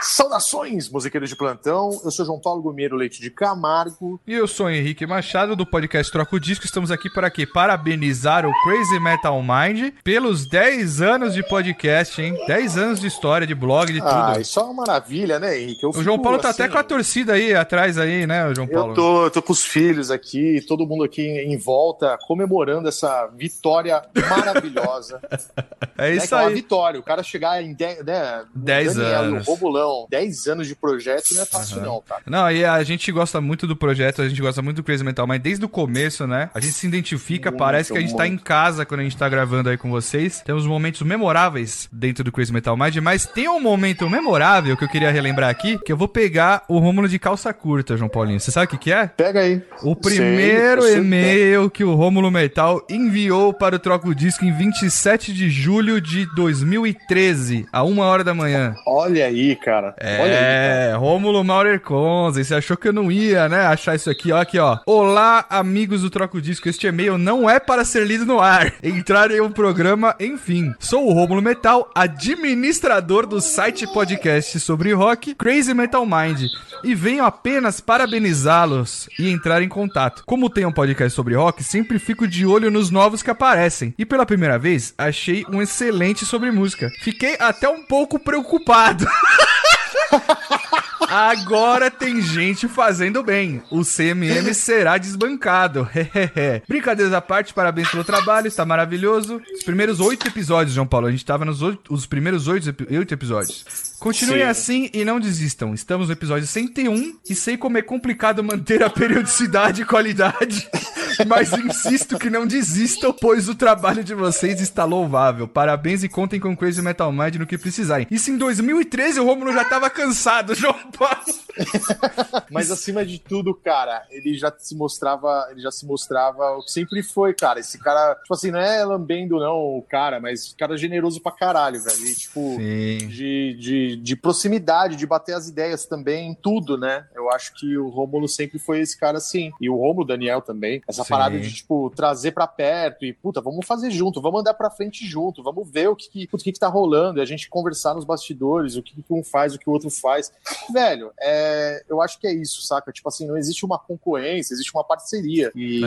Saudações, musiqueiros de plantão. Eu sou João Paulo Gomeiro Leite de Camargo. E eu sou Henrique Machado, do podcast Troca o Disco. Estamos aqui para quê? Parabenizar o Crazy Metal Mind pelos 10 anos de podcast, hein? 10 anos de história, de blog, de tudo. Ah, isso é uma maravilha, né, Henrique? Eu o João Paulo tá até assim, com a torcida aí atrás aí, né, João Paulo? Eu tô, eu tô com os filhos aqui, todo mundo aqui em volta, comemorando essa vitória maravilhosa. é isso né, aí. É uma vitória. O cara chegar em 10 né, 10 Daniel, anos. O Robulão, 10 anos de projeto não é fácil, não, cara. Não, e a gente gosta muito do projeto, a gente gosta muito do Crazy Metal, mas desde o começo, né? A gente se identifica, Muito, parece que a gente tá em muito. casa quando a gente tá gravando aí com vocês. Temos momentos memoráveis dentro do Crazy Metal Mind, mas tem um momento memorável que eu queria relembrar aqui, que eu vou pegar o Rômulo de calça curta, João Paulinho. Você sabe o que que é? Pega aí. O primeiro sei e-mail que o Rômulo Metal enviou para o Troco Disco em 27 de julho de 2013, a uma hora da manhã. Olha aí, cara. Olha aí, cara. É, Rômulo Maurer Conze, você achou que eu não ia, né, achar isso aqui, ó, aqui, ó. Olá, amigos do Troco Disco, este e-mail não é para ser lido no ar. Entrar em um programa, enfim. Sou o Rômulo Metal, administrador do site podcast sobre rock Crazy Metal Mind. E venho apenas parabenizá-los e entrar em contato. Como tem um podcast sobre rock, sempre fico de olho nos novos que aparecem. E pela primeira vez, achei um excelente sobre música. Fiquei até um pouco preocupado. Agora tem gente fazendo bem. O CMM será desbancado. Brincadeiras à parte, parabéns pelo trabalho, está maravilhoso. Os primeiros oito episódios, João Paulo. A gente tava nos oito- os primeiros oito, oito episódios. Continuem Sim. assim e não desistam. Estamos no episódio 101 e sei como é complicado manter a periodicidade e qualidade. Mas insisto que não desistam, pois o trabalho de vocês está louvável. Parabéns e contem com Crazy Metal Mind no que precisarem. Isso em 2013 o Romulo já tava cansado, João Paulo. Mas acima de tudo, cara, ele já se mostrava, ele já se mostrava o que sempre foi, cara. Esse cara, tipo assim, não é lambendo não o cara, mas cara generoso pra caralho, velho. E, tipo, Sim. de, de, de proximidade, de bater as ideias também em tudo, né? Eu acho que o Rômulo sempre foi esse cara assim. E o Rômulo, Daniel também. Essa Sim. parada de, tipo, trazer pra perto e, puta, vamos fazer junto, vamos andar pra frente junto, vamos ver o que, que, o que, que tá rolando, e a gente conversar nos bastidores, o que, que um faz, o que o outro faz. Velho, é, eu acho que é isso, saca? Tipo assim, não existe uma concorrência, existe uma parceria. E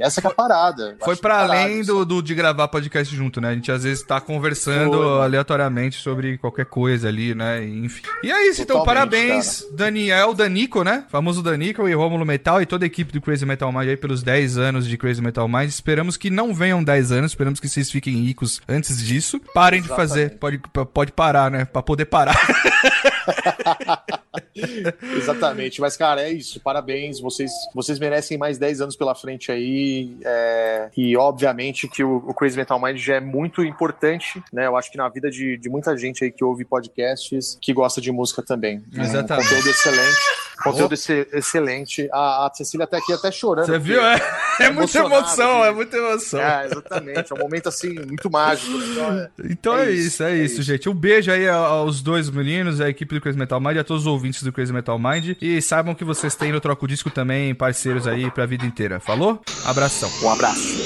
essa que é a parada. Foi caralho além do, do de gravar podcast junto, né? A gente às vezes tá conversando Foi, aleatoriamente sobre qualquer coisa ali, né? Enfim. E é isso, então parabéns, Daniel Danico, né? Famoso Danico e Rômulo Metal e toda a equipe do Crazy Metal Mind aí pelos 10 anos de Crazy Metal Mind. Esperamos que não venham 10 anos, esperamos que vocês fiquem ricos antes disso. Parem de fazer, pode, pode parar, né? Pra poder parar. Exatamente, mas cara, é isso. Parabéns, vocês, vocês merecem mais 10 anos pela frente aí. é, E obviamente que o, o Crazy Metal Mind já é muito importante, né? Eu acho que na vida de, de muita gente aí que ouve podcasts, que gosta de música também. Exatamente. Um conteúdo excelente. Conteúdo exce- excelente. A, a Cecília tá aqui até chorando. Você viu? É, é muita emocionado, emoção, é muita emoção. É, exatamente. É um momento assim, muito mágico. Então, é- Então é, É isso, isso, é, é isso, gente. Um beijo aí aos dois meninos, a equipe do Crazy Metal Mind, a todos os ouvintes do Crazy Metal Mind. E saibam que vocês têm no Troco Disco também parceiros aí pra vida inteira. Falou? Abração. Um abraço.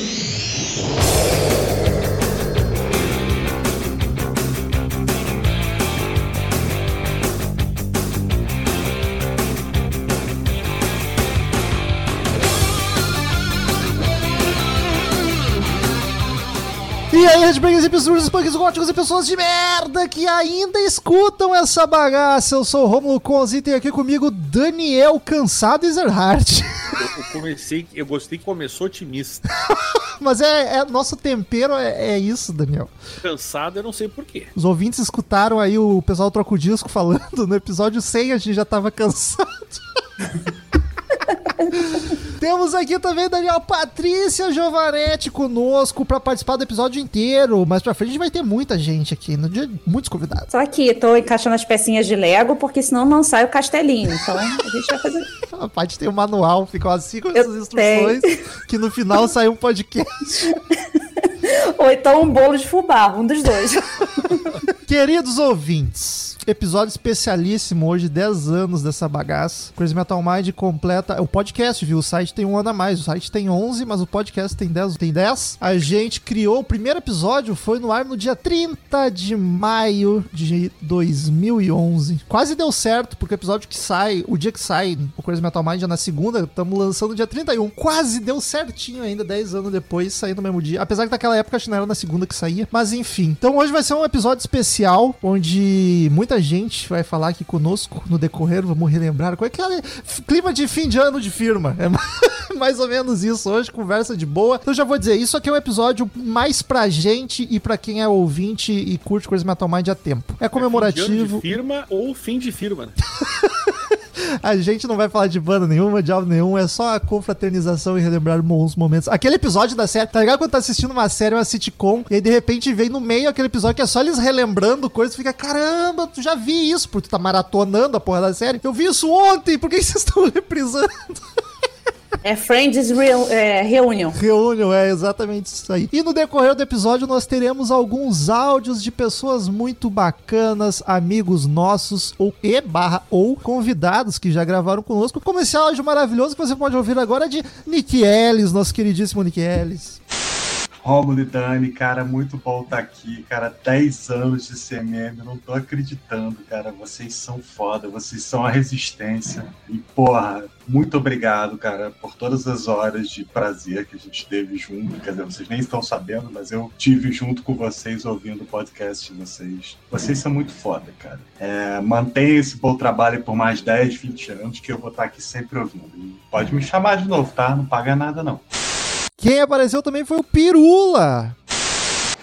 E aí, Redbangers, episódios, punks góticos e pessoas de merda que ainda escutam essa bagaça. Eu sou o Romulo Conzi e tem aqui comigo Daniel Cansado Ezerhardt. Eu comecei, eu gostei que começou otimista. Mas é, é- nosso tempero é, é isso, Daniel. Cansado, eu não sei porquê. Os ouvintes escutaram aí o pessoal troca o disco falando no episódio 100 a gente já tava cansado. Temos aqui também Daniel Patrícia Giovanetti conosco pra participar do episódio inteiro. Mais pra frente a gente vai ter muita gente aqui, no dia muitos convidados. Só aqui, tô encaixando as pecinhas de Lego, porque senão não sai o castelinho. Então, a gente vai fazer. A parte tem o manual, ficam assim com Eu essas instruções, que no final sai um podcast. Ou então um bolo de fubá, um dos dois. Queridos ouvintes, episódio especialíssimo hoje, 10 anos dessa bagaça. Crazy Metal Mind completa. O podcast, viu? O site tem um ano a mais. O site tem 11, mas o podcast tem 10. Tem 10. A gente criou. O primeiro episódio foi no ar no dia 30 de maio de 2011. Quase deu certo, porque o episódio que sai, o dia que sai o Crazy Metal Mind é na segunda, estamos lançando no dia 31. Quase deu certinho ainda, 10 anos depois, saindo no mesmo dia. Apesar que naquela época acho que não era na segunda que saía. Mas enfim. Então hoje vai ser um episódio especial, onde muita gente vai falar aqui conosco no decorrer. Vamos relembrar qual é que é clima de fim de ano de firma. É mais ou menos isso hoje, conversa de boa. Então já vou dizer, isso aqui é um episódio mais pra gente e pra quem é ouvinte e curte Crazy Metal Mind há tempo. É Fim de comemorativo. firma ou fim de firma. A gente não vai falar de banda nenhuma, de álbum nenhum, é só a confraternização e relembrar bons momentos. Aquele episódio da série, tá ligado quando tá assistindo uma série, uma sitcom, e aí de repente vem no meio aquele episódio que é só eles relembrando coisas, fica, caramba, tu já vi isso, porque tu tá maratonando a porra da série. Eu vi isso ontem, por que vocês estão reprisando? É Friends é, Reunion. Reunion, é exatamente isso aí. E no decorrer do episódio nós teremos alguns áudios de pessoas muito bacanas, amigos nossos, ou e barra ou convidados que já gravaram conosco. Como esse áudio maravilhoso que você pode ouvir agora de Nick Ellis, nosso queridíssimo Nick Ellis. Rômulo e Dani, cara, muito bom estar aqui, cara. 10 anos de CMM, não tô acreditando, cara. Vocês são foda, vocês são a resistência. E, porra, muito obrigado, cara, por todas as horas de prazer que a gente teve junto. Quer dizer, vocês nem estão sabendo, mas eu tive junto com vocês ouvindo o podcast de vocês. Vocês são muito foda, cara. É, mantenha esse bom trabalho por mais 10, 20 anos, que eu vou estar aqui sempre ouvindo. E pode me chamar de novo, tá? Não paga nada, não. Quem apareceu também foi o Pirula.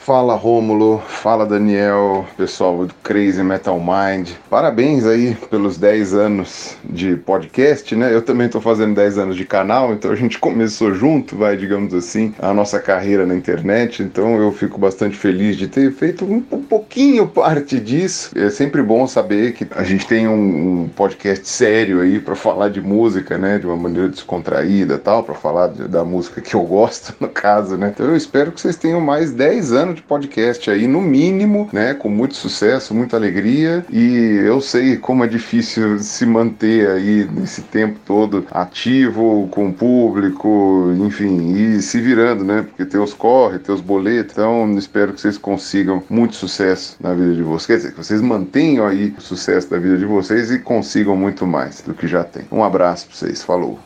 Fala Rômulo, fala Daniel, pessoal do Crazy Metal Mind. Parabéns aí pelos 10 anos de podcast, né? Eu também tô fazendo 10 anos de canal, então a gente começou junto, vai, digamos assim, a nossa carreira na internet. Então eu fico bastante feliz de ter feito um, um pouquinho parte disso. É sempre bom saber que a gente tem um, um podcast sério aí para falar de música, né? De uma maneira descontraída tal, para falar de- da música que eu gosto, no caso, né? Então eu espero que vocês tenham mais 10 anos de podcast aí, no mínimo, né? Com muito sucesso, muita alegria. E eu sei como é difícil se manter aí nesse tempo todo ativo, com o público, enfim, e se virando, né? Porque tem os corre, tem os boletos. Então, espero que vocês consigam muito sucesso na vida de vocês. Quer dizer, que vocês mantenham aí o sucesso da vida de vocês e consigam muito mais do que já tem. Um abraço pra vocês. Falou.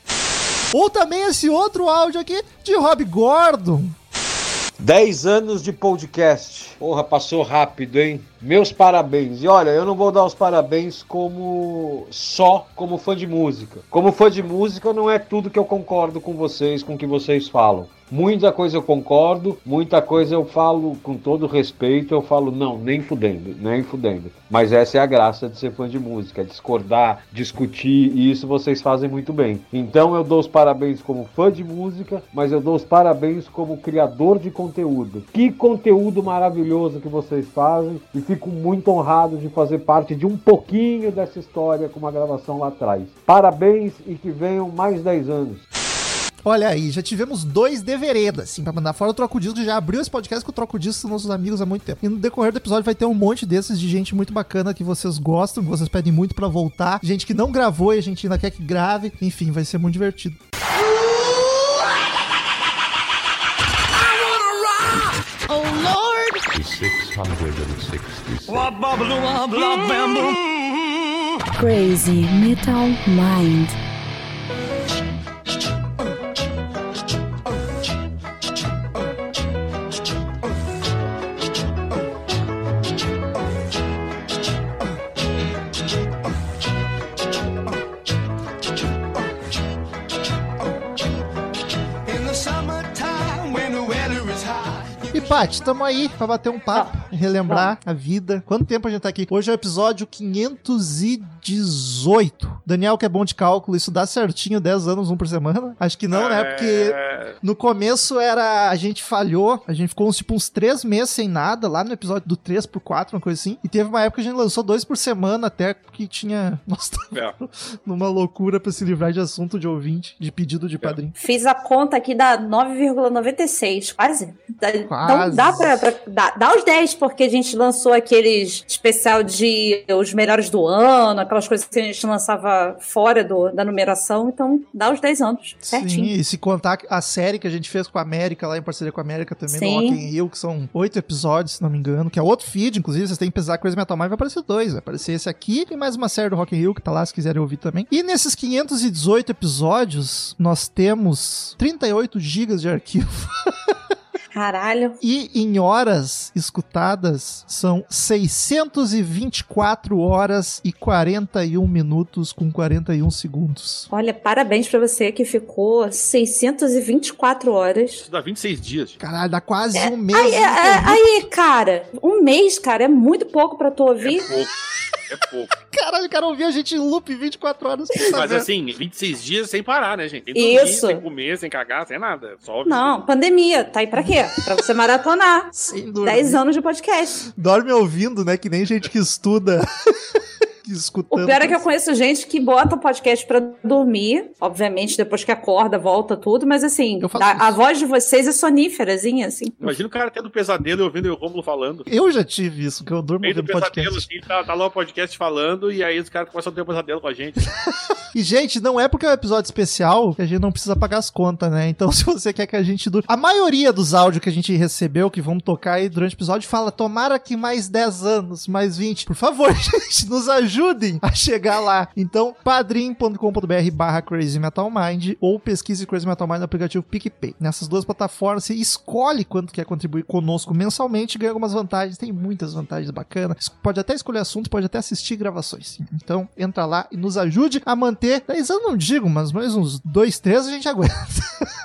Ou também esse outro áudio aqui de Rob Gordon. 10 anos de podcast. Porra, passou rápido, hein? Meus parabéns. E olha, eu não vou dar os parabéns como só como fã de música. Como fã de música não é tudo que eu concordo com vocês, com o que vocês falam. Muita coisa eu concordo, muita coisa eu falo com todo respeito, eu falo não, nem fudendo, nem fudendo. Mas essa é a graça de ser fã de música, discordar, discutir, e isso vocês fazem muito bem. Então eu dou os parabéns como fã de música, mas eu dou os parabéns como criador de conteúdo. Que conteúdo maravilhoso que vocês fazem e fico muito honrado de fazer parte de um pouquinho dessa história com uma gravação lá atrás. Parabéns e que venham mais 10 anos. Olha aí, já tivemos dois deveredas, assim, pra mandar fora o Troco Disco, que já abriu esse podcast com o Troco Disco nossos amigos há muito tempo. E no decorrer do episódio vai ter um monte desses de gente muito bacana que vocês gostam, que vocês pedem muito pra voltar, gente que não gravou e a gente ainda quer que grave, enfim, vai ser muito divertido. Crazy Metal Mind. Paty, tamo aí pra bater um papo, relembrar a vida. Quanto tempo a gente tá aqui? Hoje é o episódio 518. Daniel, que é bom de cálculo, isso dá certinho 10 anos, um por semana? Acho que não, né? Porque É, no começo era. A gente falhou, a gente ficou uns, tipo uns 3 meses sem nada, lá no episódio do 3 por 4, uma coisa assim. E teve uma época que a gente lançou dois por semana, até que tinha. Nossa, é. numa loucura pra se livrar de assunto de ouvinte, de pedido de padrinho. Fiz a conta aqui da 9,96, quase. Dá, dá Quase. Dá pra, pra dar, dá os 10, porque a gente lançou aqueles especial de os melhores do ano, aquelas coisas que a gente lançava fora do, da numeração, então dá os 10 anos, certinho. Sim, e se contar a série que a gente fez com a América, lá em parceria com a América também, Sim. no Rock in Rio, que são oito episódios, se não me engano, que é outro feed, inclusive, vocês têm que pesar Crazy Metal Mind, vai aparecer dois, vai aparecer esse aqui e mais uma série do Rock in Rio, que tá lá, se quiserem ouvir também. E nesses 518 episódios, nós temos 38 gigas de arquivo. Caralho. E em horas escutadas, são 624 horas e 41 minutos com 41 segundos. Olha, parabéns pra você que ficou 624 horas. Isso dá 26 dias. Caralho, dá quase um mês. Aí, é- é- aí, cara, um mês, cara, é muito pouco pra tu É ouvir. pouco. É pouco. Caralho, o cara ouvia a gente em loop 24 horas. Mas assim, 26 dias sem parar, né, gente? Sem dormir, Isso. sem comer, sem cagar, sem nada. Só ouvir. Não, pandemia, tá aí pra quê? Pra você maratonar. Sem dormir. 10 anos de podcast. Dorme ouvindo, né? Que nem gente que estuda. escutando. O pior é que eu conheço gente que bota o podcast pra dormir, obviamente, depois que acorda, volta tudo, mas assim, a, a voz de vocês é soníferazinha, assim. Imagina o cara tendo pesadelo e ouvindo o Rômulo falando. Eu já tive isso, que eu durmo ouvindo pesadelo, podcast. assim, tá, tá lá o podcast falando, e aí os caras começam a ter um pesadelo com a gente. E, gente, não é porque é um episódio especial que a gente não precisa pagar as contas, né? Então, se você quer que a gente durma. A maioria dos áudios que a gente recebeu, que vamos tocar aí durante o episódio, fala: tomara que mais 10 anos, mais 20. Por favor, gente, nos ajudem a chegar lá. Então, padrim.com.br barra Crazy Metal Mind ou pesquise Crazy Metal Mind no aplicativo PicPay. Nessas duas plataformas, você escolhe quanto quer contribuir conosco mensalmente ganha algumas vantagens. Tem muitas vantagens bacanas. Pode até escolher assunto, pode até assistir gravações. Então, entra lá e nos ajude a manter. 10 anos não digo, mas mais uns 2, 3 a gente aguenta.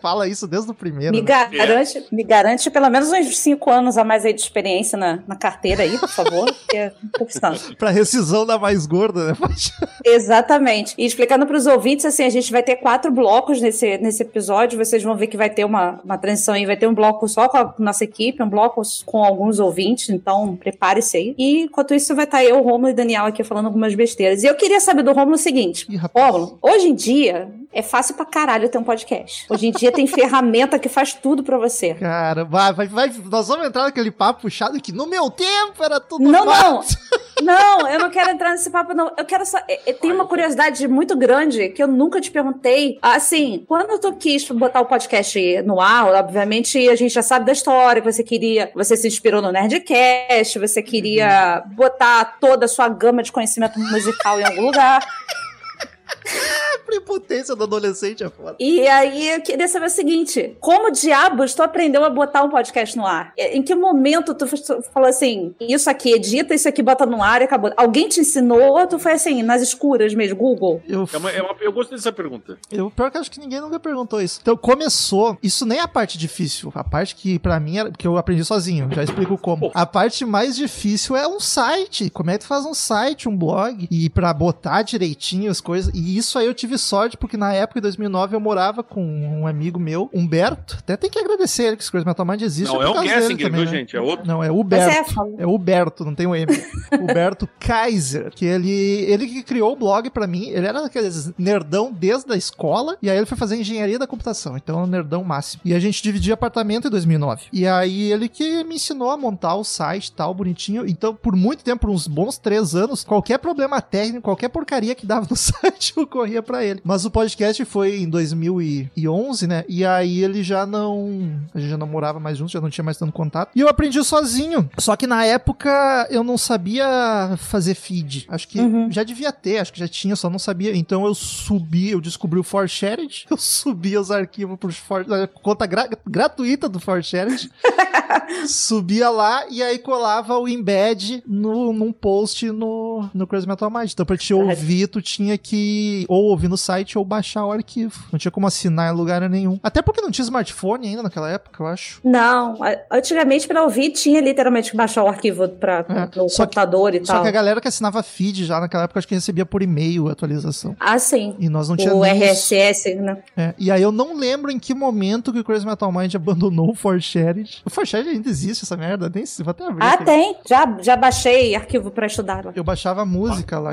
Fala isso desde o primeiro. Me né? garante, me garante pelo menos uns 5 anos a mais aí de experiência na, na carteira aí, por favor, porque é. Pra rescisão da mais gorda, né? Exatamente. E explicando para os ouvintes, assim, a gente vai ter quatro blocos nesse, nesse episódio. Vocês vão ver que vai ter uma, uma transição aí. Vai ter um bloco só com a nossa equipe, um bloco com alguns ouvintes. Então, prepare-se aí. E enquanto isso, vai estar eu, Romulo e Daniel aqui falando algumas besteiras. E eu queria saber do Romulo o seguinte: Ih. Romulo, hoje em dia é fácil pra caralho ter um podcast. Hoje em dia tem ferramenta que faz tudo pra você. Cara, vai, vai, vai. Nós vamos entrar naquele papo puxado que no meu tempo era tudo Não, não. fácil. Não, eu não quero entrar nesse papo, não. Eu quero só. é, é, Tem uma curiosidade muito grande que eu nunca te perguntei. Assim, quando tu quis botar o podcast no ar, obviamente a gente já sabe da história que você queria. Você se inspirou no Nerdcast, você queria botar toda a sua gama de conhecimento musical em algum lugar. Prepotência do adolescente é foda. E aí eu queria saber o seguinte: como diabos tu aprendeu a botar um podcast no ar? Em que momento tu falou assim, isso aqui edita, isso aqui bota no ar e acabou? Alguém te ensinou ou tu foi assim, nas escuras mesmo, Google? Eu, É uma, é uma- eu gostei dessa pergunta. eu, pior que acho que ninguém nunca perguntou isso. Então, começou. Isso nem é a parte difícil. A parte que, pra mim, era. que eu aprendi sozinho. Já explico como. A parte mais difícil é um site. Como é que tu faz um site, um blog? E pra botar direitinho as coisas. E isso aí eu tive sorte, porque na época, em 2009, eu morava com um amigo meu, Humberto. Até tem que agradecer ele, que esse Coisa Metal Mind existe. Não, é é um Gessinger, também, viu, né? gente? É outro. Não, é Mas Huberto. é. É Huberto, não tem o M. Huberto Kaiser, que ele, ele que criou o blog pra mim. Ele era aqueles nerdão desde a escola, e aí ele foi fazer engenharia da computação, então é um nerdão máximo. E a gente dividia apartamento em 2009. E aí ele que me ensinou a montar o site e tal, bonitinho. Então, por muito tempo, por uns bons três anos, qualquer problema técnico, qualquer porcaria que dava no site, eu corria pra ele. Mas o podcast foi em 2011, né? E aí ele já não. A gente já não morava mais juntos, já não tinha mais tanto contato. E eu aprendi sozinho. Só que na época eu não sabia fazer feed. Acho que Uhum. já devia ter, acho que já tinha, só não sabia. Então eu subi, eu descobri o ForShared, eu subi os arquivos por for, conta gra- gratuita do ForShared. subia lá e aí colava o embed no, num post no, no Crazy Metal Mind. Então pra te ouvir, tu tinha que ou ouvir no site ou baixar o arquivo. Não tinha como assinar em lugar nenhum. Até porque não tinha smartphone ainda naquela época, eu acho. Não, antigamente pra ouvir tinha literalmente que baixar o arquivo pra, É, no só que- computador e Só tal. que a galera que assinava feed já naquela época, acho que recebia por e-mail a atualização. Ah, sim. E nós não O tínhamos. RSS, né? É, e aí eu não lembro em que momento que o Crazy Metal Mind abandonou o ForShared. O ForShared ainda existe, essa merda. Sei, vou até abrir Ah, aqui. tem. Já, já baixei arquivo pra estudar. lá. Eu baixava música lá.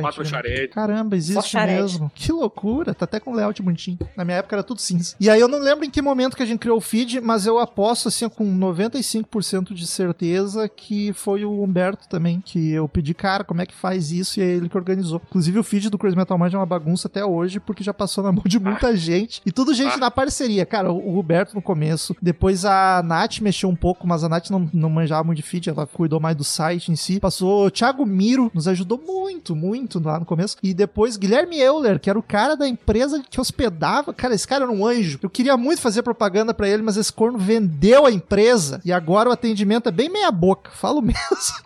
Caramba, existe mesmo. Que loucura. Tá até com layout bonitinho. Na minha época era tudo cinza. E aí eu não lembro em que momento que a gente criou o feed, mas eu aposto assim com 95% de certeza que foi o Humberto também, que eu pedi, cara, como é que faz isso? E é ele que organizou. Inclusive o feed do Crazy Metal Mind é uma bagunça até hoje, porque já passou na mão de muita gente. E tudo gente na parceria. Cara, o Roberto no começo. Depois a Nath mexeu um pouco, mas a Nath não, não manjava muito de feed, ela cuidou mais do site em si. Passou o Thiago Miro, nos ajudou muito, muito lá no começo. E depois Guilherme Euler, que era o cara da empresa que hospedava. Cara, esse cara era um anjo. Eu queria muito fazer propaganda pra ele, mas esse corno vendeu a empresa. E agora o atendimento é bem meia boca. Falo mesmo.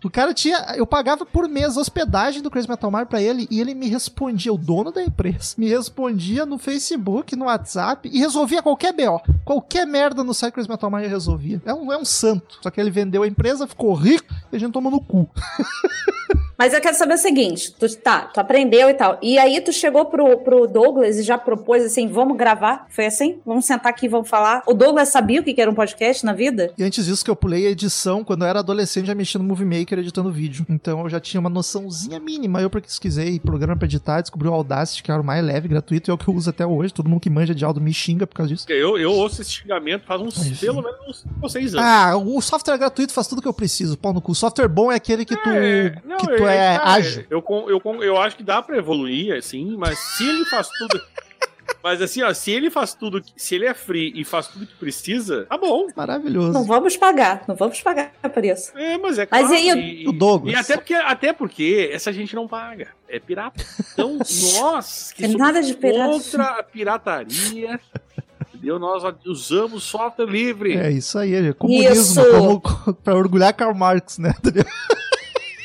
O cara tinha. Eu pagava por mês a hospedagem do Crazy Metal Mar pra ele e ele me respondia, o dono da empresa, me respondia no Facebook, no WhatsApp e resolvia qualquer BO. Qualquer merda no site Crazy Metal Mind resolvia. É um, é um santo. Só que ele vendeu a empresa, ficou rico e a gente tomou no cu. Mas eu quero saber o seguinte: tu, tá, tu aprendeu e tal. E aí tu chegou pro, pro Douglas e já propôs assim: vamos gravar? Foi assim? Vamos sentar aqui e vamos falar. O Douglas sabia o que era um podcast na vida? E antes disso que eu pulei a edição, quando eu era adolescente, já mexia no Movie Maker editando vídeo. Então eu já tinha uma noçãozinha mínima. Eu pesquisei programa pra editar, descobri o Audacity, que era o mais leve, gratuito, e é o que eu uso até hoje. Todo mundo que manja de áudio me xinga por causa disso. Eu, eu ouço esse xingamento faz uns Enfim. pelo menos uns cinco ou seis anos. Ah, o software gratuito faz tudo que eu preciso, pau no cu. O software bom é aquele que tu, É, não, que tu é, ágil. Eu, eu, con- eu acho que dá pra evoluir, assim, mas se ele faz tudo. Mas assim, ó, se ele faz tudo, se ele é free e faz tudo que precisa, tá bom. Maravilhoso. Não vamos pagar, não vamos pagar por isso. É, mas é Mas claro. e o- e, o Douglas? E até porque, até porque essa gente não paga. É pirata. Então, nós que É somos nada de pirata. contra a pirataria, entendeu? Nós usamos software livre. É isso aí, é comunismo, Isso. como pra orgulhar Karl Marx, né?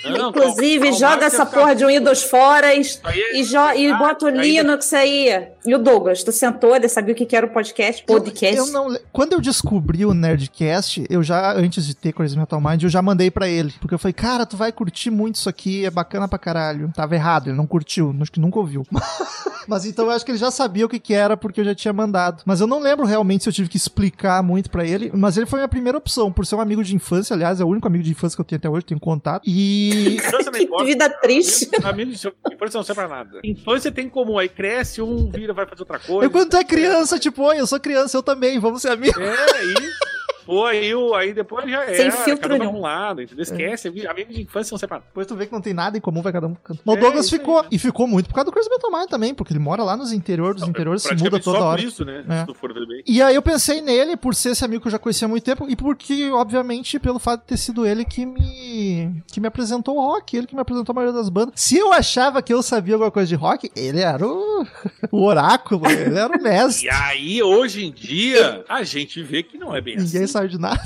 Não, Inclusive, joga essa porra de um Windows fora e, Aí- e, jo- e Ah, bota o Linux aí. E o Douglas, tu sentou, ele sabia o que era o podcast? Podcast? Eu, eu não, quando eu descobri o Nerdcast, eu já, antes de ter Crazy Metal Mind, eu já mandei pra ele. Porque eu falei, cara, tu vai curtir muito isso aqui, é bacana pra caralho. Tava errado, ele não curtiu, acho que nunca ouviu. Mas então eu acho que ele já sabia o que, que era, porque eu já tinha mandado. Mas eu não lembro realmente se eu tive que explicar muito pra ele. Mas ele foi a minha primeira opção, por ser um amigo de infância, aliás, é o único amigo de infância que eu tenho até hoje, tenho contato. E. Infância não Que vida triste. Amigo, isso- infância não serve pra nada. Infância tem comum, aí cresce, um vira, vai fazer outra coisa. Eu, quando tu é criança, tipo, oi, eu sou criança, eu também, vamos ser amigos. É, isso. Pô, aí, o- aí depois já Sem era. filtro cada um nenhum. um lado, entendeu? Esquece, amigo de infância não separa. Depois tu vê que não tem nada em comum, vai cada um pro canto. Mas o É, Douglas ficou. aí. E ficou muito por causa do Metal Mind também, porque ele mora lá nos interiores, os interiores se muda toda só hora. por isso, né? É. Se tu for ver bem. E aí eu pensei nele, por ser esse amigo que eu já conhecia há muito tempo, e porque, obviamente, pelo fato de ter sido ele que me que me apresentou o rock, ele que me apresentou a maioria das bandas. Se eu achava que eu sabia alguma coisa de rock, ele era o, o oráculo, ele era o mestre. E aí, hoje em dia, a gente vê que não é bem Ninguém assim. Sabe de nada.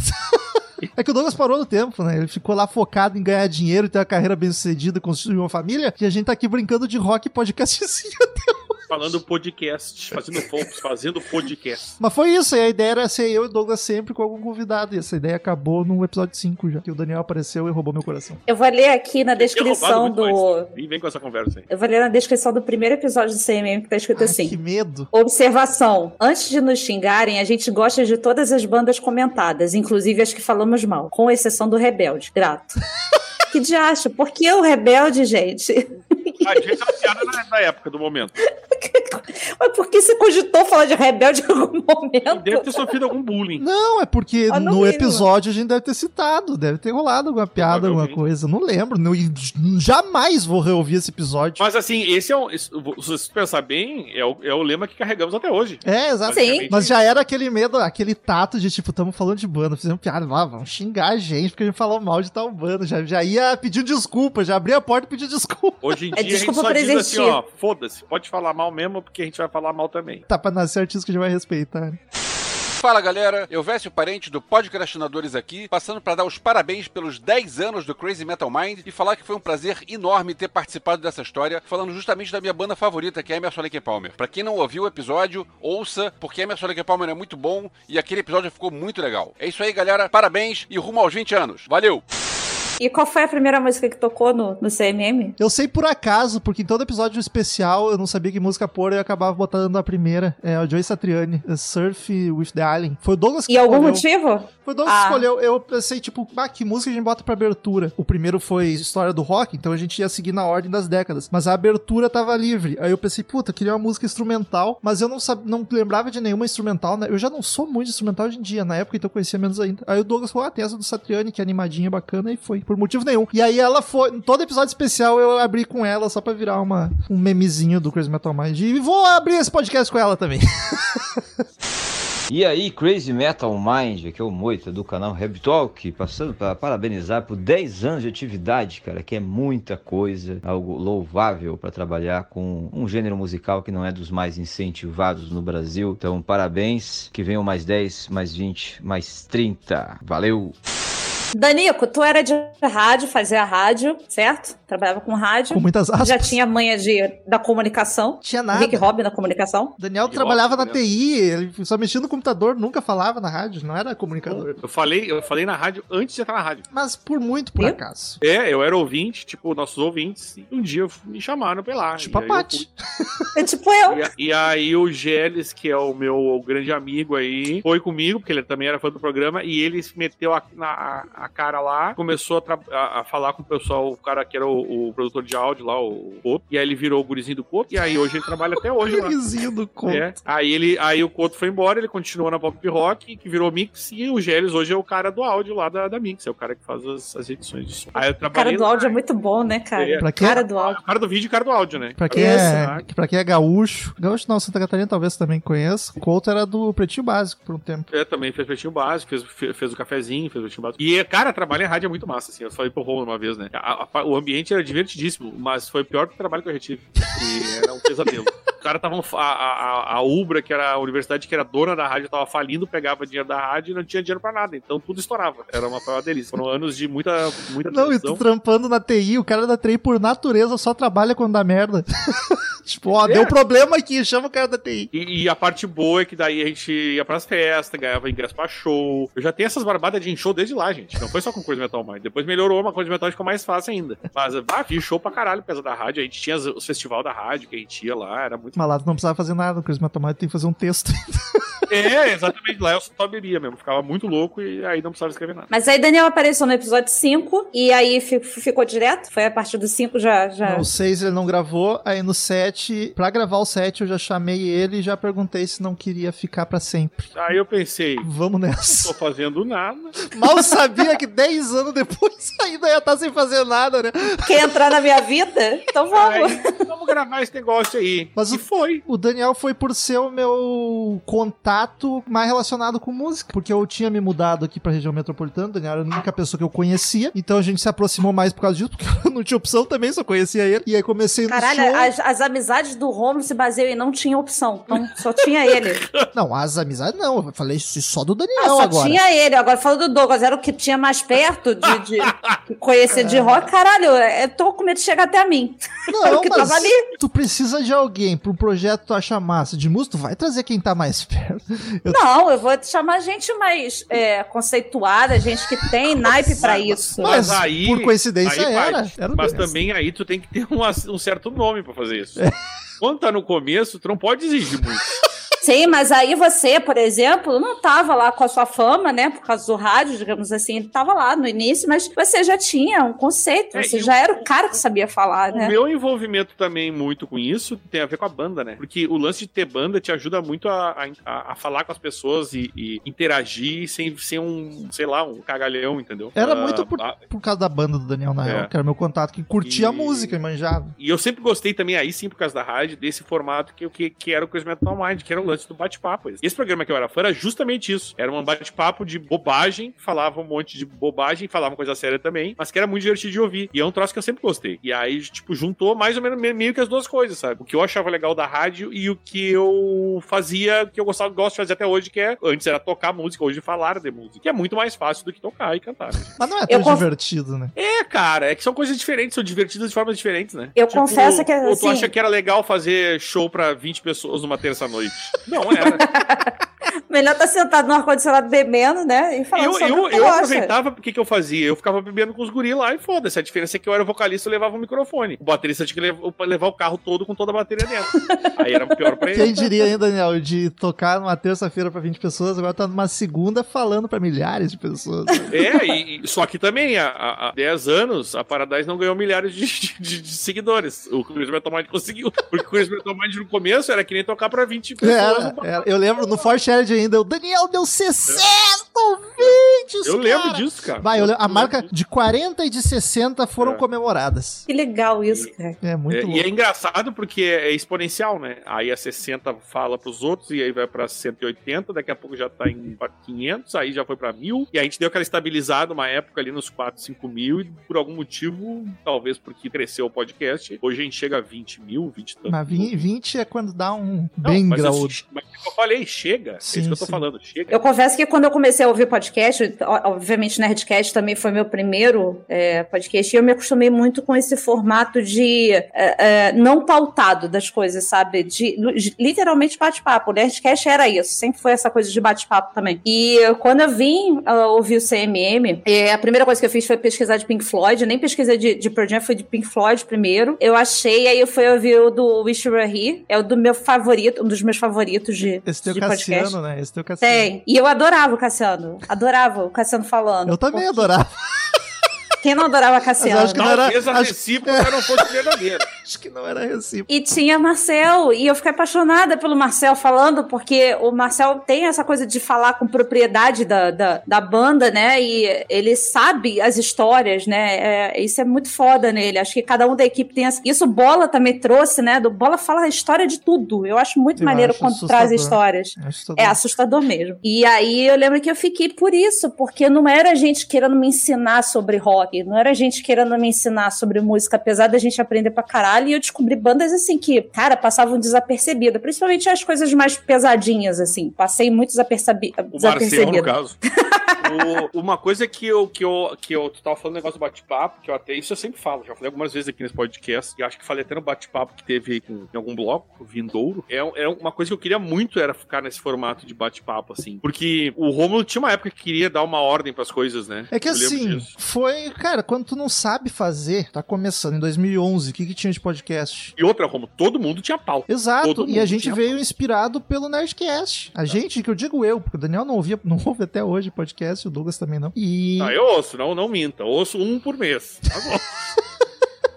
É que o Douglas parou no tempo, né? Ele ficou lá focado em ganhar dinheiro, ter uma carreira bem sucedida, construir uma família, e a gente tá aqui brincando de rock e podcastzinho. Falando podcast, fazendo focos, fazendo podcast. Mas foi isso, e a ideia era ser eu e o Douglas sempre com algum convidado, e essa ideia acabou no episódio 5 já, que o Daniel apareceu e roubou meu coração. Eu vou ler aqui na descrição do. mais. E vem com essa conversa aí. Eu vou ler na descrição do primeiro episódio do CMM que tá escrito Ai, assim. que medo. Observação. Antes de nos xingarem, a gente gosta de todas as bandas comentadas, inclusive as que falamos mal, com exceção do Rebelde. Grato. que diacho? Por que o Rebelde, gente? A gente é uma piada na, na época do momento. Mas por que você cogitou falar de Rebelde em algum momento? Deve ter sofrido algum bullying. Não, é porque Ah, no lembro. episódio a gente deve ter citado, deve ter rolado alguma piada, alguma coisa. Não lembro, não, jamais vou reouvir esse episódio. Mas assim, esse é um. esse- Se você pensar bem, é o, é o lema que carregamos até hoje. É, exato. Sim. Mas já era aquele medo, aquele tato de tipo, estamos falando de banda, fizemos piada, ah, vamos xingar a gente porque a gente falou mal de tal banda. Já, já ia pedir desculpa, já abria a porta e pedir desculpa. Hoje em É dia a gente desculpa só por diz assim, existir. ó, foda-se, pode falar mal mesmo, porque a gente vai falar mal também. Tá pra nascer artista que a gente vai respeitar. né? Fala galera, eu Vécio Parente do Podcastinadores aqui, passando para dar os parabéns pelos 10 anos do Crazy Metal Mind e falar que foi um prazer enorme ter participado dessa história, falando justamente da minha banda favorita, que é Emerson Lake Palmer. Pra quem não ouviu o episódio, ouça, porque Emerson Lake Palmer é muito bom e aquele episódio ficou muito legal. É isso aí galera, parabéns e rumo aos 20 anos. Valeu! E qual foi a primeira música que tocou no, no CMM? Eu sei por acaso, porque em todo episódio especial eu não sabia que música pôr e eu acabava botando a primeira. É a Joy Satriani, Surf with the Alien. Foi o Douglas que E algum motivo? Foi o Douglas Ah. que escolheu. Eu pensei, tipo, ah, que música a gente bota pra abertura? O primeiro foi História do Rock, então a gente ia seguir na ordem das décadas. Mas a abertura tava livre. Aí eu pensei, puta, eu queria uma música instrumental, mas eu não, sab... não lembrava de nenhuma instrumental, né? Eu já não sou muito instrumental hoje em dia, na época então eu conhecia menos ainda. Aí o Douglas falou, ah, tem essa do Satriani, que é animadinha, bacana, e foi, por motivo nenhum. E aí ela foi, em todo episódio especial eu abri com ela, só pra virar uma, um memezinho do Crazy Metal Mind. E vou abrir esse podcast com ela também. E aí, Crazy Metal Mind, aqui é o Moita do canal Rap Talk, passando para parabenizar por 10 anos de atividade, cara, que é muita coisa, algo louvável para trabalhar com um gênero musical que não é dos mais incentivados no Brasil. Então, parabéns, que venham mais 10, mais 20, mais 30. Valeu! Danico, tu era de rádio, fazia rádio, certo? Trabalhava com rádio. Com muitas aspas. Já tinha manha de, da comunicação. Tinha nada. Rick Hobby na comunicação. Daniel trabalhava na TI, ele só mexia no computador, nunca falava na rádio, não era comunicador. Eu falei, eu falei na rádio antes de entrar na rádio. Mas por muito por acaso. É, eu era ouvinte, tipo, nossos ouvintes, e um dia me chamaram pra ir lá. Tipo E a Paty. É tipo eu. E, e aí o Geles, que é o meu grande amigo aí, foi comigo, porque ele também era fã do programa, e ele se meteu a, na- a- a cara lá, começou a, a- a falar com o pessoal, o cara que era o, o produtor de áudio lá, o Couto, e aí ele virou o gurizinho do Couto, e aí hoje ele trabalha até hoje lá. Gurizinho do Couto. É. Aí, ele, aí o Couto foi embora, ele continuou na Pop Rock, que virou Mix, e o Geles hoje é o cara do áudio lá da, da Mix, é o cara que faz as, as edições de som. Aí eu O cara trabalhei do áudio é muito bom, né, cara? É. Pra? Cara do áudio. O cara do vídeo e o cara do áudio, né? Pra quem, é, pra quem é gaúcho, gaúcho não, Santa Catarina talvez também conheça, o Couto era do Pretinho Básico por um tempo. É, também fez pretinho básico, fez, fe- fez o cafezinho, fez o pretinho básico. E, cara, trabalhar em rádio é muito massa, assim. Eu falei pro Romulo uma vez, né? A- a- o ambiente era divertidíssimo, mas foi pior que o trabalho que eu retive. E era um pesadelo. Os caras estavam. A, a, a Ubra, que era a universidade que era dona da rádio, tava falindo, pegava dinheiro da rádio e não tinha dinheiro pra nada. Então tudo estourava. Era uma, uma delícia. Foram anos de muita, muita Não, e tu trampando na TI, o cara da TI por natureza só trabalha quando dá merda. tipo, ó, É. deu problema aqui, chama o cara da TI. E, e a parte boa é que daí a gente ia pras festas, ganhava ingresso pra show. Eu já tenho essas barbadas de show desde lá, gente. Não foi só com Coisa Metal Mind. Depois melhorou, uma Coisa Metal ficou mais fácil ainda. Mas, ah, fiz show pra caralho por causa da rádio. A gente tinha os- festival da rádio que a gente ia lá, era muito. Mas lá tu não precisava fazer nada, o Chris Matomate tem que fazer um texto. É, exatamente. Lá eu só bebia mesmo. Ficava muito louco e aí não precisava escrever nada. Mas aí Daniel apareceu no episódio 5 e aí fi- ficou direto? Foi a partir do 5 já. já... No 6 ele não gravou, aí no 7, pra gravar o 7 eu já chamei ele e já perguntei se não queria ficar pra sempre. Aí eu pensei, Vamos não nessa. tô fazendo nada. Mal sabia que 10 anos depois ainda ia estar sem fazer nada, né? Quer entrar na minha vida? Então vamos. Aí, vamos gravar esse negócio aí. Mas e o- foi. O Daniel foi por ser o meu contato mais relacionado com música, porque eu tinha me mudado aqui pra região metropolitana, o Daniel era a única pessoa que eu conhecia, então a gente se aproximou mais por causa disso, porque eu não tinha opção também, só conhecia ele. E aí comecei no Caralho, show. as, as amizades do Romulo se baseiam em não tinha opção. Então só tinha ele. Não, as amizades não, eu falei só do Ah, Daniel só agora. tinha ele. Agora falando do Douglas, era o que tinha mais perto de, de conhecer de rock. Caralho, eu tô com medo de chegar até mim. Era o Não, que mas tava ali. tu precisa de alguém pra um projeto tu acha massa de música, tu vai trazer quem tá mais perto. Eu- Não, eu vou chamar gente mais é, conceituada, gente que tem naipe pra isso. Mas, por coincidência, aí era. era Mas também aí tu tem que ter um, um certo nome pra fazer isso. É. Quando tá no começo, tu não pode exigir muito. Sim, mas aí você, por exemplo, não tava lá com a sua fama, né? Por causa do rádio, digamos assim, ele tava lá no início, mas você já tinha um conceito, É, você já o- era o cara que sabia falar, O né? meu envolvimento também muito com isso tem a ver com a banda, né? Porque o lance de ter banda te ajuda muito a, a, a falar com as pessoas e, e interagir sem ser um, sei lá, um cagalhão, entendeu? Era Ah, muito por, ah, por causa da banda do Daniel, na É. era meu contato, que curtia E- a música e manjava. E eu sempre gostei também, aí sim, por causa da rádio, desse formato que, que, que era o Metal Mind, que era o lance do bate-papo. Esse programa que eu era fã era justamente isso. Era um bate-papo de bobagem, falava um monte de bobagem, falava coisa séria também, mas que era muito divertido de ouvir. E é um troço que eu sempre gostei. E aí, tipo, juntou mais ou menos me- meio que as duas coisas, sabe? O que eu achava legal da rádio e o que eu fazia, que eu gostava, gosto de fazer até hoje, que é, antes era tocar música, hoje falar de música. Que é muito mais fácil do que tocar e cantar. né? Mas não é Eu tão conf- divertido, né? É, cara, é que são coisas diferentes, são divertidas de formas diferentes, né? Eu confesso que, Ou tu assim- acha que era legal fazer show pra 20 pessoas numa terça-noite? Não era. Melhor tá sentado no ar-condicionado bebendo, né? E falando Eu, sobre o eu, que eu aproveitava, porque que eu fazia? Eu ficava bebendo com os guris lá e foda-se. A diferença é que eu era vocalista e levava o microfone. O baterista tinha que levar, levar o carro todo com toda a bateria dentro. Aí era pior pra ele. Quem diria, hein, Daniel, de tocar numa terça-feira pra 20 pessoas, agora tá numa segunda falando pra milhares de pessoas. É, e, e- só que também, há, há há 10 anos, a Paradise não ganhou milhares de, de- de seguidores. O Chris Metal Mind conseguiu. Porque o Chris Metal Mind no começo era que nem tocar pra 20 pessoas. Era, era. Eu lembro no For Shared ainda, o Daniel deu 60 ouvintes, Eu lembro cara. disso, cara. Vai, eu lembro- a Eu marca lembro de 40 e de 60 foram É. comemoradas. Que legal isso, cara. É muito É, louco. e é engraçado porque é exponencial, né? Aí a 60 fala pros outros, e aí vai pra 180, daqui a pouco já tá em 500, aí já foi pra 1000, e a gente deu aquela estabilizada uma época ali nos 4, 5 mil, e por algum motivo, talvez porque cresceu o podcast, hoje a gente chega a 20 mil, 20 e tantos Mas mil. 20, 20 é quando dá um Não, bem mas, graúdo. mas é o que eu falei, chega. Sim, é isso que eu tô sim. falando, chega. Eu confesso que quando eu comecei a ouvir podcast, obviamente Nerdcast também foi meu primeiro é, podcast, e eu me acostumei muito com esse formato de é, é, não pautado das coisas, sabe? De, de- literalmente bate-papo. O Nerdcast era isso, sempre foi essa coisa de bate-papo também. E quando eu vim uh, ouvir o CMM, é, a primeira coisa que eu fiz foi pesquisar de Pink Floyd, eu nem pesquisei de, de Pearl Jam, foi de Pink Floyd primeiro. Eu achei, aí eu fui ouvir o do Wish You Were Here, é o do meu favorito, um dos meus favoritos de, Esse teu de podcast. Cassiano, né? Esse teu Cassiano. Tem. E eu adorava o Cassiano. Adorava o Cassiano falando. Eu também adorava. Quem não adorava Mas Cassiano? eu acho que não era- Talvez a acho- recíproca não fosse verdadeira. Acho que não era recíproco. E tinha Marcel, e eu fiquei apaixonada pelo Marcel falando, porque o Marcel tem essa coisa de falar com propriedade da, da, da banda, né? E ele sabe as histórias, né? É, isso é muito foda nele. Acho que cada um da equipe tem essa. Isso o Bola também trouxe, né? Do Bola fala a história de tudo. Eu acho muito Eu maneiro acho quando assustador. traz histórias. Assustador. É assustador mesmo. E aí eu lembro que eu fiquei por isso, porque não era gente querendo me ensinar sobre rock, não era gente querendo me ensinar sobre música, apesar da gente aprender pra caralho, e eu descobri bandas assim que, cara, passavam desapercebida, principalmente as coisas mais pesadinhas, assim. Passei muito desapercebi O Marcel, no desapercebida. caso. O- uma coisa que eu, que eu, que eu, tu tava falando negócio do bate-papo, que eu até, isso eu sempre falo, já falei algumas vezes aqui nesse podcast, e acho que falei até no bate-papo que teve com, em algum bloco, Vindouro, é, é uma coisa que eu queria muito era ficar nesse formato de bate-papo, assim, porque o Romulo tinha uma época que queria dar uma ordem pras coisas, né? É que Eu assim, foi, cara, quando tu não sabe fazer, tá começando em 2011, o que que tinha de podcast? E outra, Romulo, todo mundo tinha pau. Exato, Todo e a gente veio inspirado pelo Nerdcast. A gente, que eu digo eu, porque o Daniel não ouvia, não ouve até hoje podcast, o Douglas também não. E, Ah, eu ouço, não, não minta, eu ouço um por mês. Tá bom.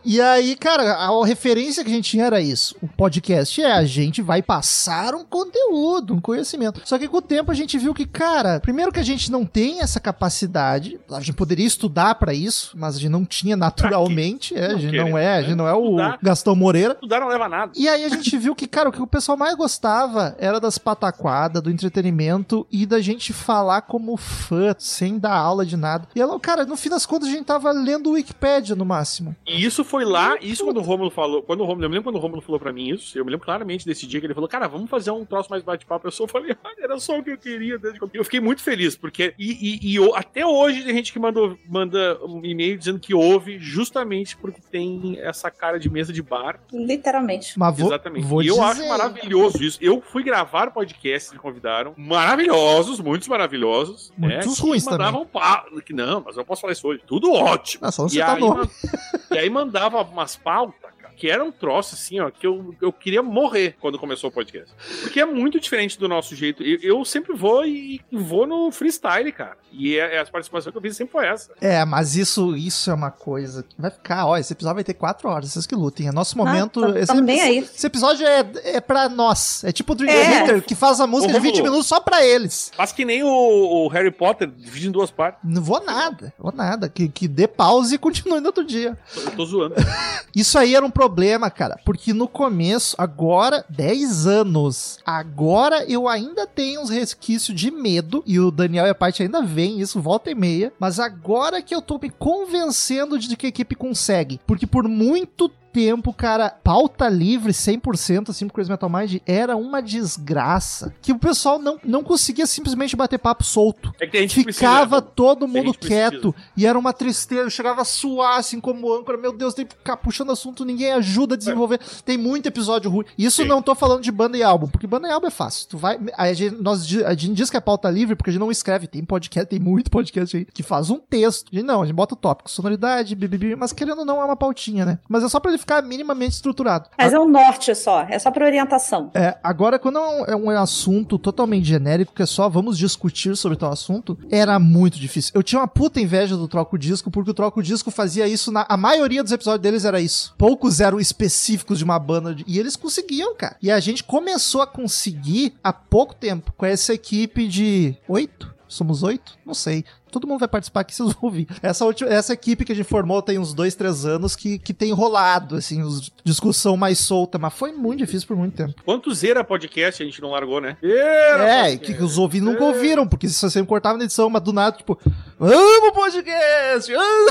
e aí, cara, a referência que a gente tinha era isso. O podcast é a gente vai passar um conteúdo, um conhecimento. Só que com o tempo a gente viu que, cara, primeiro que a gente não tem essa capacidade, a gente poderia estudar pra isso, mas a gente não tinha naturalmente, é, a Não gente querer, não é, a gente né? não é o Estudar. Gastão Moreira. Estudar não leva a nada. E aí a gente viu que, cara, o que o pessoal mais gostava era das pataquadas, do entretenimento e da gente falar como fã, sem dar aula de nada. E ela, cara, no fim das contas a gente tava lendo o Wikipedia no máximo. E isso foi lá, isso quando o Romulo falou, quando o Romulo, eu me lembro quando o Romulo falou pra mim isso, eu me lembro claramente desse dia que ele falou, cara, vamos fazer um troço mais bate-papo. Eu só falei, ah, era só o que eu queria desde que eu... eu fiquei muito feliz, porque, e, e- e eu- até hoje tem gente que mandou, manda um e-mail dizendo que ouve justamente porque tem essa cara de mesa de bar. Literalmente. Mas vou, Exatamente. vou e eu dizer, acho maravilhoso isso. Eu fui gravar podcasts que me convidaram, maravilhosos, muitos maravilhosos. Muitos né, que ruins mandavam pa- que Não, mas eu posso falar isso hoje. Tudo ótimo. Ah, só não E citar aí, nome. man- e aí mandava umas pautas, que era um troço assim, ó, que eu, eu queria morrer quando começou o podcast. Porque é muito diferente do nosso jeito. Eu, eu sempre vou e vou no freestyle, cara. E é, é as participações que eu fiz sempre foi essa. É, mas isso, isso é uma coisa que vai ficar, ó, esse episódio vai ter quatro horas, vocês que lutem. É nosso momento. tá- esse, bem aí. esse episódio é, é pra nós. É tipo o Dream É. Theater, que faz a música de 20 Romulo. minutos só pra eles. Faz que nem o, o Harry Potter, divide em duas partes. Não vou nada, vou nada. Que, que dê pause e continue no outro dia. Eu tô zoando. Isso aí era um problema, cara, porque no começo, agora, 10 anos, agora eu ainda tenho uns resquícios de medo, e o Daniel e a parte ainda vem isso, volta e meia, mas agora que eu tô me convencendo de que a equipe consegue, porque por muito tempo, cara, pauta livre 100% assim pro Crazy Metal Mind era uma desgraça. Que o pessoal não, não conseguia simplesmente bater papo solto. É que tem gente Ficava precisa, todo mundo que precisa. quieto e era uma tristeza. Eu chegava a suar assim como âncora. Meu Deus, tem que ficar puxando assunto, ninguém ajuda a desenvolver. Tem muito episódio ruim. Isso Sim. não tô falando de banda e álbum, porque banda e álbum é fácil. Tu vai. A gente, nós, a gente diz que é pauta livre porque a gente não escreve. Tem podcast, tem muito podcast aí que faz um texto. A gente não, a gente bota o tópico, sonoridade, bibibi, mas querendo ou não é uma pautinha, né? Mas é só pra ele ficar minimamente estruturado. Mas é um norte só, é só pra orientação. É, agora, quando é um, é um assunto totalmente genérico, que é só vamos discutir sobre tal assunto, era muito difícil. Eu tinha uma puta inveja do Troco Disco, porque o Troco Disco fazia isso na. A maioria dos episódios deles era isso. Poucos eram específicos de uma banda. de- e eles conseguiam, cara. E a gente começou a conseguir há pouco tempo com essa equipe de oito? Somos oito? Não sei. Todo mundo vai participar aqui, vocês vão ouvir. Essa, última, essa equipe que a gente formou tem uns dois, três anos que, que tem rolado, assim, os, discussão mais solta, mas foi muito difícil por muito tempo. Quantos era podcast a gente não largou, né? É, que, que os ouvintes nunca ouviram, porque isso sempre cortava na edição, mas do nada, tipo, amo podcast! amo."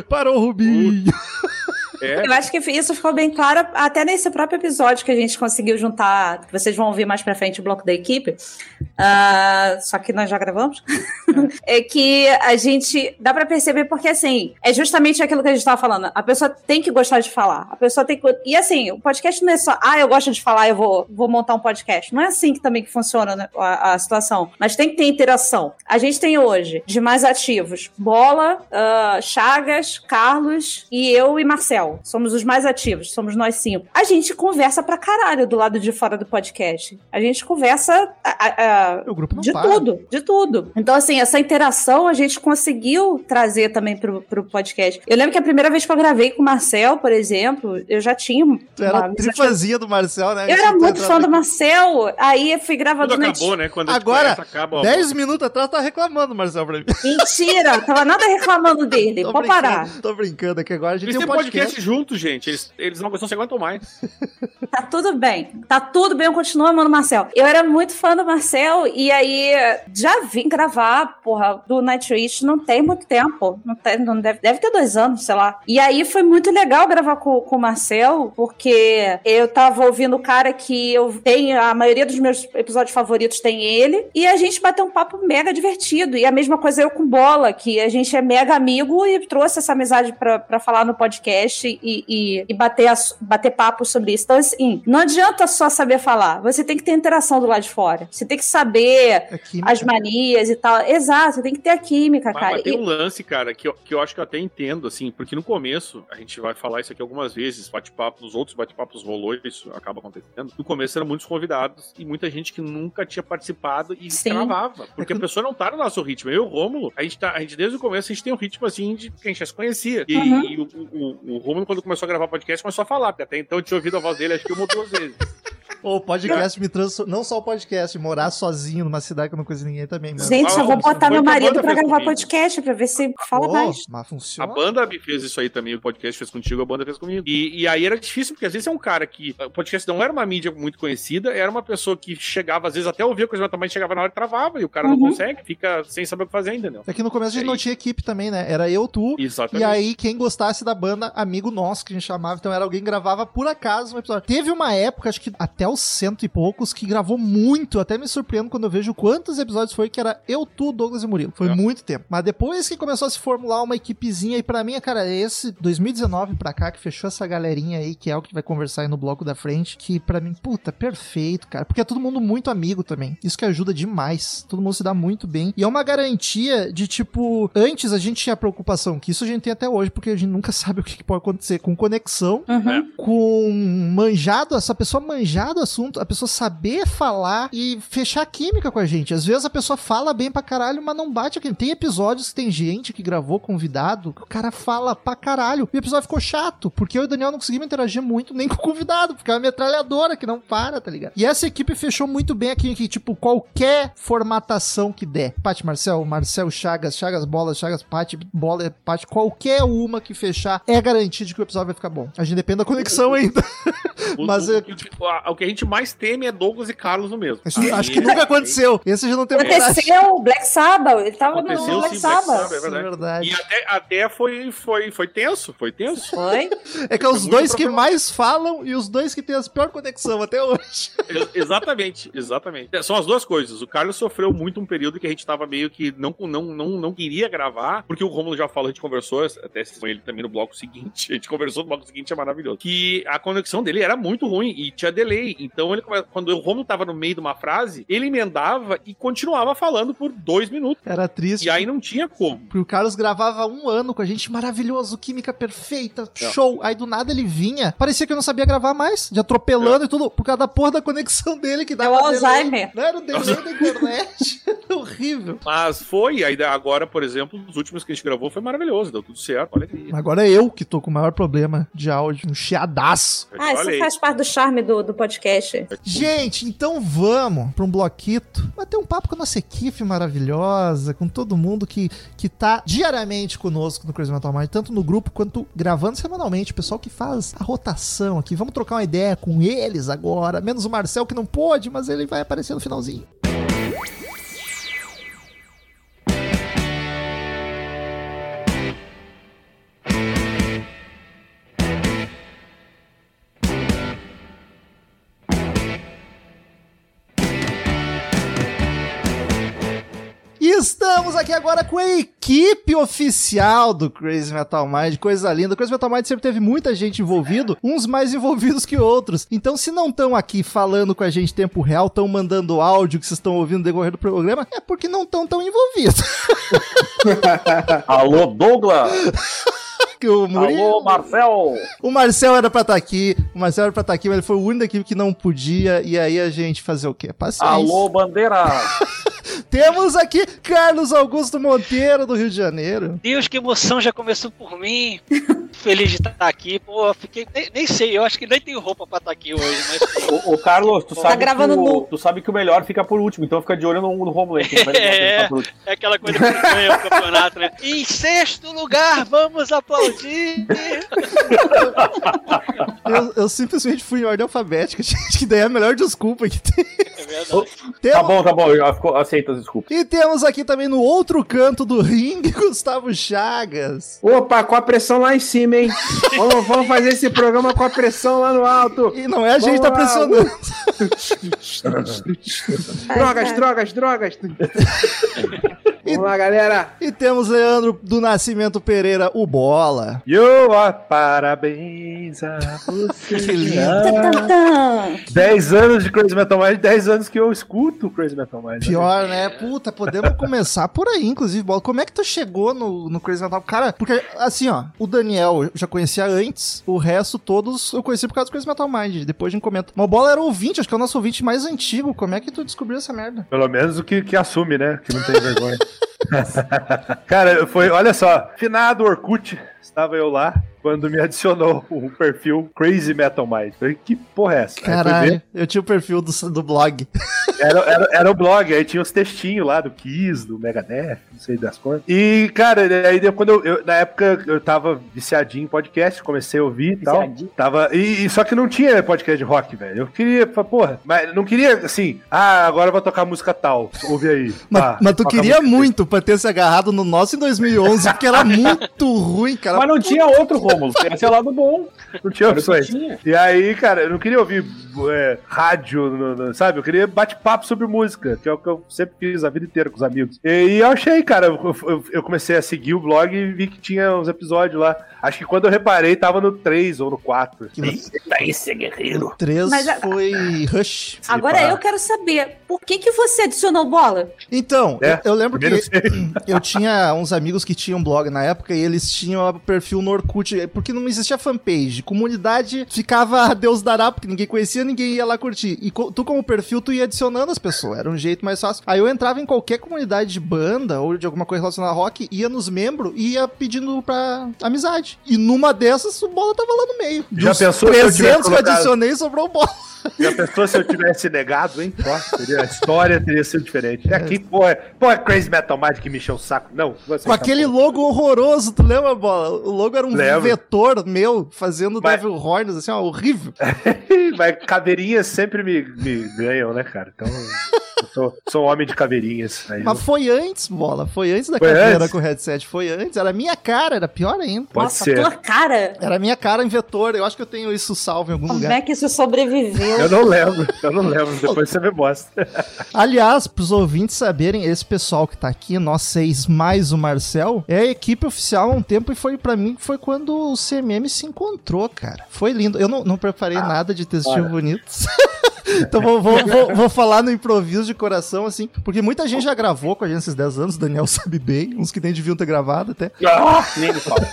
Parou o Rubinho. É. Eu acho que isso ficou bem claro até nesse próprio episódio que a gente conseguiu juntar, que vocês vão ouvir mais pra frente o bloco da equipe. Ah, só que nós já gravamos. é que a gente dá pra perceber porque assim, é justamente aquilo que a gente tava falando. A pessoa tem que gostar de falar. A pessoa tem que E assim, o podcast não é só, ah, eu gosto de falar, eu vou, vou montar um podcast. Não é assim que também que funciona né, a, a situação. Mas tem que ter interação. A gente tem hoje de mais ativos Bola, ah, Chagas, Carlos e eu e Marcel. Somos os mais ativos, somos nós cinco. A gente conversa pra caralho do lado de fora do podcast. A gente conversa a- a- a- O grupo não de para. tudo, de tudo. Então, assim, essa interação a gente conseguiu trazer também pro, pro podcast. Eu lembro que a primeira vez que eu gravei com o Marcel, por exemplo, eu já tinha. uma Tu era a amizade- trifazinha do Marcel, né? Eu era muito fã do Marcel, aí eu fui Tudo gravador na acabou, né? Quando Agora, conhece, acaba, ó. 10 minutos atrás tá reclamando, Marcel, pra mim. Mentira, tava nada reclamando dele. Tô Pode parar. Tô brincando aqui agora. A gente tem um podcast, podcast. Juntos, gente. Eles, eles não, não se aguentam mais. Tá tudo bem. Tá tudo bem, amando o Marcel. Eu era muito fã do Marcel e aí já vim gravar, porra, do Nightwish não tem muito tempo. Não, tem, não deve, deve ter dois anos, sei lá. E aí foi muito legal gravar com, com o Marcel, porque eu tava ouvindo o cara que eu tenho, a maioria dos meus episódios favoritos tem ele, e a gente bateu um papo mega divertido. E a mesma coisa eu com Bola, que a gente é mega amigo e trouxe essa amizade pra, pra falar no podcast e, e, e bater, as- bater papo sobre isso. Então, assim, não adianta só saber falar, você tem que ter interação do lado de fora. Você tem que saber É as manias e tal. Exato, você tem que ter a química, Mas, cara. mas tem E- um lance, cara, que eu, que eu acho que eu até entendo, assim, porque no começo, a gente vai falar isso aqui algumas vezes, bate-papo, nos outros bate-papos rolou, isso acaba acontecendo. No começo eram muitos convidados e muita gente que nunca tinha participado e Sim. travava. Porque É que- a pessoa não tá no nosso ritmo. Eu e o Rômulo, a gente, tá, a gente desde o começo, a gente tem um ritmo assim de que a gente já se conhecia. E, Uhum. e o, o, o Rômulo, quando começou a gravar podcast, começou a falar, porque até então eu tinha ouvido a voz dele acho que uma ou duas vezes. O podcast me transformou. Não só o podcast, morar sozinho numa cidade que eu não conheço ninguém também, mano. Gente, eu vou botar meu a marido banda pra gravar comigo. podcast pra ver se fala Pô, mais. mas A funciona. banda me fez isso aí também, o podcast fez contigo, a banda fez comigo. E, e aí era difícil, porque às vezes é um cara que. O podcast não era uma mídia muito conhecida, era uma pessoa que chegava, às vezes até ouvia coisa, mas também chegava na hora e travava, e o cara não Uhum. consegue, fica sem saber o que fazer, entendeu? É que no começo a gente É não tinha equipe também, né? Era eu, tu. Exatamente. E aí, quem gostasse da banda, amigo nosso, que a gente chamava, então era alguém que gravava por acaso um episódio. Teve uma época, acho que até os cento e poucos, que gravou muito. Até me surpreendo quando eu vejo quantos episódios foi que era eu, tu, Douglas e Murilo. Foi É. muito tempo. Mas depois que começou a se formular uma equipezinha, e pra mim, cara, esse 2019 pra cá, que fechou essa galerinha aí, que é o que vai conversar aí no bloco da frente, que pra mim, puta, perfeito, cara. Porque é todo mundo muito amigo também. Isso que ajuda demais. Todo mundo se dá muito bem. E é uma garantia de, tipo, antes a gente tinha preocupação, que isso a gente tem até hoje, porque a gente nunca sabe o que pode acontecer com conexão, Uhum. com manjado, essa pessoa manjar do assunto, a pessoa saber falar e fechar química com a gente. Às vezes a pessoa fala bem pra caralho, mas não bate aqui. Tem episódios que tem gente que gravou convidado, que o cara fala pra caralho. E o episódio ficou chato, porque eu e o Daniel não conseguimos interagir muito nem com o convidado, porque é uma metralhadora que não para, tá ligado? E essa equipe fechou muito bem aqui, que tipo, qualquer formatação que der. Paty Marcel, Marcel Chagas, Chagas Bola, Chagas Paty, Bola Paty, qualquer uma que fechar é garantia de que o episódio vai ficar bom. A gente depende da conexão ainda. O, Mas o, é- o que- o, a- o que a gente mais teme é Douglas e Carlos no mesmo. Acho, Aí- acho que nunca aconteceu. Esse já não tem coragem. Aconteceu o Black Sabbath. Ele tava Aconteceu no Black sim, Black Sabbath. Sabbath, é verdade. verdade. E até, até foi, foi, foi tenso, foi tenso. Foi? É que é os dois que mais falam e os dois que têm a pior conexão até hoje. Ex- exatamente, exatamente. É, São as duas coisas. O Carlos sofreu muito um período que a gente tava meio que não, não, não, não queria gravar, porque o Romulo já falou, a gente conversou até com ele também no bloco seguinte. A gente conversou no bloco seguinte, é maravilhoso. Que a conexão dele era muito ruim e tinha delay. Então, ele, quando o Romulo tava no meio de uma frase, ele emendava e continuava falando por dois minutos. Era triste. E aí não tinha como. Porque o Carlos gravava um ano com a gente, maravilhoso, química perfeita, É. show. Aí do nada ele vinha, parecia que eu não sabia gravar mais, de atropelando e tudo, por causa da porra da conexão dele que É dava. o delay. Alzheimer. Não era o delay da internet. Era horrível. Mas foi, aí agora, por exemplo, os últimos que a gente gravou foi maravilhoso, deu tudo certo, olha aí. Agora é eu que tô com o maior problema de áudio, um chiadaço. Ah, isso faz parte do charme do, do podcast. Gente, então vamos pra um bloquito, bater um papo com a nossa equipe maravilhosa, com todo mundo que, que tá diariamente conosco no Crazy Metal Mind, tanto no grupo quanto gravando semanalmente, o pessoal que faz a rotação aqui. Vamos trocar uma ideia com eles agora, menos o Marcel que não pôde, mas ele vai aparecer no finalzinho. E estamos aqui agora com a equipe oficial do Crazy Metal Mind, coisa linda. O Crazy Metal Mind sempre teve muita gente envolvido, uns mais envolvidos que outros. Então, se não estão aqui falando com a gente em tempo real, estão mandando áudio que vocês estão ouvindo no decorrer do programa, é porque não estão tão envolvidos. Alô, Douglas! Que o Murilo- Alô, Marcel! O Marcel era pra estar aqui, o Marcel era pra estar aqui, mas ele foi o único da equipe que não podia, e aí a gente fazer o quê? Paciência. Alô, Bandeira! Temos aqui Carlos Augusto Monteiro, do Rio de Janeiro. Deus, que emoção já começou por mim. Feliz de estar aqui. Pô, fiquei. Nem, nem sei, eu acho que nem tenho roupa pra estar aqui hoje, mas. Ô, ô, Carlos, tu Tá sabe, gravando que o, nu. tu sabe que o melhor fica por último, então fica de olho no, no Romulo aí, que vai É. É aquela coisa que ganha o campeonato, né? Em sexto lugar, vamos aplaudir! Eu, eu simplesmente fui em ordem alfabética, gente, que daí é a melhor desculpa que tem. É verdade. Tá Temos- bom, tá bom, eu aceito as desculpas. E temos aqui também no outro canto do ringue, Gustavo Chagas. Opa, com a pressão lá em cima, hein? vamos, vamos fazer esse programa com a pressão lá no alto. E não é a gente que tá pressionando. Drogas, drogas, drogas. Vamos lá, galera. E temos Leandro do Nascimento Pereira, o Bola. Yo, ah, parabéns a você. Que lindo. Tantã. 10 anos de Crazy Metal Mind, 10 anos que eu escuto Crazy Metal Mind. Pior, né? Puta, podemos começar por aí, inclusive, Bola. Como é que tu chegou no, no Crazy Metal? Cara, porque, assim, ó, o Daniel eu já conhecia antes, o resto todos eu conheci por causa do Crazy Metal Mind. Depois a gente comenta. Mas o Bola era ouvinte, acho que é o nosso ouvinte mais antigo. Como é que tu descobriu essa merda? Pelo menos o que, que assume, né? Que não tem vergonha. Cara, foi, olha só, finado Orkut, estava eu lá quando me adicionou o perfil Crazy Metal Mind. Falei, que porra é essa? Caralho, eu tinha o perfil do, do blog. Era, era, era o blog, aí tinha os textinhos lá do Kiss, do Megadeth, não sei das coisas. E, cara, aí deu- quando eu, eu- na época eu tava viciadinho em podcast, comecei a ouvir e tal. Tava, e, e só que não tinha podcast de rock, velho. Eu queria, porra, mas não queria assim, ah, agora eu vou tocar música tal, ouve aí. Mas, Ah, mas tu queria muito pra ter se agarrado no nosso em 2011, porque era muito ruim, cara. Mas não tinha outro, Romulo. Esse é o lado bom. Não tinha o opções. tinha. E aí, cara, eu não queria ouvir é, rádio, no- no- sabe? Eu queria bate-papo sobre música, que é o que eu sempre fiz a vida inteira com os amigos. E, eu achei, cara, eu, eu- eu comecei a seguir o blog e vi que tinha uns episódios lá. Acho que quando eu reparei, tava no 3 ou no 4. Esse é guerreiro. 3 Mas foi Rush. Agora eu quero saber, por que que você adicionou bola? Então, É, eu, eu lembro que primeiro eu tinha uns amigos que tinham blog na época e eles tinham o perfil no Orkut, porque não existia fanpage. Comunidade ficava a Deus dará, porque ninguém conhecia, ninguém ia lá curtir. E co- tu, como perfil, tu ia adicionando as pessoas, era um jeito mais fácil. Aí eu entrava em qualquer comunidade de banda ou de alguma coisa relacionada a rock, ia nos membros e ia pedindo pra amizade. E numa dessas, o bola tava lá no meio. Já Dos pensou se eu tivesse 300 que eu colocado- adicionei, sobrou o bola. E a pessoa, se eu tivesse negado, hein? Ó, seria, a história teria sido diferente. É aqui, pô, é, pô, é Crazy Metal Mind que me encheu o saco. Não, você Com aquele logo horroroso, tu lembra, Bola? O logo era um Lembro. vetor meu, fazendo Mas- Devil Horns, assim, ó, horrível. Mas caveirinhas sempre me, me ganham, né, cara? Então, eu sou, sou um homem de caveirinhas. Aí Mas eu- foi antes, Bola, foi antes da Foi caveira antes? com o headset, foi antes. Era a minha cara, era pior ainda. Pode Nossa, ser. tua cara. Era a minha cara em vetor, eu acho que eu tenho isso salvo em algum Como lugar. é que isso sobreviveu? Eu não lembro, eu não lembro. Depois você me mostra. Aliás, pros ouvintes saberem, esse pessoal que tá aqui, nós seis mais o Marcel, é a equipe oficial há um tempo e foi pra mim foi quando o CMM se encontrou, cara. Foi lindo. Eu não, não preparei nada de textinho olha. bonito. então vou, vou, vou, vou falar no improviso de coração, assim, porque muita gente já gravou com a gente esses 10 anos, o Daniel sabe bem, uns que nem deviam ter gravado até. Ah, nem me fala.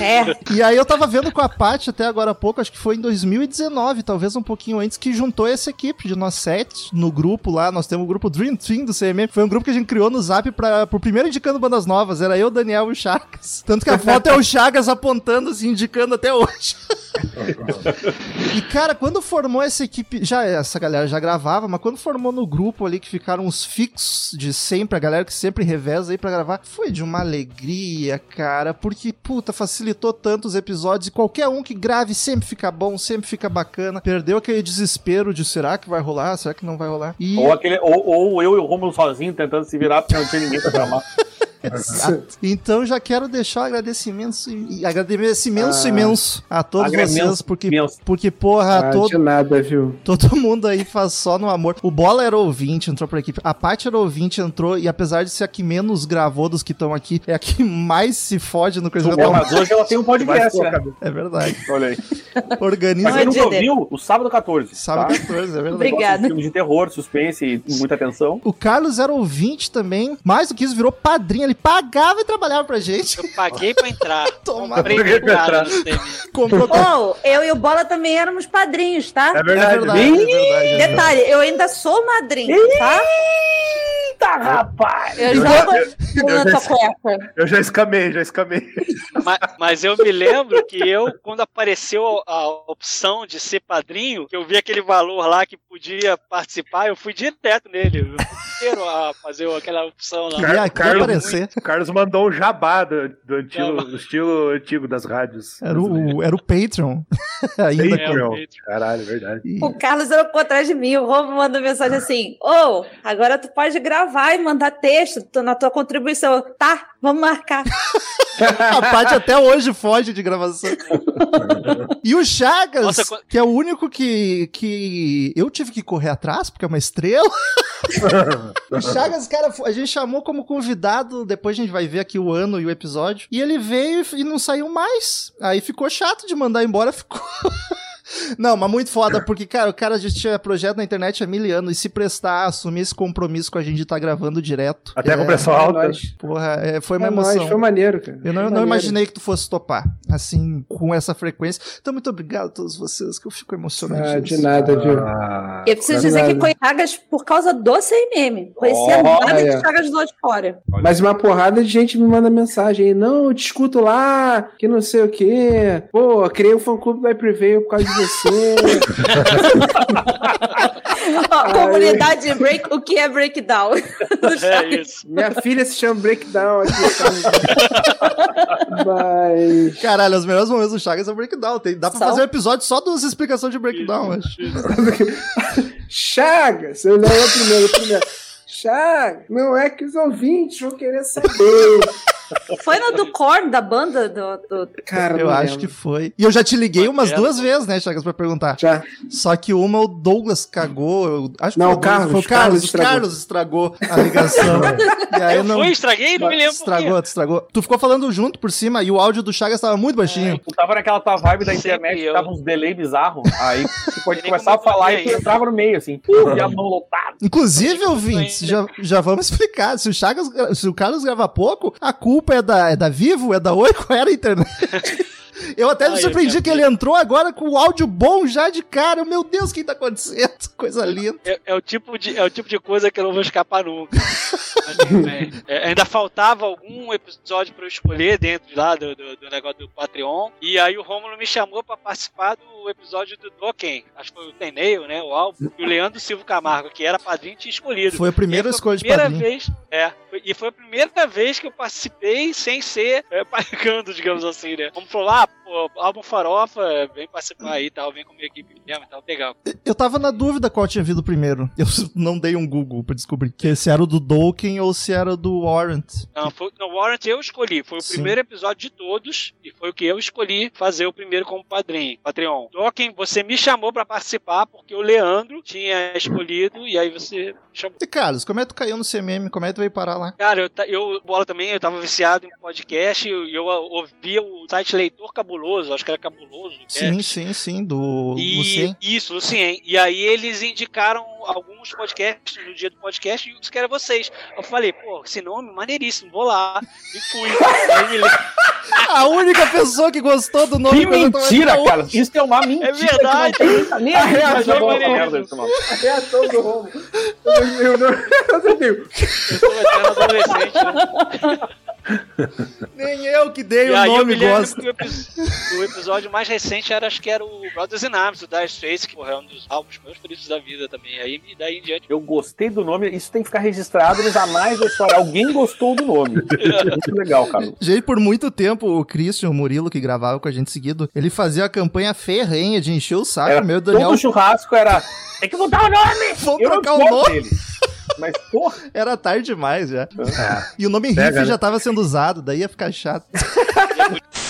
É. E aí eu tava vendo com a Paty até agora há pouco, acho que foi em 2019, talvez um pouquinho antes, que juntou essa equipe de nós sete no grupo lá. Nós temos o grupo Dream Team do CMM. Foi um grupo que a gente criou no Zap pra, pro primeiro indicando bandas novas. Era eu, Daniel e o Chagas. Tanto que a foto é o Chagas apontando, assim, indicando até hoje. E, cara, quando formou essa equipe, já essa galera já gravava, mas quando formou no grupo ali, que ficaram os fixos de sempre, a galera que sempre reveza aí pra gravar, foi de uma alegria, cara, porque, puta, facilitou tanto os episódios e qualquer um que grave sempre fica bom, sempre fica bacana. Perdeu aquele desespero de será que vai rolar, será que não vai rolar? E... Ou, aquele, ou, ou eu e o Romulo sozinho tentando se virar porque não tinha ninguém pra chamar. Exato. Então já quero deixar um agradecimento, e- agradecimento Ah. imenso a todos vocês, porque, imenso. porque porra, Ah, todo, de nada, viu? Todo mundo aí faz só no amor. O Bola era ouvinte, entrou pra equipe. A Paty era ouvinte, entrou. E apesar de ser a que menos gravou dos que estão aqui, é a que mais se fode no Crazy É, Metal. mas hoje ela tem um podcast, né? É verdade. Olha aí. Organiza. Pra quem nunca Não é ouviu, o sábado 14. Sábado tá? 14, é verdade. Obrigada. Filme de terror, suspense e muita atenção. O Carlos era ouvinte também. Mais do que isso, virou padrinho. Ele pagava e trabalhava pra gente. Eu paguei pra entrar. Toma. Comprei pra entrar. Comprou. Ou, eu e o Bola também éramos padrinhos, tá? É É verdade. verdade, é verdade. é verdade. Detalhe, eu ainda sou madrinha, tá? Eita, rapaz! Eu Eu já eu pulando já- cueca. Eu já escamei, já escamei. Mas, mas eu me lembro que eu, quando apareceu a opção de ser padrinho, que eu vi aquele valor lá que podia participar, eu fui direto nele. Eu fui inteiro a fazer aquela opção lá. Queria Carlos- aparecer. O Carlos mandou o jabá do, do, antigo, do estilo antigo das rádios. Era o, era o Patreon. Ainda. É, Patreon. o Patreon. Caralho, verdade. E- O Carlos era atrás de mim, o Robo mandou mensagem assim: Ô, agora tu pode gravar e mandar texto na tua contribuição. Tá, vamos marcar. A Paty até hoje foge de gravação. e o Chagas, Nossa, que é o único que, que eu tive que correr atrás, porque é uma estrela. o Chagas, cara, a gente chamou como convidado, depois a gente vai ver aqui o ano e o episódio. E ele veio e não saiu mais. Aí ficou chato de mandar embora, ficou. Não, mas muito foda, porque, cara, o cara já tinha projeto na internet há mil anos e se prestar a assumir esse compromisso com a gente de estar gravando direto. Até é, com pressão É alta. nóis. Porra, é, foi uma É emoção. nóis, foi maneiro, cara. Eu não, eu não imaginei que tu fosse topar, assim, com essa frequência. Então, muito obrigado a todos vocês, que eu fico emocionado. Ah, de nada, viu? Ah, Eu preciso dizer que nada. conheci Chagas por causa do CMM. Conhecia Ó, nada de. Chagas do lado de fora. Mas uma porrada de gente me manda mensagem aí. Não, eu te escuto lá, que não sei o quê. Pô, criei um fã-clube do iPreview por causa de você. Ó, comunidade break, o que é breakdown? Do É isso. Minha filha se chama Breakdown aqui. Mas... Caralho, os melhores momentos do Chagas é o Breakdown. Tem, dá pra fazer um episódio só das explicações de Breakdown, eu acho. Chagas! Eu não é o primeiro, o primeiro. Chagas, não é que os ouvintes vão querer saber. Foi no do Korn, da banda do. do- Cara, Eu acho lembro. que foi. E eu já te liguei umas duas vezes, né, Chagas, pra perguntar. Já. Só que uma o Douglas cagou. eu acho que Não, foi o Carlos, Foi o Carlos, Carlos o estragou. Carlos estragou a ligação. e aí Eu não. fui, estraguei, não me lembro. Estragou, estragou. Tu ficou falando junto por cima e o áudio do Chagas tava muito baixinho. Tu tava naquela tua vibe da internet, que tava uns delay bizarro. Aí tu pode começar a falar e tu entrava no meio, assim. Uh, e a mão lotada. Inclusive, ouvintes, já, já vamos explicar. Se o Chagas, se o Carlos grava pouco, a culpa é da, é da Vivo, é da Oi, qual era a internet? Eu até me Ai, surpreendi eu que ele entrou agora com o áudio bom já de cara. Meu Deus, o que tá acontecendo? Coisa linda. É, é o tipo de, é o tipo de coisa que eu não vou escapar nunca. Mas bem. É, ainda faltava algum episódio pra eu escolher dentro de lá do, do, do negócio do Patreon. E aí o Romulo me chamou pra participar do o episódio do Dokken, acho que foi o Teneio, né? O álbum, e o Leandro Silva Camargo, que era padrinho, tinha escolhido. Foi a primeira escolha de primeira padrinho. Vez, é, foi- e foi a primeira vez que eu participei sem ser é, pagando, digamos assim, né? Como falou, ah, pô, álbum farofa, vem participar aí e tal, vem com a minha equipe mesmo e tal, legal. Eu tava na dúvida qual tinha vindo primeiro. Eu não dei um Google pra descobrir que se era o do Dokken ou se era o do Warrant. Não, foi, no Warrant eu escolhi. Foi o Sim. primeiro episódio de todos. E foi o que eu escolhi fazer o primeiro como padrinho, Patreon. Dokken, você me chamou pra participar porque o Leandro tinha escolhido e aí você chamou. E, Carlos, como é que tu caiu no CMM? Como é que tu veio parar lá? Cara, eu, eu, bola também, eu tava viciado em podcast e eu, eu ouvia o site Leitor Cabuloso, acho que era Cabuloso. Sim, é. sim, sim, do E, Lucien. Isso, Lucien. E aí eles indicaram alguns podcasts no dia do podcast e isso que era vocês. Eu falei, pô, esse nome maneiríssimo, vou lá. E fui. A única pessoa que gostou do nome Que mentira, cara. Isso é uma mentira. É verdade. Nem a reação esse maluco. A reação do Romo. Eu, eu, eu, sou eterno adolescente, né? Nem eu que dei E o nome gosto. que o, o episódio mais recente era, acho que era o Brothers in Arms, do Dire Straits, que porra, é um dos álbuns meus favoritos da vida também. Aí e daí em diante. Eu gostei do nome, isso tem que ficar registrado nos anais da história. Alguém gostou do nome. Muito legal, cara. Gente, por muito tempo, o Christian, o Murilo, que gravava com a gente seguido, ele fazia a campanha ferrenha de encher o saco. Era, meu Daniel Todo churrasco era. Tem que mudar o nome! Não trocar o nome. dele. Mas, porra. era tarde demais já. É. E o nome Pega, Riff né? já tava sendo usado, daí ia ficar chato.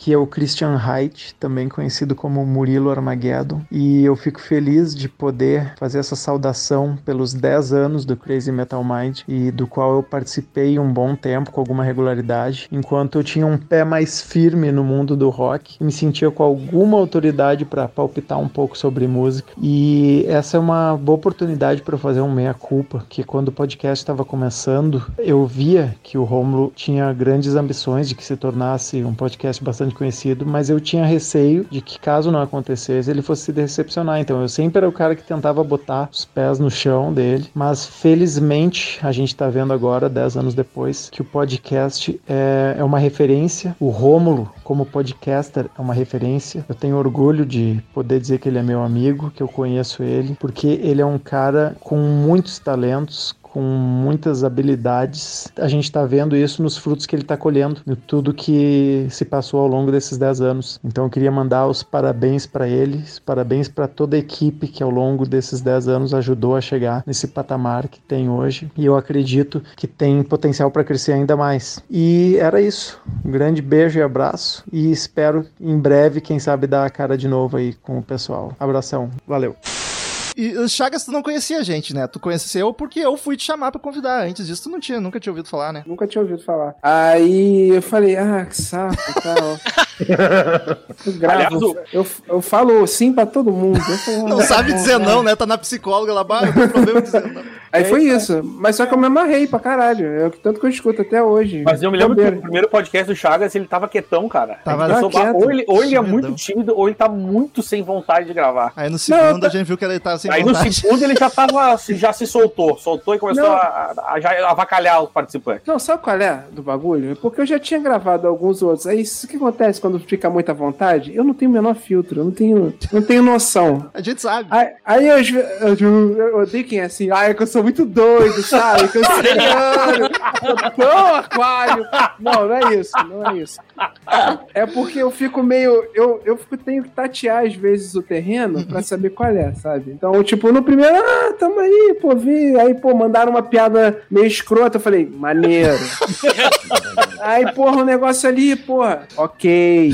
Aqui é o Christian Haidt, também conhecido como Murilo Armageddon, e eu fico feliz de poder fazer essa saudação pelos 10 anos do Crazy Metal Mind e do qual eu participei um bom tempo com alguma regularidade, enquanto eu tinha um pé mais firme no mundo do rock e me sentia com alguma autoridade para palpitar um pouco sobre música. E essa é uma boa oportunidade para fazer um meia culpa, que quando o podcast estava começando, eu via que o Romulo tinha grandes ambições de que se tornasse um podcast bastante conhecido, mas eu tinha receio de que caso não acontecesse, ele fosse se decepcionar. Então eu sempre era o cara que tentava botar os pés no chão dele, mas felizmente a gente tá vendo agora, 10 anos depois, que o podcast é, é uma referência. O Rômulo, como podcaster, é uma referência. Eu tenho orgulho de poder dizer que ele é meu amigo, que eu conheço ele, porque ele é um cara com muitos talentos, com muitas habilidades. A gente está vendo isso nos frutos que ele está colhendo, em tudo que se passou ao longo desses 10 anos. Então eu queria mandar os parabéns para ele, parabéns para toda a equipe que ao longo desses 10 anos ajudou a chegar nesse patamar que tem hoje. E eu acredito que tem potencial para crescer ainda mais. E era isso. Um grande beijo e abraço. E espero em breve, quem sabe, dar a cara de novo aí com o pessoal. Abração. Valeu. E o Chagas, tu não conhecia a gente, né? Tu conheceu porque eu fui te chamar pra convidar. Antes disso, tu não tinha, nunca tinha ouvido falar, né? Nunca tinha ouvido falar. Aí eu falei, ah, que saco e tal. Eu gravo, eu, eu falo sim pra todo mundo. Falei, ah, Não tá sabe bom, dizer não, né? Tá na psicóloga lá, bah, não tem problema dizer não. Aí foi isso. Mas só que eu me amarrei pra caralho. É o que tanto que eu escuto até hoje. Mas eu me lembro que o primeiro podcast do Chagas, ele tava quietão, cara. Tava A gente pensou, quieto. ou ele, ou ele é muito tímido, ou ele tá muito sem vontade de gravar. Aí no segundo tá- a gente viu que ele tava sem Aí no vontade. segundo ele já tava, já se soltou, soltou e começou Não. a, a, já avacalhar os participantes. Não, sabe qual é do bagulho? Porque eu já tinha gravado alguns outros. Aí isso que acontece quando fica muita vontade? Eu não tenho o menor filtro, eu não tenho, não tenho noção. A gente sabe. Aí, aí eu, eu, eu, eu odeio quem é assim, ah, é que eu sou muito doido, sabe? Que eu sou eu tô aquário. Não, não é isso, não é isso. É porque eu fico meio. Eu, eu fico, tenho que tatear às vezes o terreno pra saber qual é, sabe? Então, tipo, no primeiro, ah, tamo aí, pô, vi. Aí, pô, mandaram uma piada meio escrota. Eu falei, maneiro. Aí, porra, um negócio ali, porra, ok.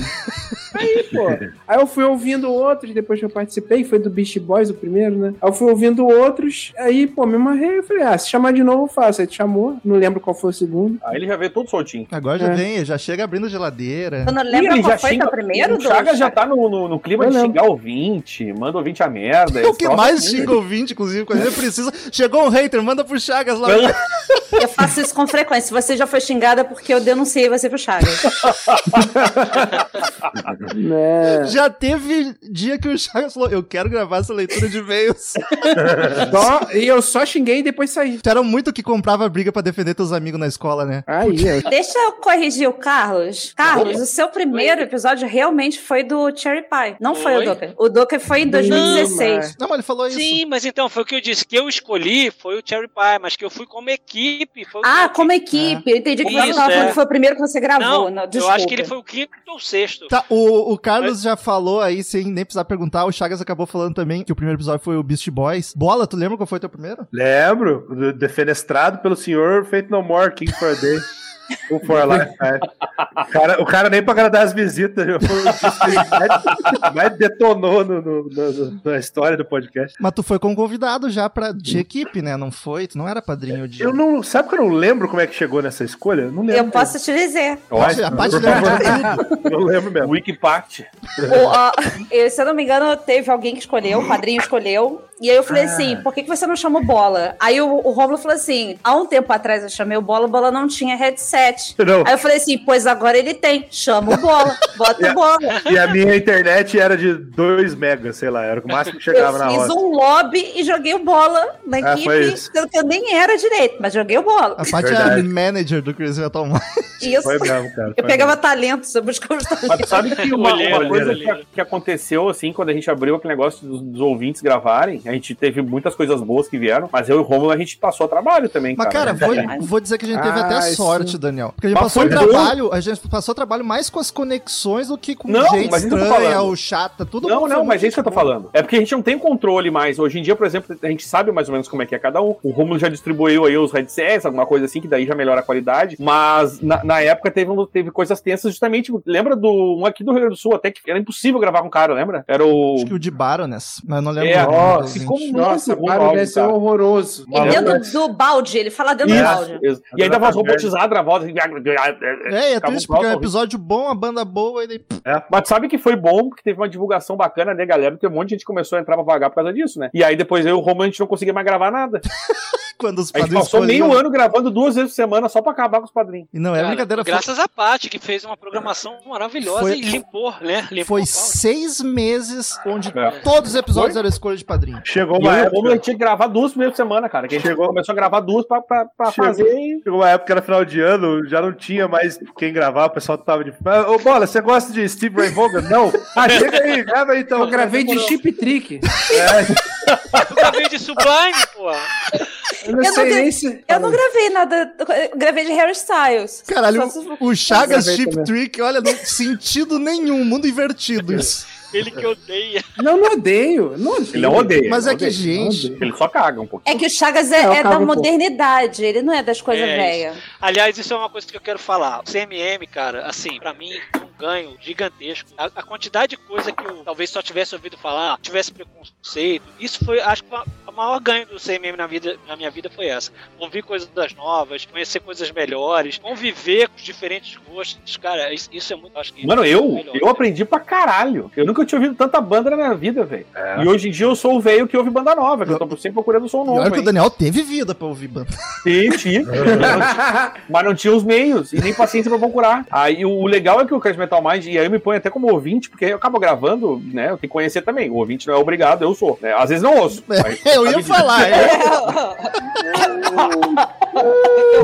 Aí, pô. Aí eu fui ouvindo outros, depois que eu participei, foi do Beast Boys o primeiro, né? Aí eu fui ouvindo outros, aí, pô, me amarrei. Eu falei, ah, se chamar de novo eu faço. Aí te chamou, não lembro qual foi o segundo. Aí ele já veio todo soltinho. Agora já É. vem, já chega abrindo a geladeira. Tu não lembra ele qual já foi xinga- teu primeiro, O Douglas? já tá no, no, no clima Eu de lembro. xingar o 20, manda o 20 a merda. O que esse mais xinga ouvinte, inclusive, quando ele precisa. Chegou um hater, manda pro Chagas lá. Eu faço isso com frequência. Se você já foi xingada é porque eu denunciei você pro Chagas. Né? Já teve dia que o Chagas falou: Eu quero gravar essa leitura de e-mails. Só- e eu só xinguei e depois saí. Tu era muito que comprava briga pra defender teus amigos na escola, né? Aí, ó. Deixa eu corrigir o Carlos. Carlos, o seu primeiro episódio realmente foi do Cherry Pie. Não foi, Foi? o Docker. O Docker foi em 2016. Não, mas ele falou isso. Sim, mas então, foi o que eu disse. Que eu escolhi foi o Cherry Pie, mas que eu fui como equipe. Foi o Ah, como equipe. Eu entendi que você Isso, tava falando é. que foi o primeiro que você gravou. Não, eu desculpa. acho que ele foi o quinto ou sexto. Tá, o, o Carlos já falou aí, sem nem precisar perguntar. O Chagas acabou falando também que o primeiro episódio foi o Beast Boys. Bola, tu lembra qual foi teu primeiro? Lembro, do- defenestrado pelo senhor Fate No More, King for a Day. Ou for Lifetime. O cara, o cara nem pra agradar as visitas, o mais, mais detonou no- no- no- na história do podcast. Mas tu foi como convidado já pra, de equipe, né? Não foi? Tu não era padrinho de. Eu não. Sabe que eu não lembro como é que chegou nessa escolha? Eu não lembro. Eu posso te dizer. Pode, a por favor. Eu lembro mesmo. Wikipact. O, eu, se eu não me engano, teve alguém que escolheu, o padrinho escolheu. E aí eu falei Ah. assim: por que, que você não chama o Bola? Aí o, o Romulo falou assim: há um tempo atrás eu chamei o Bola, o Bola não tinha headset. Não. Aí eu falei assim: pois agora ele tem. Chama o Bola, bota o Bola. E a minha internet era de 2 megas, sei lá, era o máximo que chegava eu na fiz hora. um lobby e joguei o bola na Ah, equipe, sendo que eu nem era direito, mas joguei o bola. A Paty é a Verdade. manager do Crazy Metal Mind. Isso. Foi mesmo, cara. Eu pegava talentos, eu buscava os talentos. Mas sabe que uma, uma coisa que, que aconteceu, assim, quando a gente abriu aquele negócio dos, dos ouvintes gravarem, a gente teve muitas coisas boas que vieram, mas eu e o Romulo a gente passou trabalho também, Mas, cara, cara. vou, vou dizer que a gente teve Ah, até isso- sorte, Daniel. Porque a gente Mas passou foi trabalho, a gente passou trabalho mais com as conexões do que com Não, gente mas isso estranha falando. ou chata, tudo Não, não, mas é isso que eu tô falando. É porque a gente não tem controle mais. Hoje em dia, por exemplo, a gente sabe mais ou menos como é que é cada um. O Romulo já distribuiu aí os headsets, alguma coisa assim, que daí já melhora a qualidade. Mas na, na época teve, teve coisas tensas justamente. Lembra do um aqui do Rio Grande do Sul, até que era impossível gravar com o cara, lembra? Era o. Acho que o de Baroness, mas eu não lembro. É, o nome ó, ficou muito Nossa, bom o deve ser horroroso. E dentro do balde, ele fala dentro do balde. Isso. E ainda voz robotizada, a voz. assim, É, e é triste um porque é um episódio bom, a banda boa, e daí. É, mas sabe que foi bom, porque teve uma divulgação bacana, né, galera? Porque um monte de gente começou a entrar pra vagar por causa disso, né? E aí depois eu e o Romulo a gente não conseguia mais gravar nada. Quando os A gente padrinhos passou escolhiam- meio ano gravando duas vezes por semana só pra acabar com os padrinhos. E não é Cara, brincadeira, foi, Graças a Paty, que fez uma programação maravilhosa Foi- e limpou, né? Limpou foi seis meses onde É. todos os episódios Foi? eram escolha de padrinho. Chegou uma eu e o época. Gente tinha que gravar duas por semana, cara. Que a gente Chegou- começou a gravar duas pra, pra, pra Chegou- fazer e. Chegou uma época, era final de ano, já não tinha mais quem gravar, o pessoal tava de. Ah, Ô, Bola, você gosta de Steve Ray Vaughan? Não? Ah, chega aí, grava aí então. Eu gravei de chip trick. É, Eu gravei de Sublime, pô. Eu não Eu sei não nem tenho- se. Eu não gravei nada, eu gravei de Harry Styles. Caralho, se- o Chagas Chip. Trick, olha, não sentido nenhum, mundo invertido isso. Ele que odeia. Não, não odeio. Não odeio. Ele não odeia. Mas não é que, odeia. gente, Ele só caga um pouquinho. É que o Chagas é, É, é da um pouco. modernidade, ele não é das coisas É, velhas. Aliás, isso é uma coisa que eu quero falar. O CMM, cara, assim, pra mim, é um ganho gigantesco. A, a quantidade de coisa que eu talvez só tivesse ouvido falar, tivesse preconceito, isso foi, acho que o maior ganho do CMM na, vida, na minha vida foi essa. Ouvir coisas novas, conhecer coisas melhores, conviver com os diferentes gostos. Cara, isso, isso é muito, acho que Mano, isso é eu, melhor. eu aprendi pra caralho. Eu nunca tinha ouvido tanta banda na minha vida, velho. É. E hoje em dia eu sou o velho que ouve banda nova, que eu tô sempre procurando som novo. olha que o? Daniel teve vida pra ouvir banda. Sim, tinha. Mas não tinha os meios e nem paciência pra procurar. Aí o, legal é que o Crash Metal Mind, e aí eu me ponho até como ouvinte, porque eu acabo gravando, né? Eu tenho que conhecer também. O ouvinte não é obrigado, eu sou. né? Às vezes não ouço. mas Eu ia falar, é.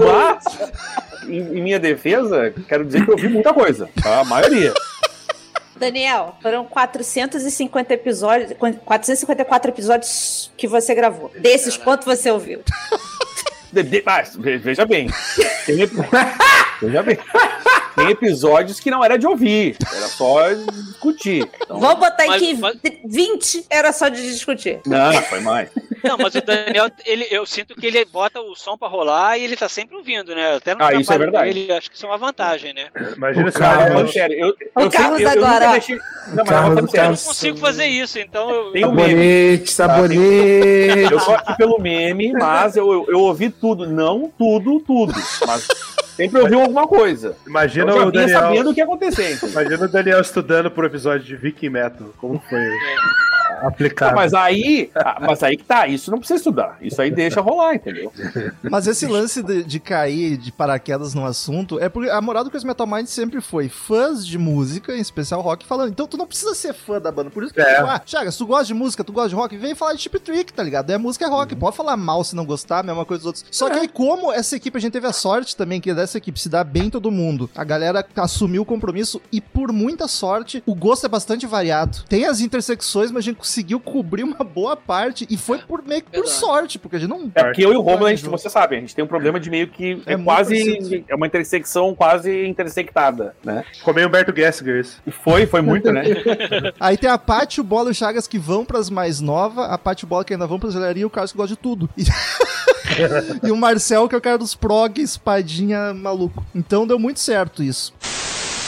Mas, em, em minha defesa, quero dizer que eu ouvi muita coisa. tá? A maioria. Daniel, foram 450 episódios, 454 episódios que você gravou. Desses, quanto você ouviu? De- de- mas, ve- veja bem. Tem, veja bem. Tem episódios que não era de ouvir, era só discutir. Então, Vamos botar mas- aqui mas- 20 era só de discutir. não, foi mais. Não, mas o Daniel, ele, eu sinto que ele bota o som pra rolar e ele tá sempre ouvindo, né? Até no Ah, isso é verdade. dele, acho que isso é uma vantagem, né? Imagina O Falando sério, eu, O eu, Carlos eu, eu agora, deixei. Não, mas Carlos- Eu não Carlos- consigo fazer isso, então eu. tem. Sabonete, sabonete. Eu só aqui pelo meme, mas eu, eu, eu ouvi tudo. Não tudo, tudo. Mas sempre ouvi alguma coisa. Imagina já o Daniel. sabendo o que ia acontecer. Imagina o Daniel estudando por episódio de Viking Metal. Como foi? Aplicado. mas aí, ah, mas aí que tá, isso não precisa estudar. Isso aí deixa rolar, entendeu? Mas esse lance de, de cair de paraquedas no assunto é porque a moral do Crazy Metal Mind sempre foi fãs de música, em especial rock, falando. Então tu não precisa ser fã da banda. Por isso que É. eu digo, ah, Chagas, tu gosta de música, tu gosta de rock, vem falar de Chip Trick, tá ligado? É música é rock. Pode falar mal se não gostar, a mesma coisa dos outros. Só que aí, como essa equipe, a gente teve a sorte também que dessa equipe se dá bem todo mundo. A galera assumiu o compromisso e, por muita sorte, o gosto é bastante variado. Tem as intersecções, mas a gente conseguiu cobrir uma boa parte e foi por meio que por sorte, porque a gente não. É porque eu e o Romulo, a gente, você sabe, a gente tem um problema de meio que é, É quase. É uma intersecção quase intersectada, né? Ficou meio Humberto Gessinger isso. E foi, foi muito, né? Aí tem a Paty, o Bola e o Chagas que vão pras mais novas, a Paty e o Bola que ainda vão pras galeria e o Carlos que gosta de tudo. E... e o Marcel que é o cara dos prog, espadinha maluco. Então deu muito certo isso.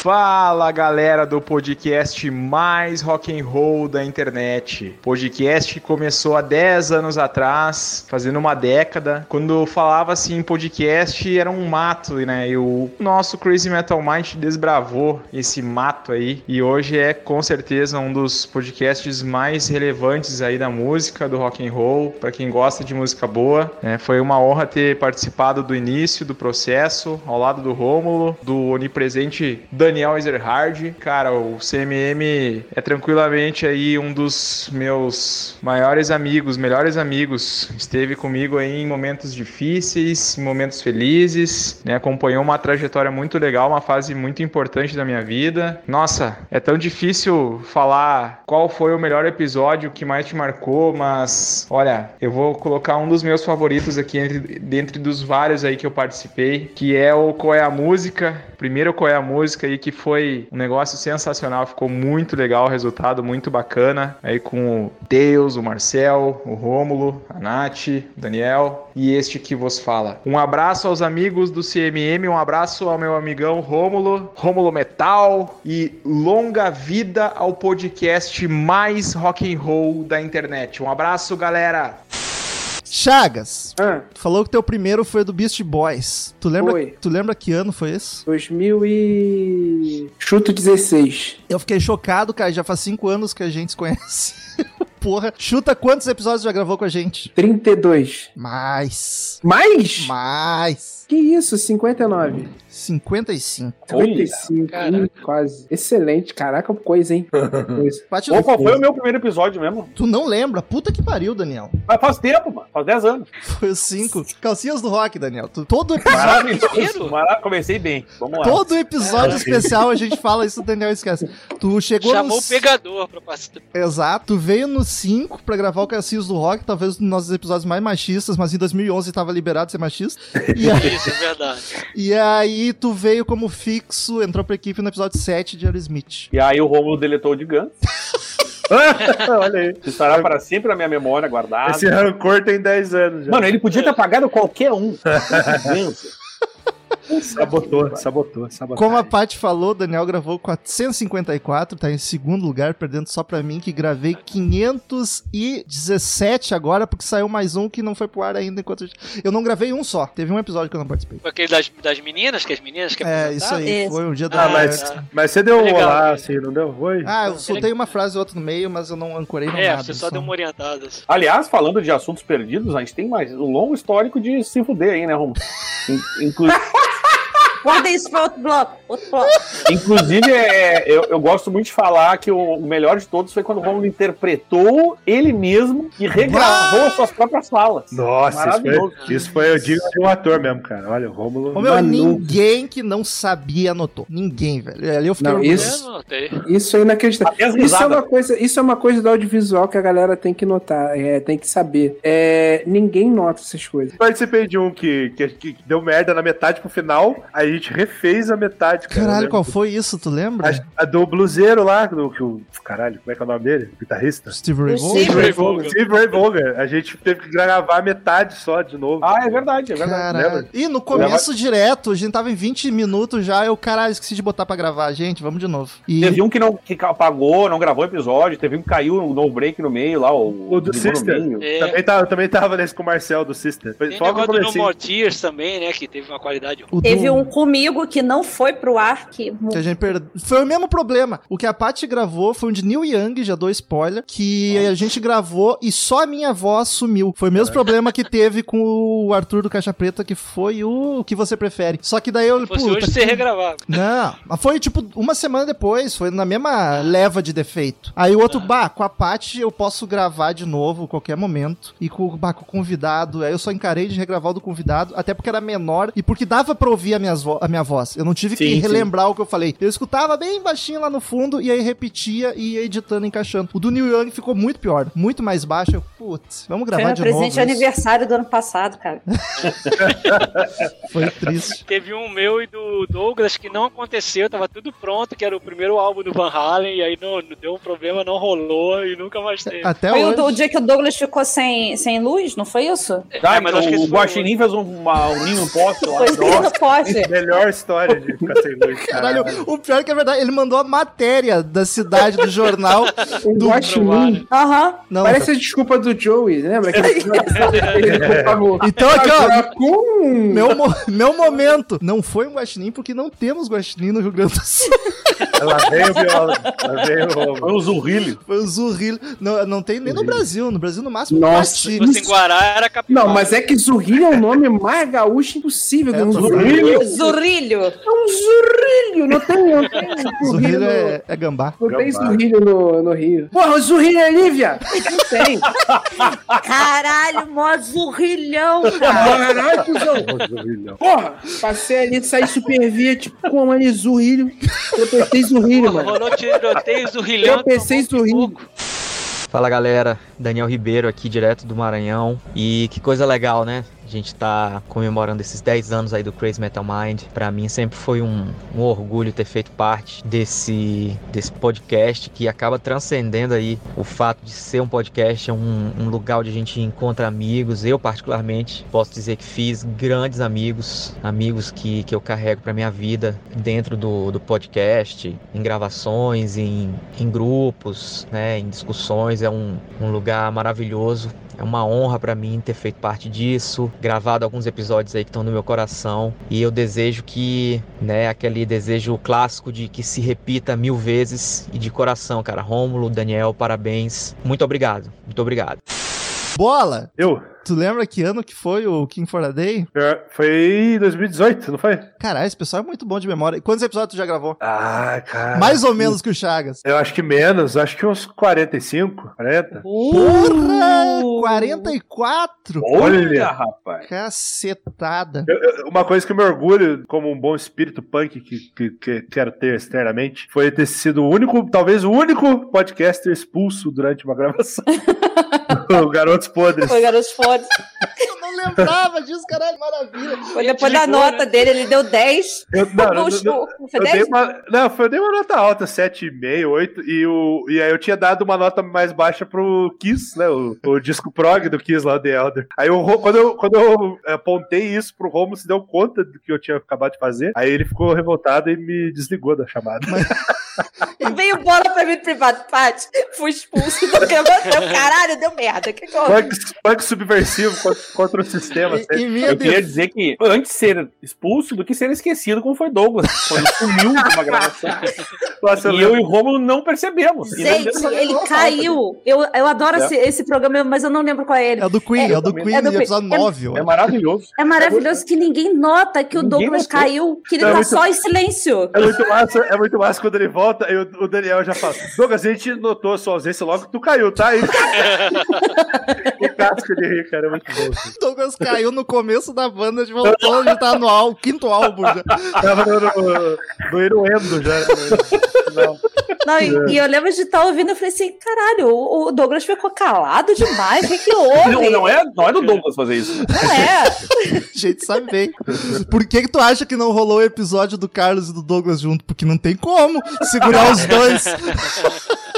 Fala galera do podcast mais rock and roll da internet. Podcast que começou há 10 anos atrás, fazendo uma década. Quando falava assim podcast era um mato, né? E o nosso Crazy Metal Mind desbravou esse mato aí e hoje é com certeza um dos podcasts mais relevantes aí da música, do rock and roll, para quem gosta de música boa. né? Foi uma honra ter participado do início do processo, ao lado do Rômulo, do onipresente Daniel Ezerhard. Cara, o CMM é tranquilamente aí um dos meus maiores amigos, melhores amigos. Esteve comigo aí em momentos difíceis, em momentos felizes, né? Acompanhou uma trajetória muito legal, uma fase muito importante da minha vida. Nossa, é tão difícil falar qual foi o melhor episódio que mais te marcou, mas olha, eu vou colocar um dos meus favoritos aqui entre, dentre dos vários aí que eu participei, que é o Qual é a Música. Primeiro Qual é a Música aí que foi um negócio sensacional, ficou muito legal o resultado, muito bacana. Aí com o Deus, o Marcel, o Rômulo, a Nath, o Daniel e este que vos fala. Um abraço aos amigos do CMM, um abraço ao meu amigão Rômulo, Rômulo Metal e longa vida ao podcast mais rock and roll da internet. Um abraço, galera. Chagas, tu falou que teu primeiro foi do Beast Boys. Tu lembra, Foi. tu lembra que ano foi esse? 2000 e... Chuto 16. Eu fiquei chocado, cara. Já faz cinco anos que a gente se conhece. Porra, chuta quantos episódios já gravou com a gente? 32. Mais. Mais? Mais. Que isso, 59. 55. 55, Caraca. ih, quase. Excelente, caraca, coisa, hein? Coisa. No qual foi o meu primeiro episódio mesmo? Tu não lembra? Puta que pariu, Daniel. Mas faz tempo, mano. Faz 10 anos. Foi os cinco. Calcinhas do rock, Daniel. Tu- todo episódio. Maravilhoso. Mara- Comecei bem. Vamos lá. Todo episódio especial a gente fala isso, o Daniel esquece. Tu chegou Chamou no. o pegador pra participar. Exato, tu veio no 5 pra gravar o Cassius do Rock, talvez um dos nossos episódios mais machistas, mas em 2011 tava liberado de ser machista. E aí, Isso, é verdade. e aí tu veio como fixo, entrou pra equipe no episódio 7 de Aerosmith. E aí o Romulo deletou o de Guns. Olha aí. Estará para sempre na minha memória guardada. Esse rancor tem 10 anos já. Mano, ele podia ter apagado qualquer um. Sabotou, sabotou, sabotou. Como a Paty falou, Daniel gravou 454, tá em segundo lugar, perdendo só pra mim, que gravei 517 agora, porque saiu mais um que não foi pro ar ainda enquanto. a gente- Eu não gravei um só, teve um episódio que eu não participei. Foi aquele das, das meninas, que as meninas que É, isso aí, apresentaram? foi um dia do Ah, mas, mas você deu um Legal. olá assim, não deu? Oi? Ah, eu soltei uma frase ou outra no meio, mas eu não ancorei no É, nada. você só deu uma orientada. Aliás, falando de assuntos perdidos, a gente tem mais um longo histórico de se fuder aí, né, Romulo? In- Guarda isso pra outro bloco. Outro bloco. Inclusive, é, eu, eu gosto muito de falar que o, o melhor de todos foi quando o Romulo interpretou ele mesmo e regravou as suas próprias falas. Nossa, isso foi, isso foi, eu digo, de um ator mesmo, cara. Olha, o Rômulo. Ô, meu, ninguém que não sabia anotou. Ninguém, velho. Ali eu fiquei Não, isso, isso é inacreditável. Isso é, uma coisa, isso é uma coisa do audiovisual que a galera tem que notar, é, tem que saber. É, ninguém nota essas coisas. Participei de um que, que, que deu merda na metade pro final, aí gente refez a metade, cara. Caralho, Eu qual foi isso? Tu lembra? A, a do bluseiro lá, do que o. Caralho, como é que é o nome dele? O guitarrista? Steve Ray Vaughan? Steve Ray Vaughan. A gente teve que gravar metade só de novo. Ah, é verdade, é verdade. Caralho. E no começo direto, a gente tava em 20 minutos já, eu, caralho, esqueci de botar pra gravar. Gente, vamos de novo. E Teve um que não que apagou, não gravou episódio, teve um que caiu no no break no meio lá, o, O do Sister. meio. É. Também, tava, também tava nesse com o Marcel do Sister. Foi Tem só negócio do No. More Tears também, né? Que teve uma qualidade o Teve do- um com comigo que não foi pro ar, que Que a gente perde... Foi o mesmo problema. O que a Paty gravou foi um de Neil Young, já dou spoiler, que a gente gravou e só a minha voz sumiu. Foi o mesmo problema que teve com o Arthur do Caixa Preta, que foi o que você prefere. Só que daí eu. Se fosse puta, hoje, você regravava. Não, mas foi tipo uma semana depois, foi na mesma leva de defeito. Aí o outro, bah, com a Paty eu posso gravar de novo qualquer momento. E com, bah, com o convidado, aí eu só encarei de regravar o do convidado, até porque era menor e porque dava pra ouvir a, minhas vo- a minha voz. Eu não tive que Sim, sim. relembrar o que eu falei. Eu escutava bem baixinho lá no fundo e aí repetia e ia editando, encaixando. O do Neil Young ficou muito pior, muito mais baixo. Eu, putz, vamos Foi gravar meu de presente novo. de isso. aniversário do ano passado, cara. Foi triste. Teve um meu e do Douglas que não aconteceu, tava tudo pronto, que era o primeiro álbum do Van Halen, e aí não, não deu um problema, não rolou e nunca mais teve. Até foi o, o dia que o Douglas ficou sem, sem luz, não foi isso? Ah, É, mas acho que o esse foi Guaxinim fez um, uma, um ninho no poste lá. Foi ninho no poste. Melhor história de ficar sem luz, Caralho, o pior é que é verdade, ele mandou a matéria da cidade do jornal O do Guaxinim. Aham. Não, Parece a desculpa do Joey, lembra? Que favor. Então aqui, ó, com... meu, mo- meu momento. Não foi um guaxinim, porque não temos guaxinim no Rio Grande do Sul. Lá vem o viola, lá vem o. Foi o Zurrilho. Foi o Zurrilho. Não, não tem nem no Brasil. No Brasil, no máximo, Nossa. Se fosse em Guará, era capital. Não, mas é que Zurrilho é um nome mais gaúcho impossível. É, um tô Zurrilho. Zurrilho. É um Zurrilho. Não tem, não tem Zurrilho. No- é, é gambá. Não tem Gambá. Zurrilho no, no Rio. Porra, o Zurrilho é Lívia. Não tem. Caralho, mó zurrilhão, cara. Caralho, cuzão. Porra, passei ali, saí super via, tipo, com ali Zurrilho. Eu pensei Zurrilho, mano. Rolou tiroteio, Zurrilhão. Eu pensei Zurrilho. Fala galera, Daniel Ribeiro aqui direto do Maranhão. E que coisa legal, né? Gente tá comemorando esses 10 anos aí do Crazy Metal Mind. Pra mim sempre foi um, um orgulho ter feito parte desse, desse podcast que acaba transcendendo aí o fato de ser um podcast, um, um lugar onde a gente encontra amigos. Eu, particularmente, posso dizer que fiz grandes amigos, amigos que, que eu carrego pra minha vida dentro do, do podcast, em gravações, em, em grupos, né, em discussões. É um, um lugar maravilhoso. É uma honra pra mim ter feito parte disso, gravado alguns episódios aí que estão no meu coração. E eu desejo que, né, aquele desejo clássico de que se repita mil vezes e de coração, cara. Rômulo, Daniel, parabéns. Muito obrigado. Muito obrigado. Bola! Eu? Tu lembra que ano que foi o King for a Day? Foi 2018, não foi? Caralho, esse pessoal é muito bom de memória. Quantos episódios tu já gravou? Ah, cara. Mais ou menos que o Chagas. Eu acho que menos, acho que uns 45, 40. Porra! 44? Olha, rapaz. Cacetada. Eu- eu- uma coisa que eu me orgulho, como um bom espírito punk que, que, que quero ter externamente, foi ter sido o único, talvez o único podcaster expulso durante uma gravação. o Garotos Podres. Foi garoto foda. Eu não lembrava disso, caralho, maravilha. Foi depois da nota dele, ele deu 10. Eu, não, não, Puxa, não, foi eu 10? dei uma, não, foi- eu dei uma nota alta, 7,5, 8, e, o, e aí eu tinha dado uma nota mais baixa pro Kiss, né, o, o disco prog do Kiss lá, The Elder. Aí Ro- quando eu, quando eu apontei isso pro Romo, se deu conta do que eu tinha acabado de fazer, aí ele ficou revoltado e me desligou da chamada. E veio bola pra mim no privado. Paty, fui expulso do. Deu caralho, deu merda. Que que eu... Punk, punk subversivo contra, contra o sistema. E, e minha Eu queria def- dizer que antes de ser expulso do que ser esquecido, como foi Douglas, quando sumiu de uma gravação. Nossa, e eu e o Romulo não percebemos. E não Gente, a ele caiu. Eu, eu adoro É. esse, esse programa, mas eu não lembro qual é ele. É o do Queen, é, o do. Queen, É do do episódio Queen. 9, falta. É maravilhoso. É maravilhoso que ninguém nota que o Ninguém Douglas notou. caiu, que ele É tá muito- só em silêncio. É muito massa, é muito massa quando ele volta e o, o Daniel já fala: Douglas, a gente notou a sua ausência logo que tu caiu, tá? E... o casco de rir, cara, é muito bom. assim. Douglas caiu no começo da banda, gente voltou, a gente tá no al- quinto álbum já. Tava no, no, no Iruendo já. né? Não. Não, e, e eu lembro de estar ouvindo, eu falei assim, caralho, o, o Douglas ficou calado demais, o que que houve? Não, não, é, não é do Douglas fazer isso. Não é. A gente sabe bem. Por que que tu acha que não rolou o episódio do Carlos e do Douglas junto? Porque não tem como segurar os dois.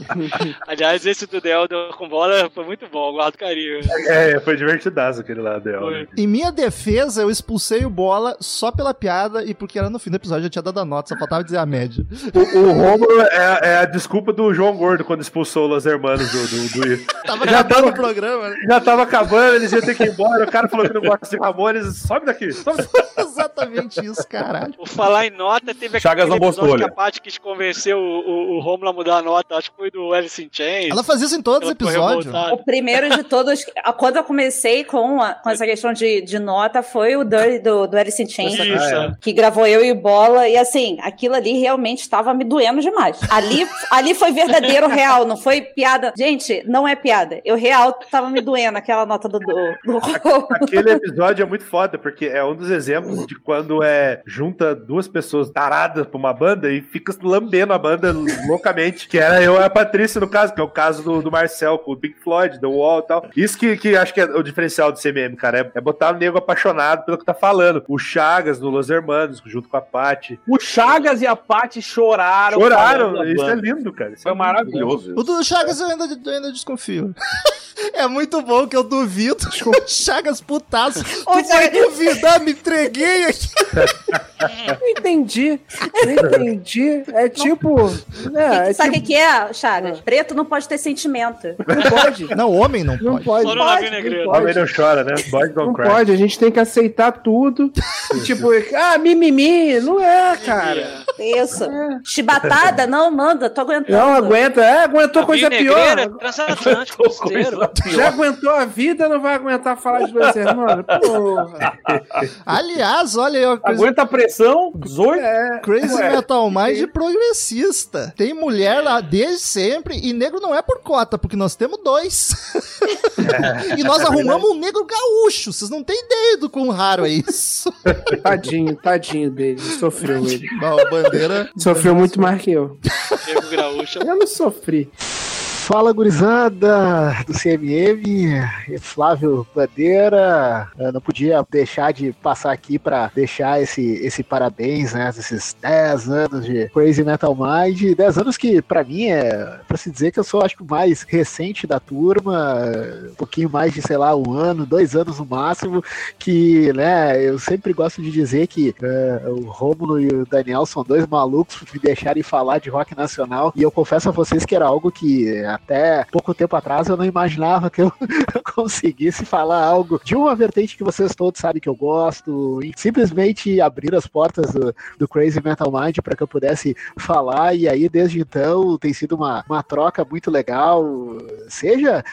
Aliás, esse do Delder com bola foi muito bom, guardo carinho. É, foi divertidaço aquele lá, Del. Foi. Em minha defesa, eu expulsei o Bola só pela piada e porque era no fim do episódio, eu tinha dado a nota, só faltava dizer a média. O, o Romulo é, é a desculpa do João Gordo quando expulsou os hermanos do, do, do Ir. Tava Já acabando tava- o programa, né? Já tava acabando, eles iam ter que ir embora. O cara falou que não gosta de Ramones. Sobe daqui. Sobe daqui. exatamente isso, caralho. Por falar em nota, teve Chagas não episódio que a olha. Paty quis convencer o, o, o Romulo a mudar a nota, acho que foi do Alice in Chains. Ela fazia isso em todos os episódios. O primeiro de todos, a- quando eu comecei com, a- com essa questão de, de nota, foi o Dirty do, do Alice in Chains, Isso. Ah, que gravou eu e o Bola, e assim, aquilo ali realmente estava me doendo demais. Ali, ali foi verdadeiro, real, não foi piada. Gente, não é piada. Eu real tava me doendo aquela nota do, do, do Aquele episódio é muito foda, porque é um dos exemplos de quando é junta duas pessoas taradas pra uma banda e fica lambendo a banda loucamente. Que era eu e a Patrícia, no caso, que é o caso do, do Marcel com o Pink Floyd, The Wall e tal. Isso que, que acho que é o diferencial do CMM, cara. É, é botar o nego apaixonado pelo que tá falando. O Chagas no Los Hermanos, junto com a Paty. O Chagas e a Paty choraram. Choraram, isso é lindo, cara. Isso Foi é maravilhoso. O do Chagas eu ainda, eu ainda desconfio. É muito bom que eu duvido. O Chagas putaço. Tu vai duvidar, me entreguei aqui. Não entendi. Não entendi. É tipo. É, é Sabe o tipo que, é, Chagas? Preto não pode ter sentimento. não pode. Não, homem não Não pode. pode. No Pode, não Homem não chora, né? Boys don't Não cry. pode, a gente tem que aceitar tudo. E, tipo, ah, mimimi. Não é, cara. Isso. Chibatada? Não, manda, tô aguentando. Não aguenta. É, aguentou coisa pior. é transatlântico, costeiro. Já aguentou a vida, não vai aguentar falar de dois irmãos? Porra. Aliás, olha aí, coisa. Aguenta a pressão, zoio. É, Crazy ué. Metal Mind progressista. Tem mulher lá desde sempre e negro não é por cota, porque nós temos dois. e nós arrumamos um negro gaúcho. Vocês não têm ideia do quão raro é isso. Tadinho, tadinho dele. Sofreu ele. Bom, a bandeira. Sofreu muito mais que eu. Diego Graúcho. Eu não sofri. Fala gurizada do CMM, Flávio Bandeira. Eu não podia deixar de passar aqui para deixar esse, esse parabéns, né? Esses 10 anos de Crazy Metal Mind. 10 anos que, para mim, é para se dizer que eu sou, acho que, o mais recente da turma. Um pouquinho mais de, sei lá, um ano, dois anos no máximo. Que, né, eu sempre gosto de dizer que eh, o Rômulo e o Daniel são dois malucos por me deixarem falar de rock nacional. E eu confesso a vocês que era algo que até pouco tempo atrás eu não imaginava que eu conseguisse falar algo de uma vertente que vocês todos sabem que eu gosto. E simplesmente abrir as portas do, do Crazy Metal Mind para que eu pudesse falar. E aí, desde então, tem sido uma, uma troca muito legal. Seja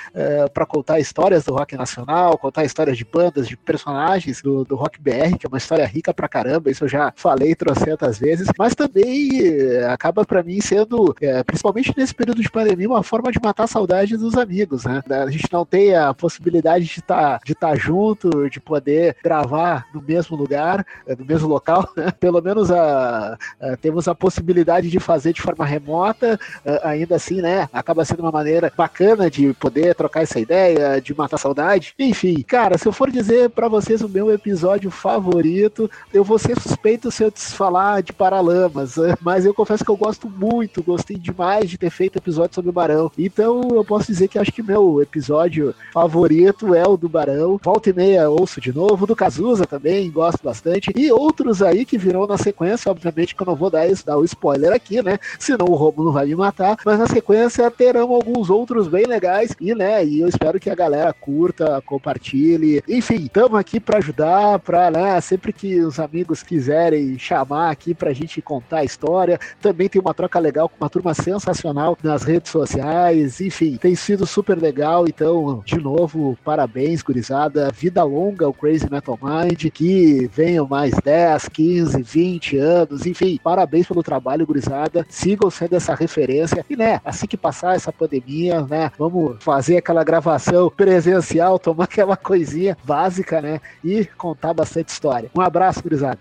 para contar histórias do rock nacional, contar histórias de bandas, de personagens do, do rock BR, que é uma história rica pra caramba. Isso eu já falei trocentas vezes. Mas também eh, acaba para mim sendo, eh, principalmente nesse período de pandemia, uma forma de matar a saudade dos amigos, né? A gente não tem a possibilidade de estar de tá junto, de poder gravar no mesmo lugar, eh, no mesmo local, né? Pelo menos a, a- temos a possibilidade de fazer de forma remota, eh, ainda assim, né? Acaba sendo uma maneira bacana de poder trocar essa ideia, de matar a saudade. Enfim, cara, se eu for dizer pra vocês o meu episódio favorito, eu vou ser suspeito se eu te falar de Paralamas, mas eu confesso que eu gosto muito, gostei demais de ter feito episódio sobre o Barão. Então eu posso dizer que acho que meu episódio favorito é o do Barão. Volta e meia ouço de novo, do Cazuza também, gosto bastante. E outros aí que virão na sequência, obviamente que eu não vou dar, dar o spoiler aqui, né? Senão o Romulo vai me matar. Mas na sequência terão alguns outros bem legais. E, né, e eu espero que a galera curta, compartilhe. Enfim, estamos aqui para ajudar, para, né, sempre que os amigos quiserem chamar aqui pra gente contar a história. Também tem uma troca legal com uma turma sensacional nas redes sociais. Enfim, tem sido super legal. Então, de novo, parabéns, gurizada. Vida longa ao Crazy Metal Mind. Que venham mais 10, 15, 20 anos. Enfim, parabéns pelo trabalho, gurizada. Sigam sendo essa referência. E, né, assim que passar essa pandemia, né, vamos fazer aquela gravação presencial, tomar aquela coisinha básica, né, e contar bastante história. Um abraço, gurizada.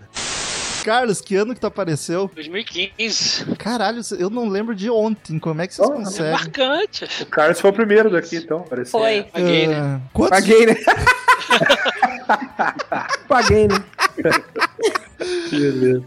Carlos, que ano que tu apareceu? 2015. Caralho, eu não lembro de ontem. Como é que vocês conseguem? Marcante. O Carlos foi o primeiro daqui, então. Pareceu. Foi. Paguei, né? Ah, quantos- Paguei, né? Paguei, né?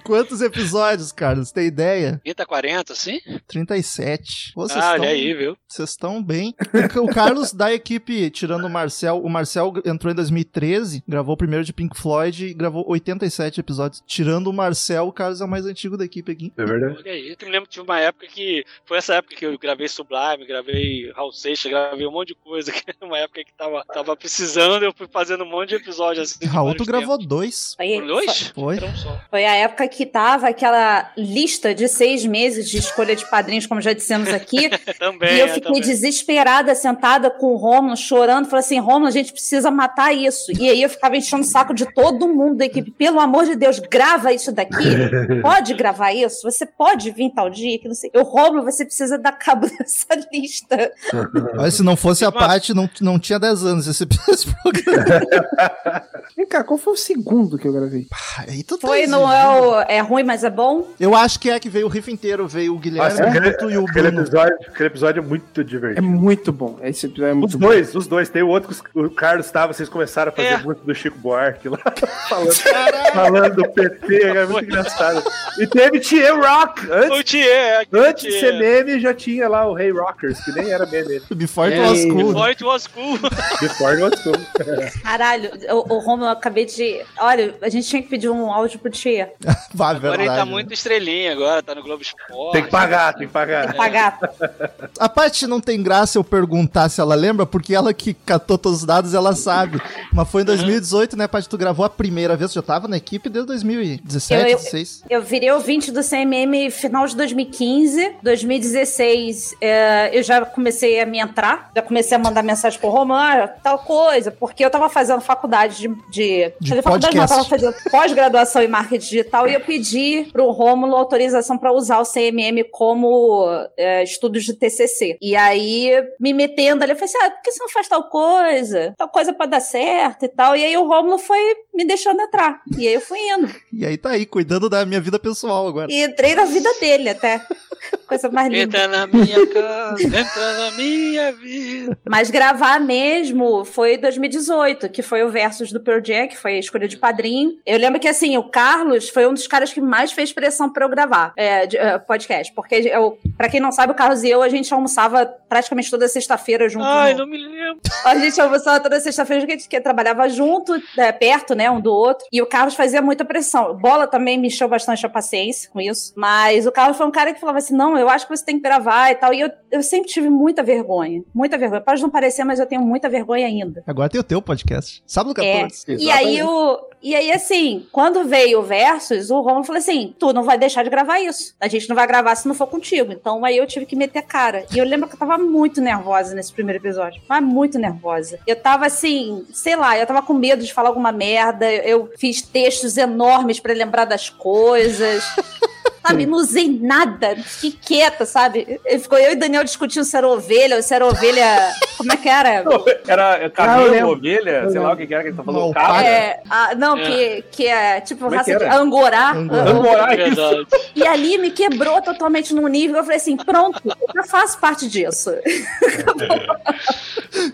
Quantos episódios, Carlos? Tem ideia? 30, 40, assim? 37. Pô, vocês Ah, olha aí, viu? Vocês estão bem. O Carlos da equipe, tirando o Marcel, o Marcel entrou em 2013, gravou o primeiro de Pink Floyd e gravou 87 episódios. Tirando o Marcel, o Carlos é o mais antigo da equipe aqui. É verdade. Olha aí. Eu me lembro que tive uma época que. Foi essa época que eu gravei Sublime, gravei Raul Seixas, gravei um monte de coisa. Que era uma época que tava, tava precisando, eu fui fazendo um monte de episódios assim. Raul, tu gravou dois. Foi, tempos. Dois? Foi. Um só. foi a época que tava aquela lista de seis meses de escolha de padrinhos, como já dissemos aqui. Também. e eu é, fiquei também. desesperada, sentada com o Romulo, chorando. Falei assim: Romulo, a gente precisa matar isso. E aí eu ficava enchendo o saco de todo mundo da equipe. Pelo amor de Deus, grava isso daqui. Pode gravar isso? Você pode vir tal dia? Que não sei. Eu, Romulo, você precisa dar cabo dessa lista. Mas se não fosse a Paty, não, não tinha 10 anos esse, esse programa. Vem cá, qual foi o segundo que eu gravei? Aí tu tá Foi no é, o- é ruim, mas é bom? Eu acho que é que veio o riff inteiro. Veio o Guilherme, Nossa, o aquele, e o aquele Bruno. episódio, aquele episódio é muito É divertido. muito bom. Esse episódio é Os muito bom. dois, os dois. Tem o outro que o Carlos estava, vocês começaram a fazer É. muito do Chico Buarque lá, falando, falando do PT, é muito engraçado. E teve Tia Rock. O Antes, Thier, é, antes de Thier. ser meme, já tinha lá o Rei Rockers, que nem era meme. Before it É, was cool. Before it was cool. Before it was cool. Caralho, o, o Romulo, eu acabei de. Olha, a gente tinha que pedir um áudio pro Tia. Vá, Agora ele verdade. tá muito estrelinha agora, tá no Globo Esporte. Tem que pagar, tem que pagar. Pagar. A Paty não tem graça eu perguntar se ela lembra, porque ela que catou todos os dados, ela sabe. Mas foi em 2018, né, Paty? Tu gravou a primeira vez, tu já tava na equipe desde 2017, Eu- eu- 2016. Eu virei ouvinte do CMM final de 2015. 2016, é, eu já comecei a me entrar. Já comecei a mandar mensagem pro Romulo, ah, tal coisa. Porque eu tava fazendo faculdade de... de, De fazer faculdade, não, eu tava fazendo pós-graduação em marketing digital. E eu pedi pro Rômulo autorização pra usar o CMM como é, estudos de TCC. E aí, me metendo ali, eu falei assim, ah, por que você não faz tal coisa? Tal coisa pra dar certo e tal. E aí o Rômulo foi me deixando entrar. E aí eu fui indo. E aí tá aí, cuidando da minha vida pessoal agora. E entrei na vida dele até. Coisa mais linda. Entra na minha casa, entra na minha vida. Mas gravar mesmo foi 2018, que foi o Versus do Pearl Jam, que foi a escolha de padrinho. Eu lembro que, assim, o Carlos foi um dos caras que mais fez pressão pra eu gravar é, de- é, podcast. Porque, eu, pra quem não sabe, o Carlos e eu, a gente almoçava praticamente toda sexta-feira juntos. Ai, no- não me lembro. A gente almoçava toda sexta-feira, porque a gente que trabalhava junto, é, perto, né, um do outro. E o Carlos fazia muita pressão. Bola também me encheu bastante a paciência com isso. Mas o Carlos foi um cara que falava assim: não, eu acho que você tem que gravar e tal. E eu, eu sempre tive muita vergonha. Muita vergonha. Pode não parecer, mas eu tenho muita vergonha ainda. Agora tem o teu podcast. Sábado É. 14. E aí, o, e aí, assim, quando veio o Versus, o Romulo falou assim: tu não vai deixar de gravar isso. A gente não vai gravar se não for contigo. Então aí eu tive que meter a cara. E eu lembro que eu tava muito nervosa nesse primeiro episódio. Mas muito nervosa. Eu tava assim, sei lá, eu tava com medo de falar alguma merda. Eu fiz textos enormes pra lembrar das coisas. Sabe, não usei nada, fiquei quieta, sabe? Ficou eu e Daniel discutindo se era ovelha ou se era ovelha. Como é que era? Era Ah, cabelo, lembro. ovelha, Eu sei lá o que era que ele tá falando. Não. É, ah, não, É. Que, que é tipo Como é raça de angorá. Angorá. Angorá, isso. Verdade. E ali me quebrou totalmente num nível. Eu falei assim: pronto, eu já faço parte disso.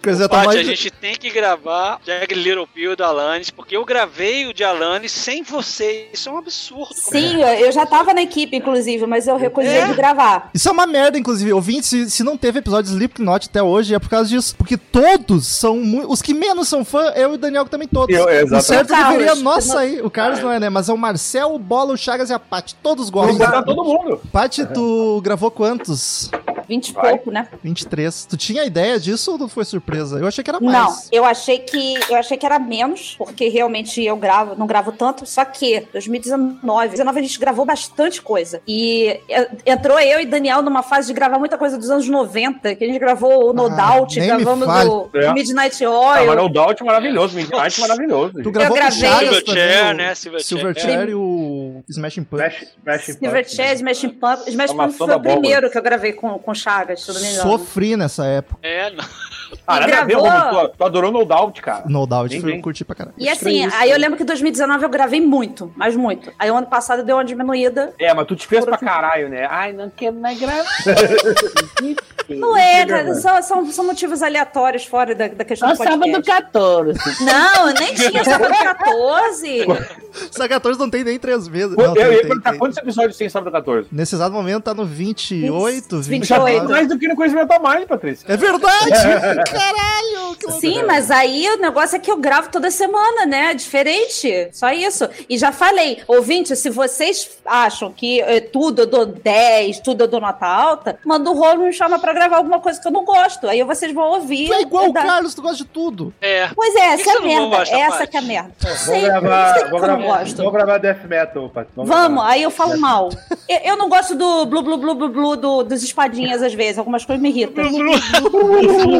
Tá Paty, mais... a gente tem que gravar Jack Little Pill do Alanis, porque eu gravei o de Alanis sem você. Isso é um absurdo. Sim, eu eu já tava na equipe, inclusive, mas eu recusei É? de gravar. Isso é uma merda, inclusive. Ouvinte, se, se não teve episódio de Slipknot até hoje, é por causa disso. Porque todos são muito. Os que menos são fã, eu e o Daniel que também todos. Eu, o certo O Carlos. deveria nós sair. O Carlos não é, né? Mas é o Marcel, o Bola, o Chagas e a Paty. Todos Vamos gostam. botar todo mundo. Paty, tu gravou quantos? 20 e pouco, né? 23. Tu tinha ideia disso ou não foi surpresa? Eu achei que era mais. Não, eu achei que eu achei que era menos, porque realmente eu gravo, não gravo tanto, só que 2019, 2019 a gente gravou bastante coisa. E é, entrou eu e Daniel numa fase de gravar muita coisa dos anos 90, que a gente gravou o No Ah, Doubt, gravamos o É. Midnight Ah, Oil. mas o Doubt maravilhoso, Midnight maravilhoso. Tu gravou com o gravei- Silverchair, né? Silverchair. Silverchair e o Smashing Pumpkins. Silverchair, Smashing Pumpkins. Smashing Uma Pumpkins foi o primeiro que eu gravei com, com Chagas, se eu não me engano. Sofri nessa época. É, não. Ah, E nada a ver, gravou- Romulo, tu, adorou No Doubt, cara. No Doubt, foi, eu curti pra caralho. E assim, aí eu lembro que em 2019 eu gravei muito, mas muito. Aí o ano passado deu uma diminuída. É, mas tu te fez pra caralho, né? Ai, não quero mais gravar. Não é, cara, são, são, são motivos aleatórios fora da, da questão Só do podcast. sábado 14. Não, nem tinha sábado 14. Sábado 14 não tem nem três meses. Eu Não, ia tem, tem, perguntar tem. quantos episódios tem sábado 14? Nesse exato momento tá no 28, 29. Já tem mais do que no Conhecimento Mais, Patrícia. É verdade! Caralho! que Sim, mas aí o negócio é que eu gravo toda semana, né? Diferente. Só isso. E já falei, ouvinte, se vocês acham que eh, tudo eu dou 10, tudo eu dou nota alta, manda o rolo e me chama pra gravar alguma coisa que eu não gosto. Aí vocês vão ouvir. Tu é igual o Carlos, tu gosta de tudo. É. Pois é, essa é a merda. essa que é a merda. Vamos Sei, gravar, não sei vamos, que eu não gravar, gosto. vamos gravar Death Metal, Paty. Vamos, aí eu falo mal. Eu, eu não gosto do blu blu blu blu blu do, dos espadinhas às vezes, algumas coisas me irritam.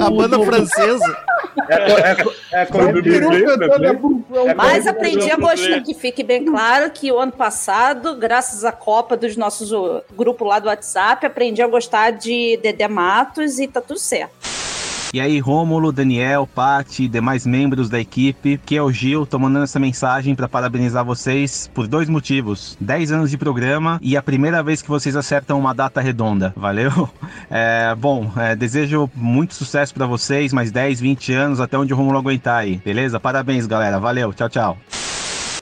A banda francesa. É, é, é, é Mas aprendi a gostar, que fique bem claro que o ano passado, graças à Copa dos nossos grupo lá do WhatsApp, aprendi a gostar de Dedé Matos e tá tudo certo. E aí, Rômulo, Daniel, Pati e demais membros da equipe, que é o Gil, tô mandando essa mensagem para parabenizar vocês por dois motivos. 10 anos de programa e a primeira vez que vocês acertam uma data redonda. Valeu? É, bom, é, desejo muito sucesso para vocês, mais 10, 20 anos, até onde o Rômulo aguentar aí. Beleza? Parabéns, galera. Valeu, tchau, tchau.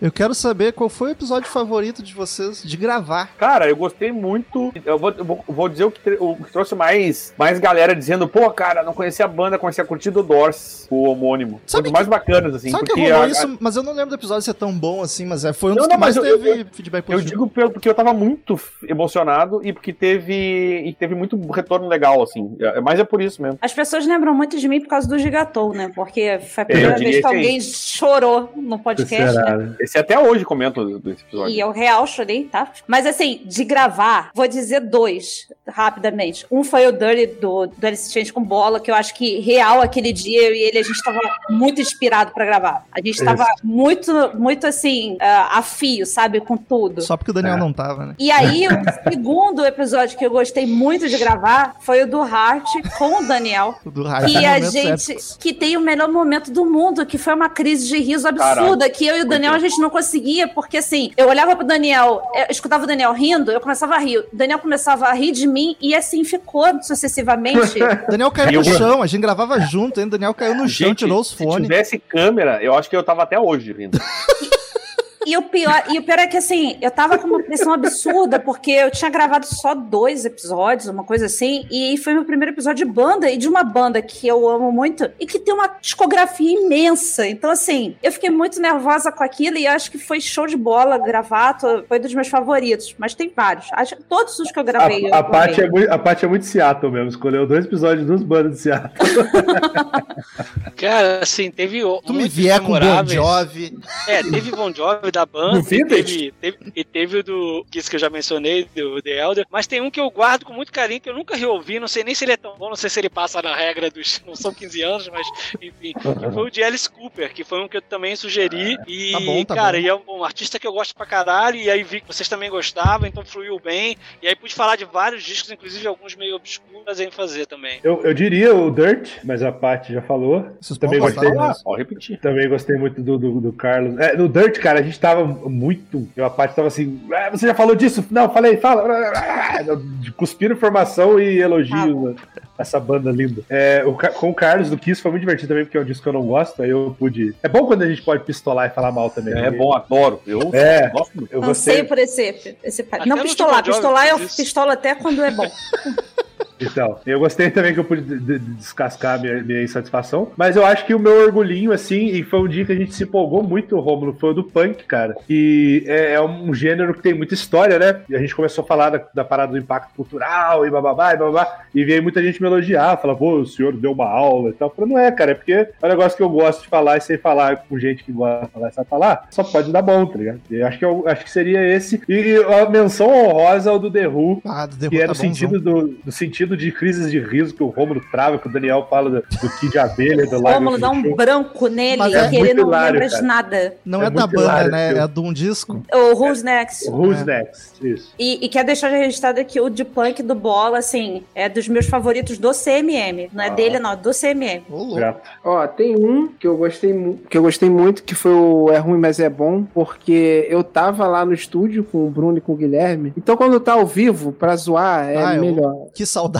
Eu quero saber qual foi o episódio favorito de vocês de gravar. Cara, eu gostei muito. Eu vou, eu vou- vou dizer o que, o que trouxe mais, mais galera dizendo, pô, cara, não conhecia a banda, conhecia a curtida do Doors, o homônimo. Foi dos mais bacanas, assim. Sabe que porque rolou a- isso, mas eu não lembro do episódio ser tão bom assim, mas é, foi um Não, dos não, que mais mas eu- teve eu- feedback Eu positivo. digo pelo- porque eu tava muito emocionado e porque teve e teve muito retorno legal, assim. É- Mas é por isso mesmo. As pessoas lembram muito de mim por causa do Gigatou, né? Porque foi a É, primeira eu vez que que alguém chorou no podcast, né? Esse até hoje comento desse episódio. E eu real chorei, tá? Mas assim, de gravar, vou dizer dois, rapidamente. Um foi o Dirty do, do Alice Change com bola, que eu acho que real aquele dia, eu e ele, a gente tava muito inspirado pra gravar. A gente tava Isso. muito, muito assim, ah, a fio, sabe? Com tudo. Só porque o Daniel não tava, né? E aí, o segundo episódio que eu gostei muito de gravar foi o do Heart com o Daniel. O do Heart Que tem a gente. épicos. Que tem o melhor momento do mundo, que foi uma crise de riso absurda, Caralho. que eu e o Daniel a gente não conseguia, porque assim, eu olhava pro Daniel, eu escutava o Daniel rindo, eu começava a rir. O Daniel começava a rir de mim e assim ficou sucessivamente. Daniel caiu no chão, a gente gravava junto, hein? Daniel caiu no chão, Gente, tirou os Se fones. tivesse câmera, eu acho que eu tava até hoje rindo. E o pior, e o pior é que assim, eu tava com uma pressão absurda, porque eu tinha gravado só dois episódios, uma coisa assim, e foi meu primeiro episódio de banda, e de uma banda que eu amo muito, e que tem uma discografia imensa. Então, assim, eu fiquei muito nervosa com aquilo, e acho que foi show de bola gravar, foi dos meus favoritos, mas tem vários. Acho que todos os que eu gravei. A, a. Paty é muito, a Paty é muito Seattle mesmo. Escolheu dois episódios dos bandas de Seattle. Cara, assim, teve. Tu me vier com Bon Jovi. É, teve Bon Jovi da banda. No e Vintage? teve, teve- e teve o do. que Isso que eu já mencionei, do The Elder. Mas tem um que eu guardo com muito carinho, que eu nunca reouvi. Não sei nem se ele é tão bom, não sei se ele passa na regra dos. Não são 15 anos, mas enfim. Que foi o de Alice Cooper, que foi um que eu também sugeri. E, Tá bom, tá cara, bom. e é um artista que eu gosto pra caralho. E aí vi que vocês também gostavam, então fluiu bem. E aí pude falar de vários discos, inclusive alguns meio obscuros em fazer também. Eu, eu diria o Dirt, mas a Paty já falou. Também podem gostei. falar, pode repetir. Também gostei muito do, do, do Carlos. É, no Dirt, cara, a gente tava muito. Eu, a Paty tava assim. "Ah, você já falou disso? Não, falei, fala. De cuspir informação e elogios né, essa banda linda. É, o com o Carlos do Kiss foi muito divertido também, porque é um disco que eu não gosto. Aí eu pude. É bom quando a gente pode pistolar e falar mal também. É bom, adoro. Eu É, gosto muito. eu gostei. por esse, esse Não pistolar, pistolar eu pistolo até quando é bom. Então, eu gostei também que eu pude de- de- descascar minha, minha insatisfação. Mas eu acho que o meu orgulhinho, assim, e foi um dia que a gente se empolgou muito, Rômulo, foi o do punk, cara. E é, é um gênero que tem muita história, né? E a gente começou a falar da, da parada do impacto cultural e bababá e babá. E veio muita gente me elogiar, falar, pô, o senhor deu uma aula e tal. Eu falei, não é, cara, é porque é um negócio que eu gosto de falar e sei falar com gente que gosta de falar e sabe falar, só pode dar bom, tá ligado? E eu acho que, eu, acho que seria esse. E a menção honrosa ao do The Who, Ah, do The Who que é tá no sentido do, do sentido de crises de riso que o Rômulo trava, que o Daniel fala do, do Kid Abelha, do Live Rômulo Action dá um Show. branco nele, Mas é que ele não hilário, lembra de cara. nada. Não é, É da banda, hilário, né? É de um disco. O Who's Next. Who's Next? Isso. E, e quero deixar registrado aqui o de punk do Bola, assim, é dos meus favoritos do CMM. Não é dele, não, é do CMM. Ó, tem um que eu gostei que eu gostei muito, que foi o É Ruim, Mas É Bom, porque eu tava lá no estúdio com o Bruno e com o Guilherme. Então quando tá ao vivo, pra zoar, é Ah, eu- melhor. Que saudade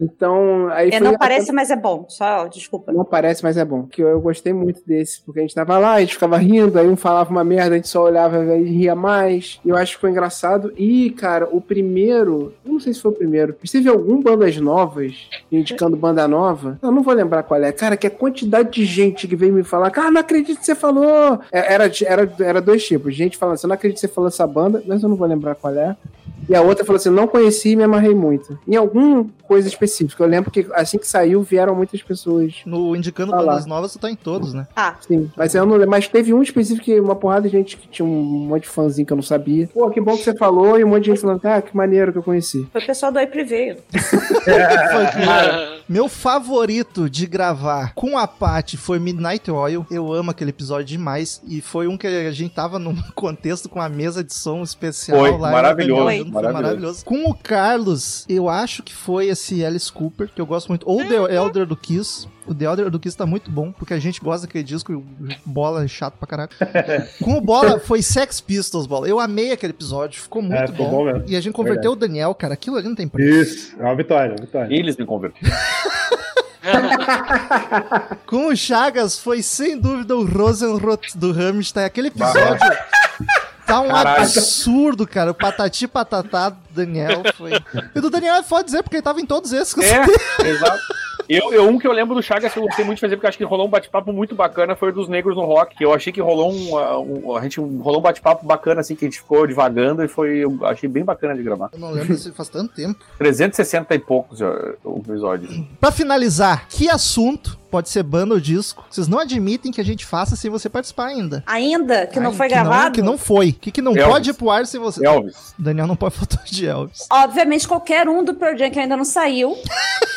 Então, aí É, foi não parece, mas é bom. Só, desculpa. Não parece, mas é bom. Que eu, eu gostei muito desse, porque a gente tava lá, a gente ficava rindo, aí um falava uma merda, a gente só olhava e ria mais. E eu acho que foi engraçado. E, cara, o primeiro, eu não sei se foi o primeiro, teve algum bandas novas, indicando banda nova. Eu não vou lembrar qual é. Cara, que a quantidade de gente que veio me falar, cara, não acredito que você falou. É, Era, era, era dois tipos. Gente falando assim, eu não acredito que você falou essa banda, mas eu não vou lembrar qual é. E a outra falou assim: não conheci e me amarrei muito. Em alguma coisa específica. Eu lembro que assim que saiu, vieram muitas pessoas. No Indicando falar. Bandas Novas, tu tá em todos, né? Ah. Sim, mas eu não lembro. Mas teve um específico que uma porrada de gente que tinha um monte de fãzinho que eu não sabia. Pô, que bom que você falou. E um monte de gente falando, ah, que maneiro que eu conheci. Foi o pessoal do Aí veio. Foi, cara. Meu favorito de gravar com a Paty foi Midnight Oil. Eu amo aquele episódio demais. E foi um que a gente tava num contexto com a mesa de som especial Foi, lá. maravilhoso, Foi, foi maravilhoso. maravilhoso. Com o Carlos, eu acho que foi esse Alice Cooper, que eu gosto muito. Ou The Elder do Kiss. O The Elder do Kiss tá muito bom, porque a gente gosta daquele disco e o Bola é chato pra caraca. Com o Bola foi Sex Pistols, Bola. Eu amei aquele episódio, ficou muito É, ficou bom. bom mesmo. E a gente converteu o Daniel, cara. Aquilo ali não tem preço. Isso, é uma vitória, uma vitória. Eles me converteram. Com o Chagas foi sem dúvida o Rosenrot do Rammstein. Aquele episódio tá um Caralho. absurdo, cara. O Patati Patatá do Daniel foi. E do Daniel é foda dizer, porque ele tava em todos esses. É, exato. Eu, eu, um que eu lembro do Chagas que eu gostei muito de fazer, porque eu acho que rolou um bate-papo muito bacana, foi o dos negros no rock. Que eu achei que rolou um. um- a gente rolou um bate-papo bacana, assim, que a gente ficou divagando e foi. Eu achei bem bacana de gravar. Eu não lembro se faz tanto tempo. 360 e poucos o episódio. Pra finalizar, que assunto pode ser banda ou disco? Vocês não admitem que a gente faça sem você participar ainda. Ainda? Que não Ai, foi que gravado? que não foi. O que, que não Elvis. pode ir pro ar sem você. Elvis. Daniel não pode foto de Elvis. Obviamente, qualquer um do Pearl Jam que ainda não saiu,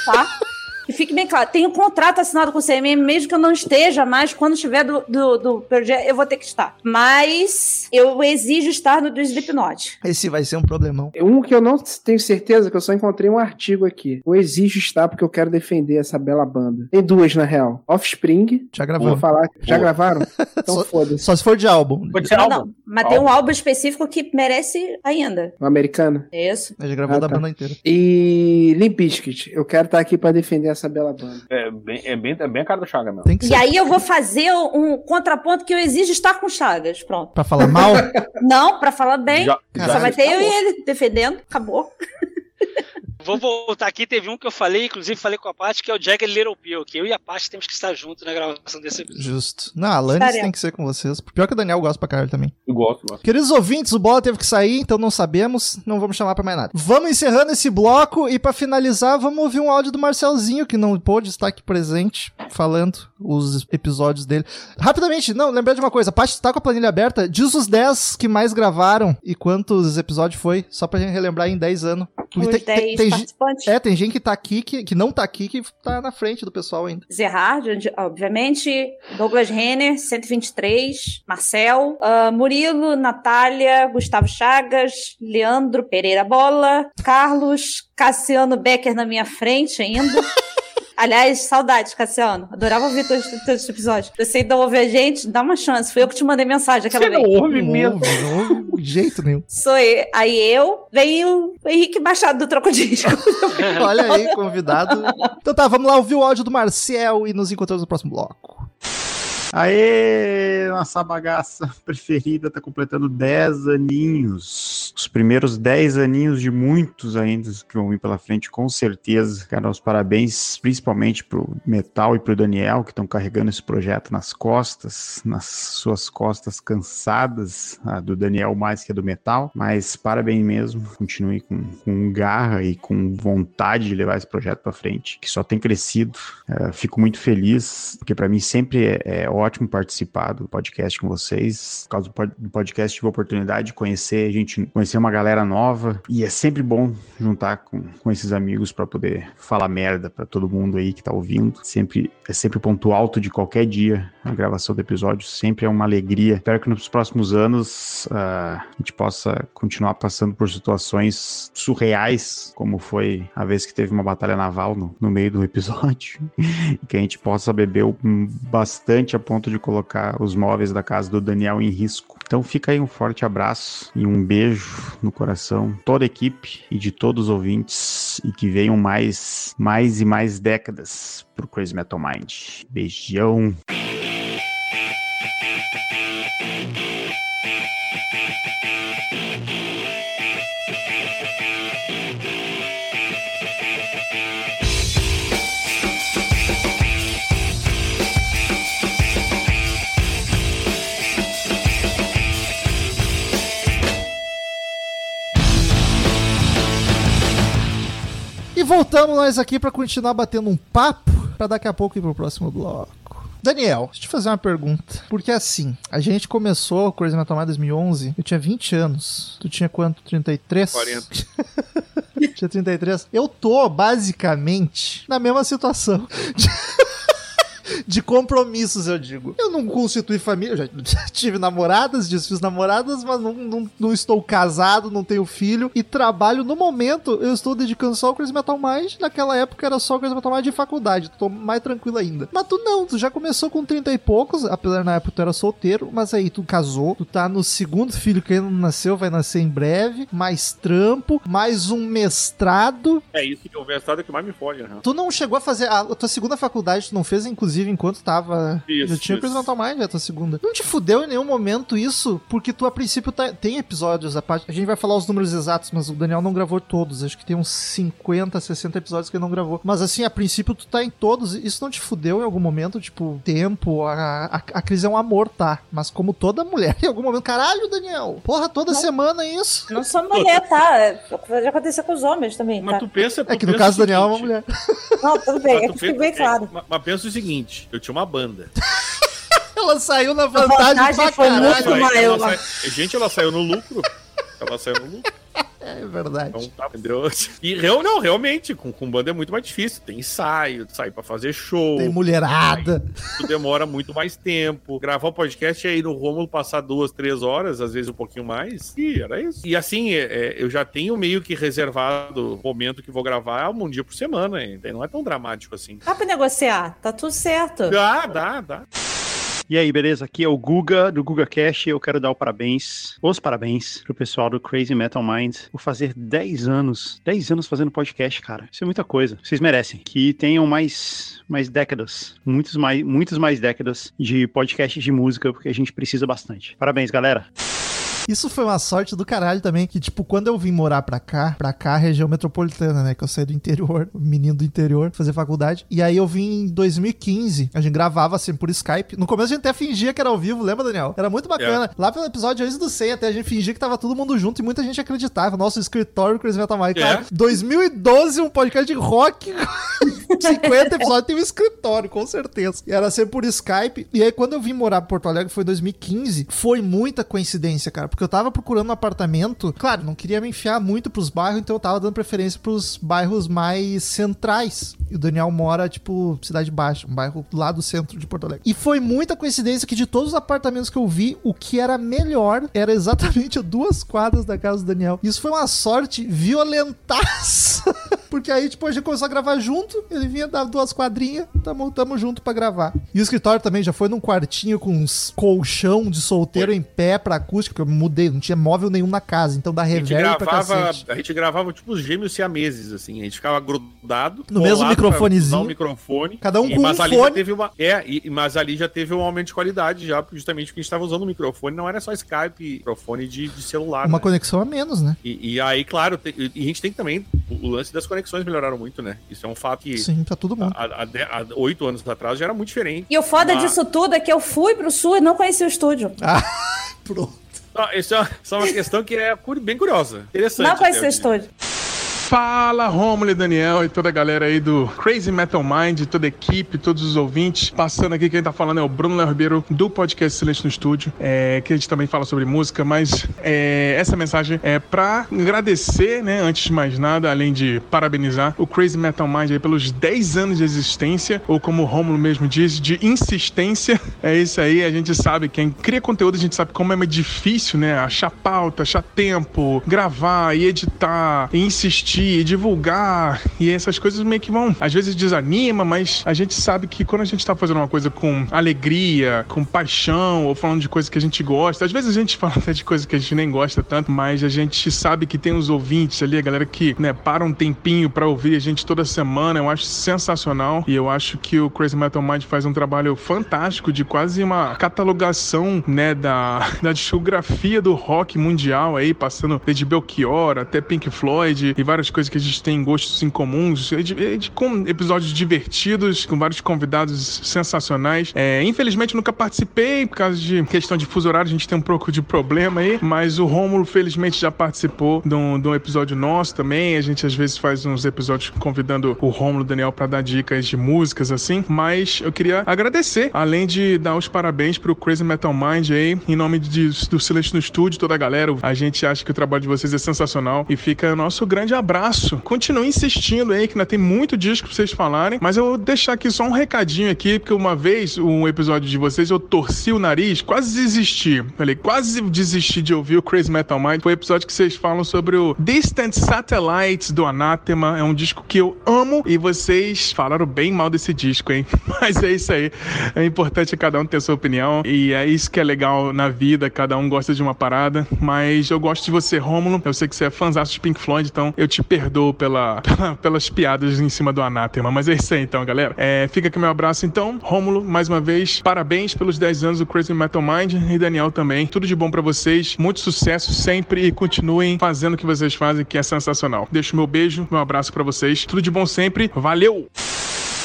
tá? E fique bem claro, tem um contrato assinado com o CMM, mesmo que eu não esteja mais, quando estiver do, do, do Jam, eu vou ter que estar. Mas eu exijo estar no do Slipknot. Esse vai ser um problemão. Um que eu não tenho certeza, que eu só encontrei um artigo aqui. Eu exijo estar porque eu quero defender essa bela banda. Tem duas, na real. Offspring. Já gravamos. Vou falar. Já Pô. gravaram? Então Só- foda-se. Só se for de álbum. Não, não, mas tem um álbum específico que merece ainda. Uma americana? Isso. A gente gravou Ah, da tá. banda inteira. E Limp Bizkit. Eu quero estar aqui pra defender essa bela banda. É bem, é bem, é bem a cara do Chagas mesmo. Tem que E aí eu vou fazer um contraponto que eu exijo estar com Chagas. Pronto. Pra falar mal? Não, pra falar bem. Já- Só já- vai ter eu acabou. e ele defendendo. Acabou. Vou voltar aqui, teve um que eu falei, inclusive falei com a Paty, que é o Jagger Little Pill, que eu e a Paty temos que estar juntos na gravação desse episódio. Justo. Não, a Alanis tem que ser com vocês. Pior que o Daniel gosta pra caralho também. Eu gosto, gosto. Queridos ouvintes, o Bola teve que sair, então não sabemos, não vamos chamar pra mais nada. Vamos encerrando esse bloco e pra finalizar, vamos ouvir um áudio do Marcelzinho, que não pôde estar aqui presente, falando os episódios dele. Rapidamente, não, lembrei de uma coisa, a Paty tá com a planilha aberta, diz os 10 que mais gravaram e quantos episódios foi, só pra gente relembrar em 10 anos. Os 10 gen- participantes. É, tem gente que tá aqui, que, que não tá aqui, que tá na frente do pessoal ainda. Zerhard, obviamente, Douglas Renner, 123, Marcel, ah, Murilo, Natália, Gustavo Chagas, Leandro Pereira Bola, Carlos, Cassiano Becker na minha frente ainda. Aliás, saudades, Cassiano. Adorava ouvir todos todos os episódios. Você ainda ouve a gente, dá uma chance. Fui eu que te mandei mensagem aquela Você vez. não ouve mesmo. Não ouve de jeito nenhum. Sou eu. Aí eu, vem o Henrique Machado do Trocodisco. Olha aí, convidado. Então tá, vamos lá ouvir o áudio do Marcel e nos encontramos no próximo bloco. Aê, nossa bagaça preferida tá completando 10 aninhos. Os primeiros 10 aninhos de muitos ainda que vão vir pela frente, com certeza. Quero os parabéns, principalmente pro Metal e pro Daniel, que estão carregando esse projeto nas costas, nas suas costas cansadas, a do Daniel mais que a do Metal. Mas parabéns mesmo, continue com, com garra e com vontade de levar esse projeto pra frente, que só tem crescido. É, fico muito feliz, porque para mim sempre é, é ótimo participar do podcast com vocês. Por causa do pod- do podcast, tive a oportunidade de conhecer a gente, conhecer uma galera nova. E é sempre bom juntar com, com esses amigos para poder falar merda para todo mundo aí que tá ouvindo. Sempre é sempre ponto alto de qualquer dia a gravação do episódio. Sempre é uma alegria. Espero que nos próximos anos ah, a gente possa continuar passando por situações surreais, como foi a vez que teve uma batalha naval no, no meio do episódio. que a gente possa beber bastante a ponto de colocar os móveis da casa do Daniel em risco. Então fica aí um forte abraço e um beijo no coração, toda a equipe e de todos os ouvintes e que venham mais, mais e mais décadas pro Crazy Metal Mind. Beijão. Voltamos nós aqui pra continuar batendo um papo, pra daqui a pouco ir pro próximo bloco. Daniel, deixa eu te fazer uma pergunta. Porque assim, a gente começou o Crazy Metal Mind 2011, eu tinha 20 anos. Tu tinha quanto? 33? 40. tinha 33. Eu tô, basicamente, na mesma situação. de compromissos, eu digo. Eu não constitui família, eu já tive namoradas, desfiz namoradas, mas não, não, não estou casado, não tenho filho e trabalho. No momento, eu estou dedicando só ao Crazy Metal Mind. Naquela época era só o Crazy Metal Mind de faculdade, tô mais tranquilo ainda. Mas tu não, tu já começou com 30 e poucos, apesar na época tu era solteiro, mas aí tu casou, tu tá no segundo filho que ainda não nasceu, vai nascer em breve, mais trampo, mais um mestrado. É isso que o mestrado é que mais me fode, né? Tu não chegou a fazer a, a tua segunda faculdade, tu não fez, inclusive, enquanto tava. Isso, já tinha isso. Crazy Metal Mind, a tua segunda. Não te fudeu em nenhum momento isso, porque tu, a princípio, tá- tem episódios a parte. A gente vai falar os números exatos, mas o Daniel não gravou todos. Acho que tem uns 50, 60 episódios que ele não gravou. Mas assim, a princípio, tu tá em todos. Isso não te fudeu em algum momento? Tipo, tempo, a, a, a crise é um amor, tá? Mas como toda mulher, em algum momento. Caralho, Daniel! Porra, toda semana é isso. Não sou mulher, tá? Já aconteceu com os homens também, Mas tá? tu pensa. É que no caso do Daniel é uma mulher. Não, tudo bem, Mas é tu que fique pensa- bem claro. é, mas- mas pensa o seguinte: eu tinha uma banda. Ela saiu na vantagem vantagem pra foi caralho. muito Ela maior. sai- Gente, ela saiu no lucro. Ela saiu no lucro. É verdade. Então, tá, entendeu? E real, não, realmente, com, com banda é muito mais difícil. Tem ensaio, sair pra fazer show. Tem mulherada. Isso demora muito mais tempo. Gravar o podcast aí no Rômulo passar duas, três horas, às vezes um pouquinho mais. E era isso. E assim, é, é, eu já tenho meio que reservado o momento que vou gravar um dia por semana. hein? Não é tão dramático assim. Dá pra negociar, tá tudo certo. Dá, dá, dá. E aí, beleza? Aqui é o Guga, do GugaCast, e eu quero dar parabéns, os parabéns pro pessoal do Crazy Metal Mind por fazer 10 anos, 10 anos fazendo podcast, cara. Isso é muita coisa. Vocês merecem. Que tenham mais, mais décadas, muitos mais, muitas mais décadas de podcast de música, porque a gente precisa bastante. Parabéns, galera. Isso foi uma sorte do caralho também, que tipo, quando eu vim morar pra cá, pra cá, região metropolitana, né, que eu saí do interior, menino do interior, fazer faculdade, e aí eu vim em 2015, a gente gravava assim por Skype, no começo a gente até fingia que era ao vivo, lembra, Daniel? Era muito bacana. Lá pelo episódio antes do 100, até a gente fingia que tava todo mundo junto e muita gente acreditava, nosso escritório Crazy Metal Mind, cara, 2012, um podcast de rock 50 episódios tem um escritório, com certeza. E era sempre por Skype. E aí, quando eu vim morar em Porto Alegre, foi em 2015, foi muita coincidência, cara. Porque eu tava procurando um apartamento. Claro, não queria me enfiar muito pros bairros, então eu tava dando preferência pros bairros mais centrais. E o Daniel mora, tipo, Cidade Baixa, um bairro lá do centro de Porto Alegre. E foi muita coincidência que de todos os apartamentos que eu vi, o que era melhor era exatamente duas quadras da casa do Daniel. Isso foi uma sorte violentaça. Porque aí, tipo, a gente começou a gravar junto, ele vinha dar duas quadrinhas, tamo, tamo junto pra gravar. E o escritório também já foi num quartinho com uns colchão de solteiro em pé pra acústica, porque eu mudei, não tinha móvel nenhum na casa, então dá A gente, reverb pra gravava, cacete. a gente gravava tipo os gêmeos siameses, assim. A gente ficava grudado. No mesmo microfonezinho. o microfone. Cada um E- com mas um ali fone. Já teve uma, é, e- mas ali já teve um aumento de qualidade, já, justamente porque a gente estava usando o microfone, não era só Skype, microfone de, de celular. Uma né? conexão a menos, né? E, e aí, claro, te- e a gente tem também. O lance das conexões melhoraram muito, né? Isso é um fato que. Sim, pra todo mundo. Há, oito anos atrás já era muito diferente. E o foda Mas- disso tudo é que eu fui pro sul e não conheci o estúdio. Não, isso é uma, isso é uma questão que é bem curiosa. Interessante. Não conheci o estúdio. Fala, Romulo e Daniel e toda a galera aí do Crazy Metal Mind, toda a equipe, todos os ouvintes. Passando aqui, quem tá falando é o Bruno Léo Ribeiro, do podcast Silêncio no Estúdio, é, que a gente também fala sobre música, mas é, essa mensagem é pra agradecer, né, antes de mais nada, além de parabenizar o Crazy Metal Mind aí pelos 10 anos de existência, ou como o Romulo mesmo diz, de insistência. É isso aí, a gente sabe, quem cria conteúdo, a gente sabe como é difícil, né, achar pauta, achar tempo, gravar e editar, e insistir curtir, divulgar, e essas coisas meio que vão, às vezes desanima, mas a gente sabe que quando a gente tá fazendo uma coisa com alegria, com paixão, ou falando de coisas que a gente gosta, às vezes a gente fala até de coisas que a gente nem gosta tanto, mas a gente sabe que tem os ouvintes ali, a galera que, né, para um tempinho pra ouvir a gente toda semana, eu acho sensacional, e eu acho que o Crazy Metal Mind faz um trabalho fantástico de quase uma catalogação, né, da, da discografia do rock mundial aí, passando desde Belchior até Pink Floyd e várias coisas que a gente tem em gostos em comuns, de- de- com episódios divertidos, com vários convidados sensacionais. É, infelizmente nunca participei por causa de questão de fuso horário, a gente tem um pouco de problema aí, mas o Rômulo felizmente já participou de um, de um episódio nosso também. A gente às vezes faz uns episódios convidando o Rômulo Daniel para dar dicas de músicas assim, mas eu queria agradecer, além de dar os parabéns pro Crazy Metal Mind aí, em nome de, do Silêncio no Estúdio, toda a galera. A gente acha que o trabalho de vocês é sensacional e fica nosso grande abraço. Continue insistindo aí, que ainda tem muito disco pra vocês falarem, mas eu vou deixar aqui só um recadinho aqui, porque uma vez, um episódio de vocês, eu torci o nariz, quase desisti. Falei, quase desisti de ouvir o Crazy Metal Mind. Foi o episódio que vocês falam sobre o Distant Satellites do Anathema. É um disco que eu amo e vocês falaram bem mal desse disco, hein? Mas é isso aí. É importante cada um ter sua opinião e é isso que é legal na vida. Cada um gosta de uma parada, mas eu gosto de você, Rômulo. Eu sei que você é fãzão de Pink Floyd, então eu te perdoo pela, pela- pelas piadas em cima do Anathema. Mas é isso aí, então, galera. É, fica aqui meu abraço, então. Rômulo, mais uma vez, parabéns pelos 10 anos do Crazy Metal Mind e Daniel também. Tudo de bom pra vocês, muito sucesso sempre e continuem fazendo o que vocês fazem, que é sensacional. Deixo meu beijo, meu abraço pra vocês. Tudo de bom sempre. Valeu!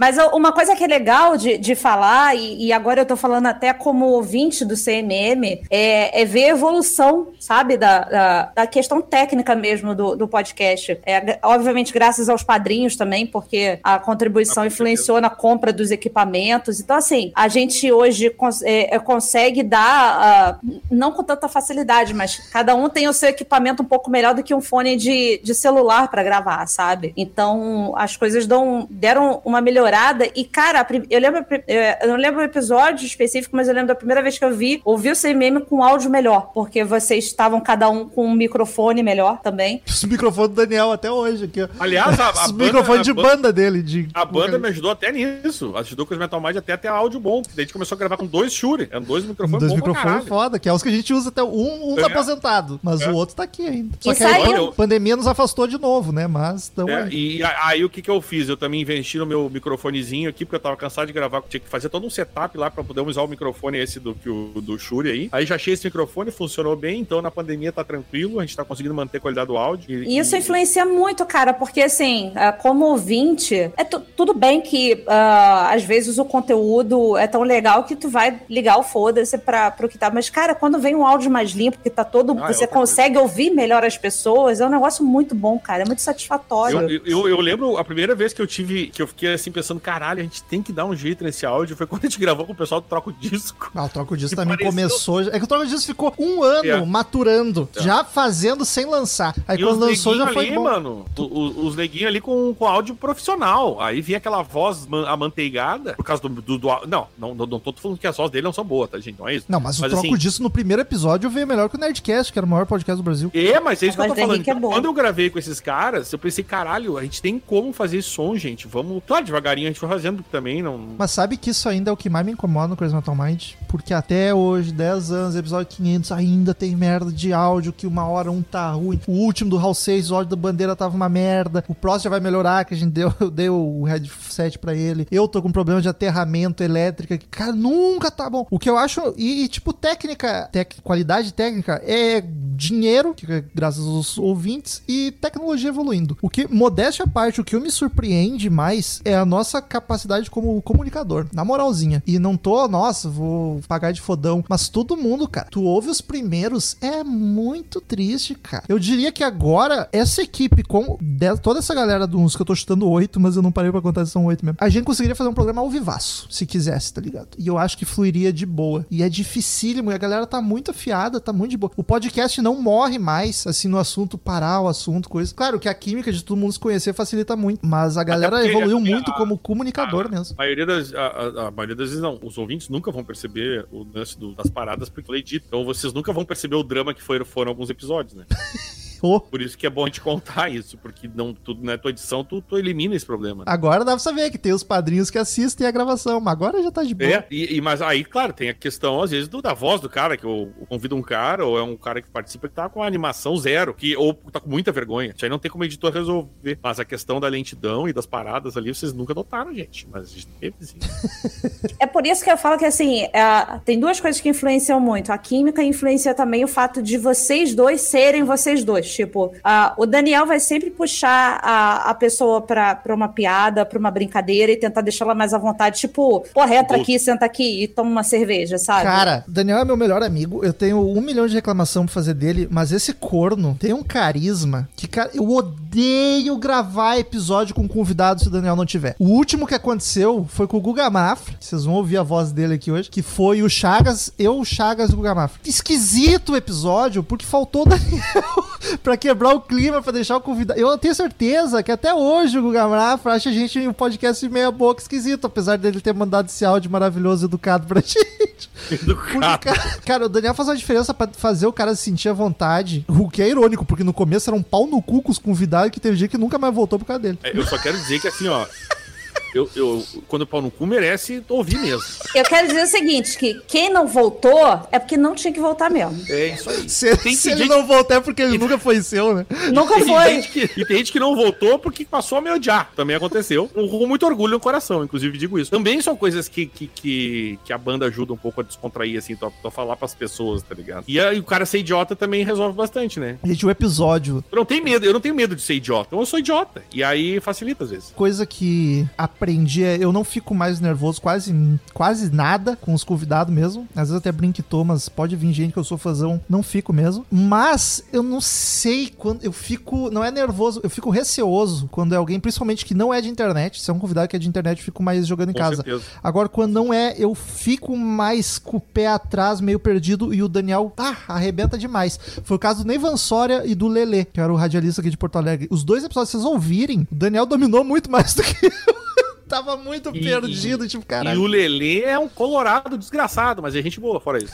Mas uma coisa que é legal de, de falar, e, e agora eu tô falando até como ouvinte do CMM, é, é ver a evolução, sabe, da, da, da questão técnica mesmo do, do podcast. É, obviamente, graças aos padrinhos também, porque a contribuição influenciou na compra dos equipamentos. Então, assim, a gente hoje cons- é, é, consegue dar, ah, não com tanta facilidade, mas cada um tem o seu equipamento um pouco melhor do que um fone de, de celular para gravar, sabe? Então, as coisas dão, deram uma melhorada. E, cara, eu lembro, eu não lembro o episódio específico, mas eu lembro da primeira vez que eu vi, ouvi o CMM com áudio melhor, porque vocês estavam cada um com um microfone melhor também. Os microfones do Daniel até hoje aqui, ó. Aliás, a- a Os banda- microfones a de banda- banda dele. De... A banda me ajudou até nisso. Ajudou com os Metal Mind até a ter áudio bom. Daí a gente começou a gravar com dois Shure. Eram dois microfones Dois microfones foda, que é os que a gente usa até. Um, um tá É. aposentado, mas o outro tá aqui ainda. Só E que a pandemia nos afastou de novo, né? Mas tamo É, aí. e aí o que que eu fiz? Eu também investi no meu microfonezinho aqui, porque eu tava cansado de gravar, tinha que fazer todo um setup lá pra poder usar o microfone esse do, que o- do Shure aí. Aí já achei esse microfone, funcionou bem, então na pandemia tá tranquilo, a gente tá conseguindo manter a qualidade do áudio. E isso influencia muito, cara, porque assim, ah, como ouvinte, é tu- tudo bem que ah, às vezes o conteúdo é tão legal que tu vai ligar o foda-se pra, pro que tá. Mas, cara, quando vem um áudio mais limpo, que tá todo. Ah, é você outra consegue ouvir melhor as pessoas, é um negócio muito bom, cara. É muito satisfatório. Eu, eu, eu lembro a primeira vez que eu tive, que eu fiquei assim pensando, caralho, a gente tem que dar um jeito nesse áudio, foi quando a gente gravou com o pessoal do Troco Disco. Ah, o Troco Disco também pareceu- começou. É que o Troco Disco ficou um ano É. maturando, É. já fazendo sem lançar. Aí e quando os lançou já foi ali, bom. mano, o- o- os neguinhos ali com, com áudio profissional. Aí vinha aquela voz man- amanteigada, por causa do, do, do- não, não, não, não tô falando que as vozes dele não são boas, tá, gente? Não é isso. Não, mas o Troco assim, Disco no primeiro episódio veio melhor que o Nerdcast, que era o maior podcast do Brasil. É, mas é isso que eu tô falando. É Então, quando eu gravei com esses caras, eu pensei, caralho, a gente tem como fazer esse som, gente. Vamos. Claro, devagarinho a gente foi fazendo também, não. Mas sabe que isso ainda é o que mais me incomoda no Crazy Metal Mind? Porque até hoje, 10 anos, episódio 500, ainda tem merda de áudio, que uma hora um tá ruim. O último do Hall 6, o áudio da bandeira tava uma merda. O próximo já vai melhorar, que a gente deu, deu o headset pra ele. Eu tô com problema de aterramento elétrica, que, cara, nunca tá bom. O que eu acho, e, e, tipo, técnica, tec- qualidade técnica é dinheiro, que graças aos ouvintes, e tecnologia evoluindo. O que, modéstia à parte, o que eu me surpreende mais é a nossa capacidade como comunicador, na moralzinha. E não tô, nossa, vou pagar de fodão, mas todo mundo, cara, tu ouve os primeiros, é muito triste, cara. Eu diria que agora, essa equipe, com toda essa galera dos que eu tô chutando oito, mas eu não parei pra contar se são oito mesmo, a gente conseguiria fazer um programa ao vivaço, se quisesse, tá ligado? E eu acho que fluiria de boa. E é dificílimo, e a galera tá muito afiada, tá muito de boa. O podcast não morre mais, assim, no assunto, parar o assunto, coisa. Claro que a química de todo mundo se conhecer facilita muito, mas a galera porque- evoluiu muito a- como comunicador mesmo. A maioria, das, a, a- a maioria das vezes não. Os ouvintes nunca vão perceber o lance do- das paradas porque eu falei dito. Então vocês nunca vão perceber o drama que foram, foram alguns episódios, né? Por isso que é bom a gente contar isso, porque não, tu, na tua edição tu, tu elimina esse problema. né? Agora dá pra saber que tem os padrinhos que assistem a gravação, mas agora já tá de boa. É, e, e- mas aí, claro, tem a questão, às vezes, do, da voz do cara, que eu, eu convido um cara, ou é um cara que participa que tá com a animação zero, que, ou tá com muita vergonha. Isso aí não tem como editor resolver. Mas a questão da lentidão e das paradas ali, vocês nunca notaram, gente. Mas a gente teve sim. É por isso que eu falo que, assim, é, tem duas coisas que influenciam muito. A química influencia também o fato de vocês dois serem vocês dois. Tipo, ah, o Daniel vai sempre puxar a, a pessoa pra, pra uma piada, pra uma brincadeira e tentar deixá-la mais à vontade. Tipo, porra, entra aqui, senta aqui e toma uma cerveja, sabe? Cara, Daniel é meu melhor amigo. Eu tenho um milhão de reclamação pra fazer dele, mas esse corno tem um carisma que, cara, eu odeio gravar episódio com convidado se o Daniel não tiver. O último que aconteceu foi com o Guga Mafra. Vocês vão ouvir a voz dele aqui hoje. Que foi o Chagas, eu, o Chagas e o Guga Mafra. Esquisito o episódio, porque faltou o Daniel pra quebrar o clima, pra deixar o convidado. Eu tenho certeza que até hoje o Guga Mafra acha a gente um podcast meia boca esquisito, apesar dele ter mandado esse áudio maravilhoso educado pra gente. Porque, cara, cara, o Daniel faz uma diferença pra fazer o cara se sentir à vontade. O que é irônico, porque no começo era um pau no cu com os convidados que teve dia que nunca mais voltou por causa dele. É, Eu só quero dizer que, assim, ó. Eu, eu, quando o pau no cu merece ouvir mesmo. Eu quero dizer o seguinte, que quem não voltou é porque não tinha que voltar mesmo. É isso aí. Se, se ele não voltar é porque ele nunca foi seu, né? Nunca Tem foi. gente que- e tem gente que não voltou porque passou a me odiar. Também aconteceu. Com com muito orgulho no coração, inclusive digo isso. Também são coisas que, que, que, que a banda ajuda um pouco a descontrair, assim, pra, pra falar pras pessoas, tá ligado? E aí o cara ser idiota também resolve bastante, né? Gente, o episódio. Eu não tenho medo, eu não tenho medo de ser idiota. Então eu sou idiota. E aí facilita às vezes. Coisa que aprendi é eu não fico mais nervoso quase, quase nada com os convidados mesmo. Às vezes até brinco mas pode vir gente que eu sou fazão, não fico mesmo. Mas eu não sei quando eu fico, não é nervoso, eu fico receoso quando é alguém, principalmente que não é de internet. Se é um convidado que é de internet, eu fico mais jogando em Com casa. certeza. Agora, quando não é, eu fico mais com o pé atrás, meio perdido, e o Daniel, ah, arrebenta demais. Foi o caso do Neivan Soria e do Lele, que era o radialista aqui de Porto Alegre. Os dois episódios, vocês ouvirem, o Daniel dominou muito mais do que eu. Tava muito E- perdido, tipo, E caralho. o Lelê é um colorado desgraçado, mas é gente boa fora isso.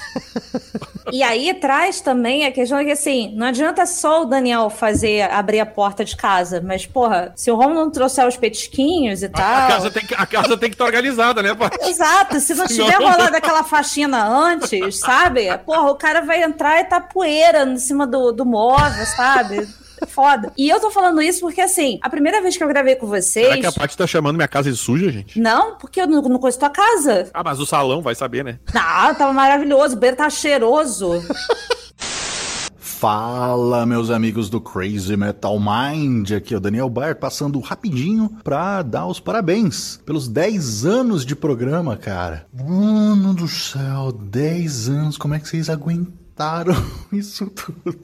E aí traz também a questão que, assim, não adianta só o Daniel fazer, abrir a porta de casa, mas, porra, se o Romulo não trouxer os petisquinhos e tal... A casa tem que a casa tem que estar organizada, né, Paty? Exato, se não tiver rolado aquela faxina antes, sabe? Porra, o cara vai entrar e tá poeira em cima do, do móvel, sabe? Foda. E eu tô falando isso porque, assim, a primeira vez que eu gravei com vocês. Será que a Paty tá chamando minha casa de suja, gente? Não, porque eu não, não conheço tua casa. Ah, mas o salão vai saber, né? Não, tava maravilhoso, o banheiro tá cheiroso. Fala, meus amigos do Crazy Metal Mind. Aqui é o Daniel Bayer passando rapidinho pra dar os parabéns pelos 10 anos de programa, cara. Mano do céu, 10 anos, como é que vocês aguentaram isso tudo?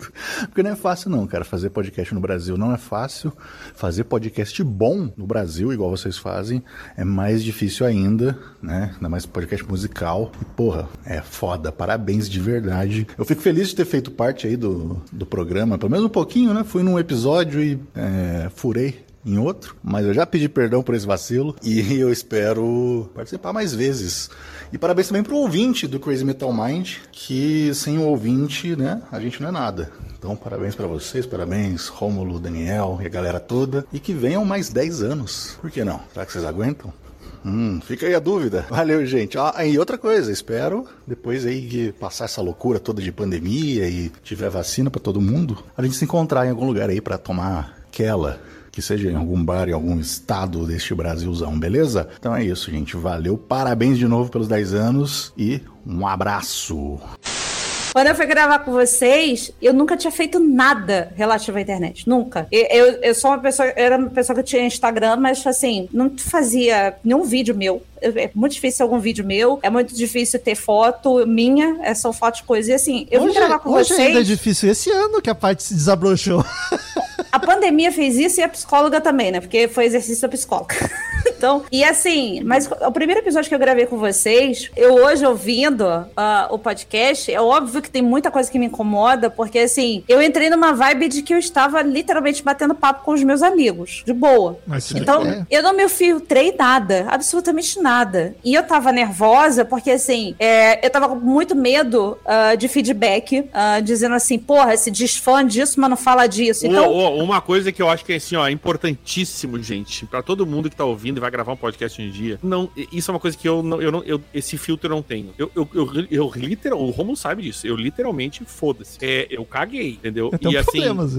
Porque não é fácil não, cara, fazer podcast no Brasil não é fácil. Fazer podcast bom no Brasil, igual vocês fazem, é mais difícil ainda, né? Ainda mais podcast musical. E, porra, é foda. Parabéns de verdade. Eu fico feliz de ter feito parte aí do, do programa, pelo menos um pouquinho, né? Fui num episódio e é, furei em outro, mas eu já pedi perdão por esse vacilo e eu espero participar mais vezes. E parabéns também pro ouvinte do Crazy Metal Mind, que sem o ouvinte, né, a gente não é nada. Então, parabéns pra vocês, parabéns Rômulo, Daniel e a galera toda. E que venham mais 10 anos. Por que não? Será que vocês aguentam? Hum, fica aí a dúvida. Valeu, gente. Ó, e outra coisa, espero depois aí que passar essa loucura toda de pandemia e tiver vacina pra todo mundo, a gente se encontrar em algum lugar aí pra tomar aquela que seja em algum bar, em algum estado deste Brasilzão, beleza? Então é isso, gente. Valeu, parabéns de novo pelos 10 anos e um abraço. Quando eu fui gravar com vocês, eu nunca tinha feito nada relativo à internet. Nunca. Eu, eu, eu sou uma pessoa, eu era uma pessoa que tinha Instagram, mas assim, não fazia nenhum vídeo meu. Eu- É muito difícil algum vídeo meu. É muito difícil ter foto minha. É só foto de coisa. E assim, eu vim hoje gravar com hoje vocês. ainda é difícil. Esse ano que a parte se desabrochou. A pandemia fez isso e a psicóloga também, né? Porque foi exercício da psicóloga. Então, e assim, mas o primeiro episódio que eu gravei com vocês, eu hoje ouvindo ah, o podcast, é óbvio que tem muita coisa que me incomoda, porque assim, eu entrei numa vibe de que eu estava literalmente batendo papo com os meus amigos, de boa. Mas Então, bem. eu não me filtrei nada, absolutamente nada. E eu tava nervosa porque, assim, é, eu tava com muito medo ah, de feedback, ah, dizendo assim, porra, se diz fã disso, mas não fala disso. Então, Ô, ô, uma coisa que eu acho que é assim, ó, importantíssimo, gente, pra todo mundo que tá ouvindo e vai gravar um podcast um dia. Não, isso é uma coisa que eu não, eu não, eu, esse filtro eu não tenho. Eu, eu, eu, eu literal, o Romulo sabe disso. Eu literalmente foda-se. É, eu caguei, entendeu? Eu tenho e assim, problemas.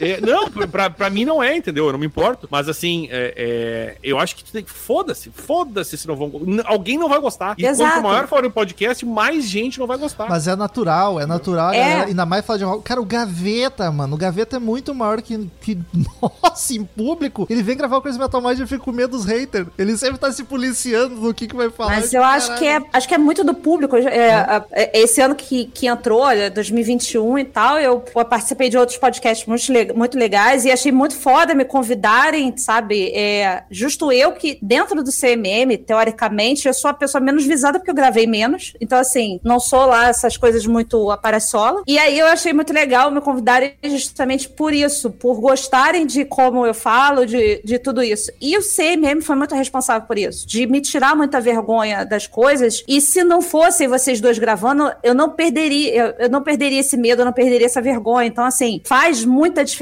É, não, pra, pra mim não é, entendeu? Eu não me importo. Mas assim, é, é, eu acho que tu tem que. Foda-se, foda-se se não vão. Alguém não vai gostar. E Exato. quanto maior for o podcast, mais gente não vai gostar. Mas é natural, é natural. É. galera, ainda mais falar de rock. Cara, o Gaveta, mano. O Gaveta é muito maior que. que nossa, em público. Ele vem gravar o Crazy Metal Mind e eu fico com medo dos haters. Ele sempre tá se policiando no que, que vai falar. Mas eu acho que é, acho que é muito do público. É, a- é, esse ano que, que entrou, olha, 2021 e tal, eu participei de outros podcasts muito, le- muito legais e achei muito foda me convidarem, sabe? É, justo eu que, dentro do CMM, teoricamente, eu sou a pessoa menos visada porque eu gravei menos. Então, assim, não sou lá essas coisas muito apareçola. E aí eu achei muito legal me convidarem justamente por isso, por gostarem de como eu falo, de, de tudo isso. E o CMM foi muito responsável por isso, de me tirar muita vergonha das coisas. E se não fossem vocês dois gravando, eu não perderia, eu, eu não perderia esse medo, eu não perderia essa vergonha. Então, assim, faz muita diferença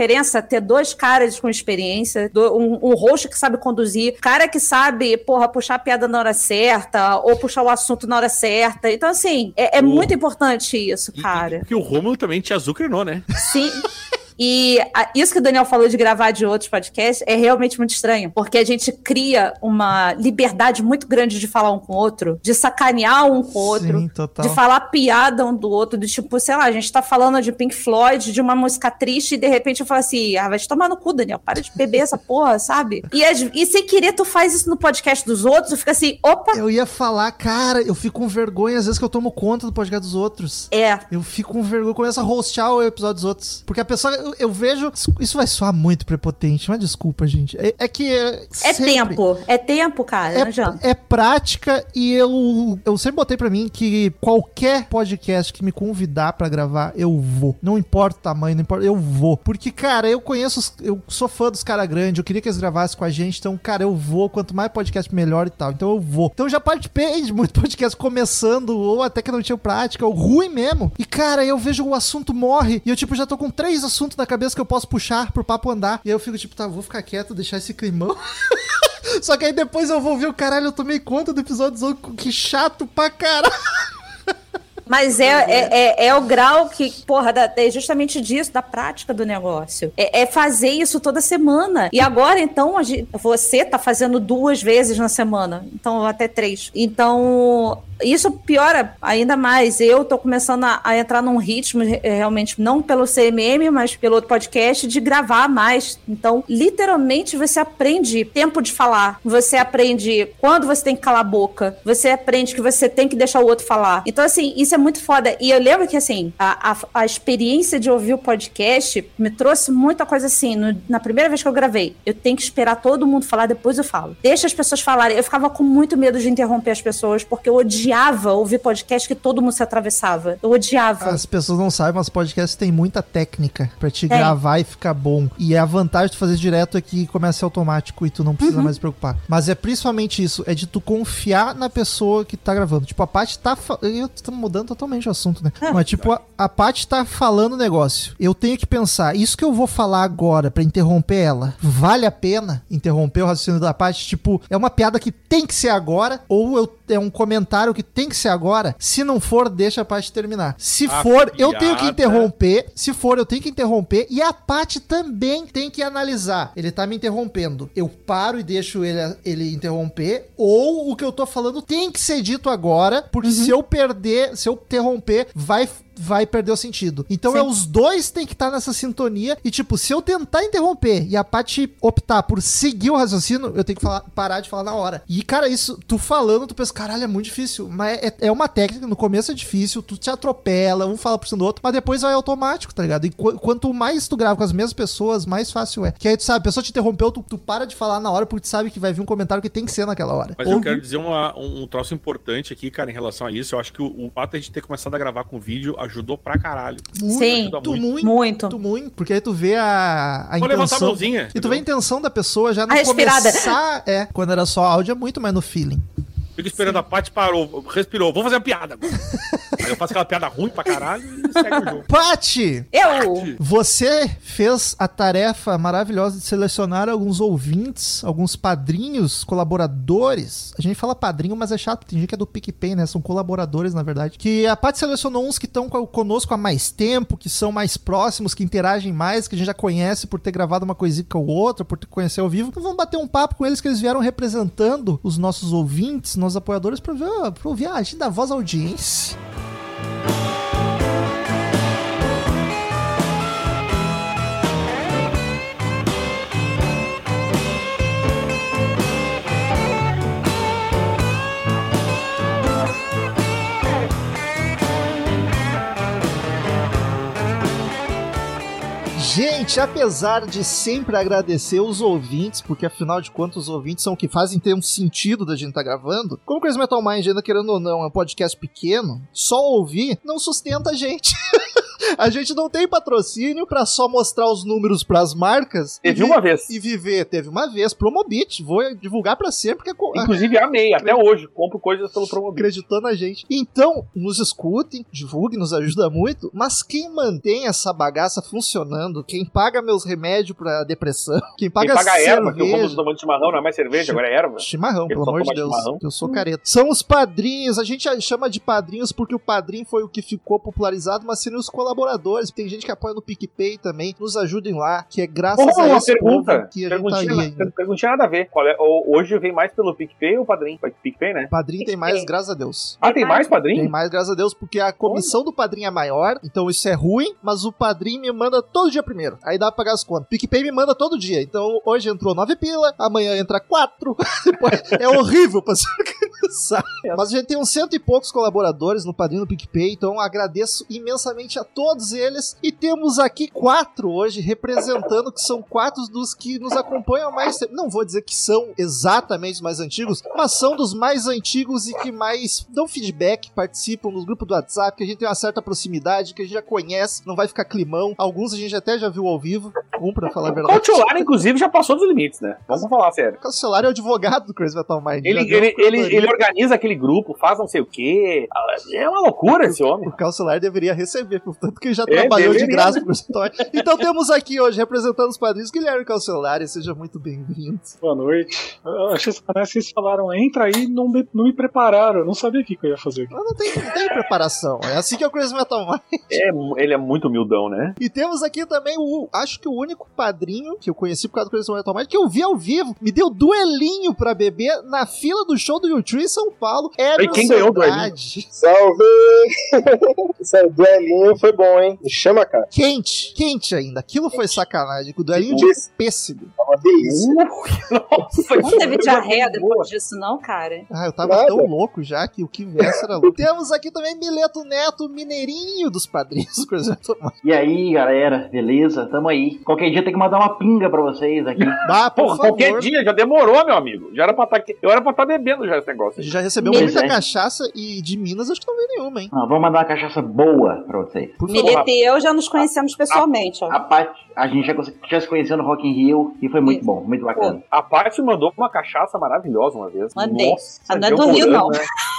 ter dois caras com experiência, um, um host que sabe conduzir, cara que sabe, porra, puxar a piada na hora certa, ou puxar o assunto na hora certa. Então, assim, é, é muito importante isso, cara. Porque o Romulo também te azucrinou, né? Sim. E a- isso que o Daniel falou de gravar de outros podcasts é realmente muito estranho, porque a gente cria uma liberdade muito grande de falar um com o outro, de sacanear um com o outro, Sim, de falar piada um do outro, do tipo, sei lá, a gente tá falando de Pink Floyd, de uma música triste, e de repente eu falo assim, ah, vai te tomar no cu, Daniel, para de beber essa porra, sabe? E, e sem querer tu faz isso no podcast dos outros, tu fica assim, opa, Eu ia falar, cara, eu fico com vergonha às vezes que eu tomo conta do podcast dos outros. É. Eu fico com vergonha, começo a hostear o episódio dos outros. Porque a pessoa, eu, eu vejo. Isso vai soar muito prepotente, mas desculpa, gente. É, é que. É, é tempo, é tempo, cara, adianta. É prática e eu, eu sempre botei pra mim que qualquer podcast que me convidar pra gravar, eu vou. Não importa o tamanho, não importa, eu vou. Porque, cara, eu conheço, eu sou fã dos caras grandes, eu queria que eles gravassem com a gente, então, cara, eu vou. Quanto mais podcast, melhor e tal. Então eu vou. Então eu já participei de muito podcast começando, ou até que não tinha prática, ou ruim mesmo. E, cara, eu vejo o assunto morre e eu, tipo, já tô com três assuntos na cabeça que eu posso puxar pro papo andar. E aí eu fico, tipo, tá, vou ficar quieto, deixar esse climão. Só que aí depois eu vou ver o caralho, eu tomei conta do episódio que chato pra caralho. Mas é, é, é, é o grau que, porra, da- é justamente disso, da prática do negócio. É, é fazer isso toda semana. E agora, então, a gente- você tá fazendo duas vezes na semana. Então, até três. Então, isso piora ainda mais. Eu tô começando a, a entrar num ritmo, re- realmente, não pelo CMM, mas pelo outro podcast, de gravar mais. Então, literalmente, você aprende tempo de falar. Você aprende quando você tem que calar a boca. Você aprende que você tem que deixar o outro falar. Então, assim, isso é muito foda. E eu lembro que, assim, a, a, a experiência de ouvir o podcast me trouxe muita coisa assim. no- na primeira vez que eu gravei, eu tenho que esperar todo mundo falar, depois eu falo. Deixa as pessoas falarem. Eu ficava com muito medo de interromper as pessoas, porque eu odiava ouvir podcast que todo mundo se atravessava. Eu odiava. As pessoas não sabem, mas podcasts tem muita técnica pra te É. gravar e ficar bom. E é a vantagem de fazer direto é que começa automático e tu não precisa Uhum. mais se preocupar. Mas é principalmente isso, é de tu confiar na pessoa que tá gravando. Tipo, a Paty tá. Eu tô mudando totalmente o assunto, né? É. Mas, tipo, a, a Paty tá falando o negócio. Eu tenho que pensar, isso que eu vou falar agora pra interromper ela, vale a pena interromper o raciocínio da Paty? Tipo, é uma piada que tem que ser agora, ou eu, é um comentário que tem que ser agora? Se não for, deixa a Paty terminar. Se A for, eu tenho que piada- interromper. Se for, eu tenho que interromper. E a Paty também tem que analisar. Ele tá me interrompendo. Eu paro e deixo ele, ele interromper. Ou o que eu tô falando tem que ser dito agora. Porque se eu perder, se eu interromper, vai vai perder o sentido. Então é os dois tem que estar nessa sintonia. E, tipo, se eu tentar interromper e a Paty optar por seguir o raciocínio, eu tenho que falar- parar de falar na hora. E, cara, isso, tu falando, tu pensa, caralho, é muito difícil. Mas é, é uma técnica, no começo é difícil, tu te atropela, um fala por cima do outro, mas depois vai automático, tá ligado? E qu- quanto mais tu grava com as mesmas pessoas, mais fácil é. Que aí tu sabe, a pessoa te interrompeu, tu, tu para de falar na hora porque tu sabe que vai vir um comentário que tem que ser naquela hora. Mas eu Ouve- quero dizer uma- um, um troço importante aqui, cara, em relação a isso. Eu acho que o, o fato de a gente ter começado a gravar com vídeo ajudou pra caralho. Muito, Sim. muito, muito, Muito. muito, muito, porque aí tu vê a, a Vou levantar a intenção. mãozinha, e tu vê a intenção da pessoa já no A respirada. começar. É, quando era só áudio é muito mais no feeling. Fico esperando a Paty parou, respirou. Vou fazer uma piada agora. Aí eu faço aquela piada ruim pra caralho e segue o jogo. Pati! Eu! Você fez a tarefa maravilhosa de selecionar alguns ouvintes, alguns padrinhos, colaboradores. A gente fala padrinho, mas é chato, tem gente que é do PicPay, né? São colaboradores, na verdade. Que a Paty selecionou uns que estão conosco há mais tempo, que são mais próximos, que interagem mais, que a gente já conhece por ter gravado uma coisinha com o outro, por ter conhecer ao vivo. Então vamos bater um papo com eles, que eles vieram representando os nossos ouvintes, nossos apoiadores, pra ouvir a agenda da voz audiência. Gente, apesar de sempre agradecer os ouvintes, porque afinal de contas os ouvintes são o que fazem ter um sentido da gente estar gravando, como Crazy Metal Mind, ainda querendo ou não, é um podcast pequeno, só ouvir não sustenta a gente. A gente não tem patrocínio pra só mostrar os números pras marcas. Teve e uma vez. E viver. Teve uma vez. Promobit. Vou divulgar pra sempre. Porque é Inclusive, amei. Até hoje. Compro coisas pelo Promobit. acreditou na gente. Então, nos escutem, divulguem, nos ajuda muito. Mas quem mantém essa bagaça funcionando, quem paga meus remédios pra depressão, quem paga, Quem paga a erva, que eu como cerveja, tomando chimarrão, não é mais cerveja, agora é erva. Chimarrão, Ele pelo amor de Deus. chimarrão. Eu sou careta. São os padrinhos. A gente chama de padrinhos porque o padrinho foi o que ficou popularizado, mas seriam os colaboradores. Tem gente que apoia no PicPay também. Nos ajudem lá, que é graças a uma esse pergunta. que a gente tá Perguntinha, aí ainda. perguntinha nada a ver. Qual é, hoje vem mais pelo PicPay ou Padrim? PicPay, né? Padrinho tem mais, graças a Deus. Ah, tem mais padrinho? Tem mais, graças a Deus, porque a comissão do padrinho é maior, então isso é ruim, mas o padrinho me manda todo dia primeiro. Aí dá pra pagar as contas. PicPay me manda todo dia. Então hoje entrou 9 pila, amanhã entra 4. é horrível pra se organizar. Mas a gente tem uns cento e poucos colaboradores no padrinho do PicPay, então agradeço imensamente a todos eles. E temos aqui quatro hoje representando, que são quatro dos que nos acompanham mais tempo. Não vou dizer que são exatamente os mais antigos, mas são dos mais antigos e que mais dão feedback, participam nos grupos do WhatsApp, que a gente tem uma certa proximidade, que a gente já conhece, não vai ficar climão. Alguns a gente até já viu ao vivo, um pra falar a O verdade. Cautiolar, inclusive, já passou dos limites, né? Vamos falar sério. O celular é o advogado do Crazy Metal Mind. Ele, ele, ele, ele organiza aquele grupo, faz não sei o quê. É uma loucura esse homem. O Calcelar deveria receber, portanto que já É, trabalhou de graça né? pro história. Então temos aqui hoje, representando os padrinhos, Guilherme Calcelar, e seja muito bem-vindo. Boa noite. Eu acho que parece que vocês falaram, entra aí e não, me- não me prepararam. Eu não sabia o que que eu ia fazer aqui. Mas não tem, não tem preparação, é assim que é o Crazy Metal Mind. É, ele é muito humildão, né? E temos aqui também o, acho que o único padrinho que eu conheci por causa do Crazy Metal Mind, que eu vi ao vivo, me deu duelinho pra beber na fila do show do YouTube em São Paulo. E quem ganhou o duelinho? Salve! Esse duelinho foi bom, hein? Me chama, cara. Quente, quente ainda. Aquilo foi sacanagem, com o duelinho de Nossa. pêssego. É uma delícia. Não teve diarreia depois disso, não, cara. Ah, eu tava Nada. tão louco já que o que viesse era louco. Temos aqui também Mileto Neto, mineirinho dos padrinhos do. E aí, galera, beleza? Tamo aí. Qualquer dia tem que mandar uma pinga pra vocês aqui. Ah, por Porra, favor. qualquer dia, já demorou, meu amigo. Já era pra estar Eu era pra estar bebendo já esse negócio. A gente já recebeu Pois muita é. cachaça e de Minas acho que não veio nenhuma, hein? Ah, vamos mandar uma cachaça boa pra vocês. Por Milete e eu já nos conhecemos pessoalmente, ó. A parte, a gente já, já se conheceu no Rock in Rio e foi muito bom, muito bacana. A Paty mandou uma cachaça maravilhosa uma vez. Mandei. Nossa, Ah, não é do Rio, não. né?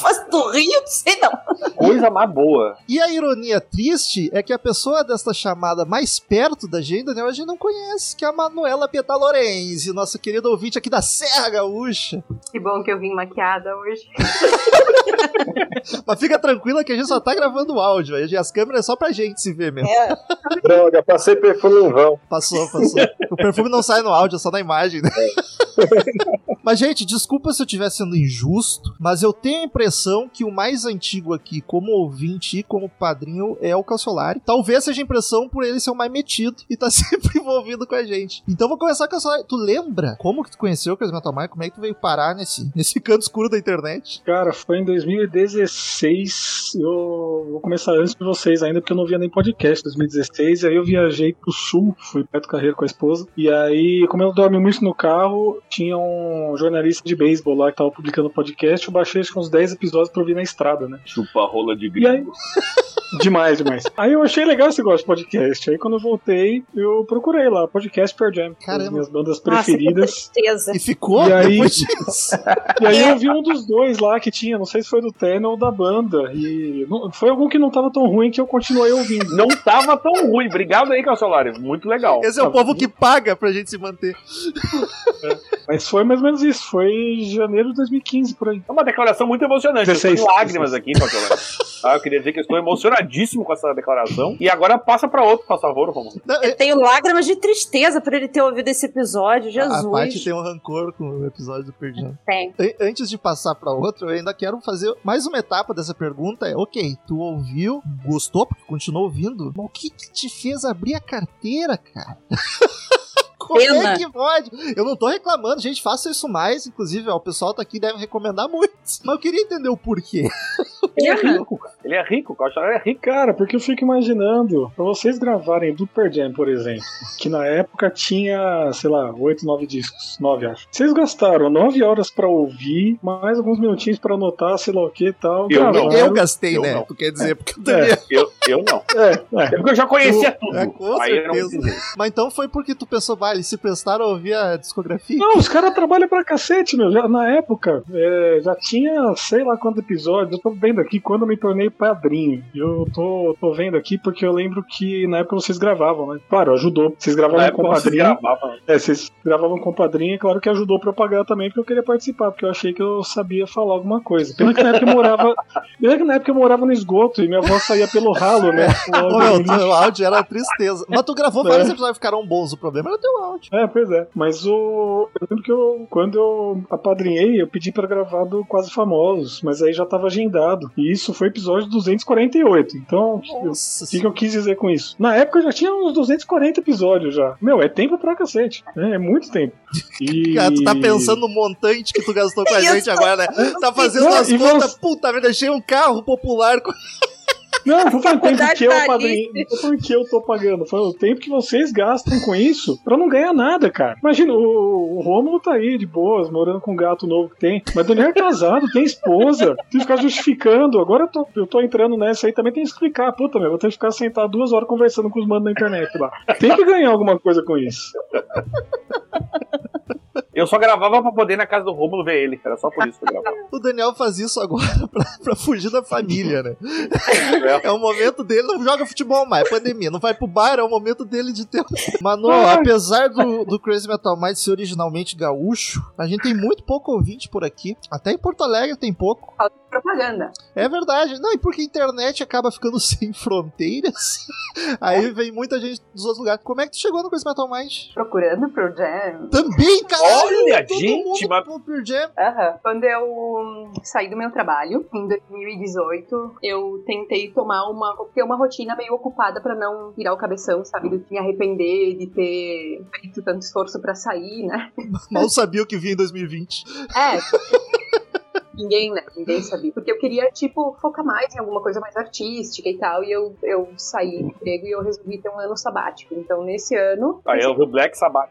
Se fosse do Rio, não sei não. Coisa mais boa. E a ironia triste é que a pessoa desta chamada mais perto da gente, Daniel, a gente não conhece, que é a Manuela Petalorenzi, nossa querida ouvinte aqui da Serra Gaúcha. Que bom que eu vim maquiada hoje. Mas fica tranquila que a gente só tá gravando o áudio, aí as câmeras é só pra gente se ver mesmo. É. Droga, passei perfume em vão. Passou, passou. O perfume não sai no áudio, é só na imagem, né? Mas, gente, desculpa se eu estiver sendo injusto, mas eu tenho a impressão que o mais antigo aqui, como ouvinte e como padrinho, é o Calciolari. Talvez seja a impressão por ele ser o mais metido e tá sempre envolvido com a gente. Então vou começar com a Calciolari. Tu lembra como que tu conheceu o Crazy Metal? Como é que tu veio parar nesse, nesse canto escuro da internet? Cara, foi em 2016. Eu vou começar antes de vocês ainda, porque eu não via nem podcast 2016. Aí eu viajei pro sul, fui perto do carreiro com a esposa. E aí, como eu dormi muito no carro, tinha um jornalista de beisebol lá que tava publicando podcast. Eu baixei acho que uns 10 episódios pra ouvir na estrada, né? Chupa rola de E aí, gringo. demais, demais. Aí eu achei legal esse negócio de podcast. Aí quando eu voltei, eu procurei lá, podcast Pearl Jam. As minhas bandas preferidas. Certeza. E ficou E aí, e aí eu vi um dos dois lá que tinha, não sei se foi do Terno ou da banda. E não- foi algum que não tava tão ruim que eu continuei ouvindo. Não tava tão ruim. Obrigado aí, Calciolari. Muito legal. Esse é o povo que paga pra gente se manter. Mas foi mais ou menos isso. Foi janeiro de 2015, por aí. É uma declaração muito emocionante. eu 16. estou em lágrimas aqui, Calciolari. Ah, eu queria dizer que eu estou emocionadíssimo com essa declaração. E agora passa pra outro, por favor, Romulo. Eu tenho lágrimas de tristeza por ele ter ouvido esse episódio, A parte Jesus. tem um rancor com o episódio do Jam. Tem. An- Antes de passar pra outro, eu ainda quero fazer mais uma etapa dessa pergunta. É, ok, tu ouviu, gostou, porque continuou ouvindo, mas o que que te fez abrir a carteira, cara? Como é que pode? Eu não tô reclamando, gente, faça isso mais. Inclusive, ó, o pessoal tá aqui e deve recomendar muito. Mas eu queria entender o porquê. Ele é rico, cara. Ele é rico, o é rico. Cara, porque eu fico imaginando, pra vocês gravarem do Pearl Jam, por exemplo, que na época tinha, sei lá, 8, 9 discos, 9 acho. Vocês gastaram 9 horas pra ouvir, mais alguns minutinhos pra anotar, sei lá o que e tal. Eu não. Eu gastei, Eu né? não. Tu quer dizer, porque eu também. É, Eu, eu não. é, é. É porque eu já conhecia Tu- tudo. É, com aí eu não certeza. Mas então foi porque tu pensou, vai, eles se prestaram a ouvir a discografia? Não, os caras trabalham pra cacete, meu. Já, na época, é, já tinha sei lá quantos episódios. Eu tô vendo aqui quando eu me tornei padrinho. Eu tô, tô vendo aqui porque eu lembro que na época vocês gravavam, né? Claro, ajudou. Vocês Na gravavam época com padrinho. gravava. É, vocês gravavam com padrinho, é claro que ajudou pra eu pagar também, porque eu queria participar, porque eu achei que eu sabia falar alguma coisa. Pena que na época eu morava. Pena que na época eu morava no esgoto e minha voz saía pelo ralo, né? O meu, teu áudio era tristeza. Mas tu gravou vários É. episódios ficaram bons. O problema era teu áudio. É, pois é. Mas o. Eu lembro que eu, quando eu apadrinhei, eu pedi pra gravar do Quase Famosos, mas aí já tava agendado. E isso foi episódio 248. Então, o que, que eu quis dizer com isso? Na época já tinha uns 240 episódios já. Meu, é tempo pra cacete. É, é muito tempo. E... Cara, tu tá pensando no montante que tu gastou com a gente agora, né? Tá fazendo as contas, você- puta merda, deixei um carro popular com Não, foi o tempo que eu padrinho. Não porque eu tô pagando. Foi o tempo que vocês gastam com isso pra não ganhar nada, cara. Imagina, o, o Rômulo tá aí de boas, morando com um gato novo que tem. Mas Daniel é casado, tem esposa. Tem que ficar justificando. Agora eu tô, eu tô entrando nessa aí também tem que explicar. Puta, meu, vou ter que ficar sentado duas horas conversando com os manos na internet lá. Tem que ganhar alguma coisa com isso. Eu só gravava pra poder ir na casa do Rômulo ver ele. Era só por isso que eu gravava. O Daniel faz isso agora pra, pra fugir da família, né? É. É o momento dele, não joga futebol mais, é pandemia, não vai pro bar, é o momento dele de ter. Mano, apesar do, do Crazy Metal Mind ser originalmente gaúcho, a gente tem muito pouco ouvinte por aqui. Até em Porto Alegre tem pouco. Propaganda. É verdade. Não, e porque a internet acaba ficando sem fronteiras, aí vem muita gente dos outros lugares. Como é que tu chegou no Crazy Metal Mind? Procurando pro Jam. Também, cara! Olha, todo gente, mundo mas- pro Pearl Jam. Aham. Quando eu saí do meu trabalho, em 2018, eu tentei tomar uma. ter uma rotina meio ocupada pra não virar o cabeção, sabe? De me arrepender de ter feito tanto esforço pra sair, né? Mal sabia o que vinha em 2020. É. Ninguém, né? Ninguém sabia. Porque eu queria, tipo, focar mais em alguma coisa mais artística e tal. E eu, eu saí do emprego e eu resolvi ter um ano sabático. Então, nesse ano. Aí eu vi o Black Sabbath.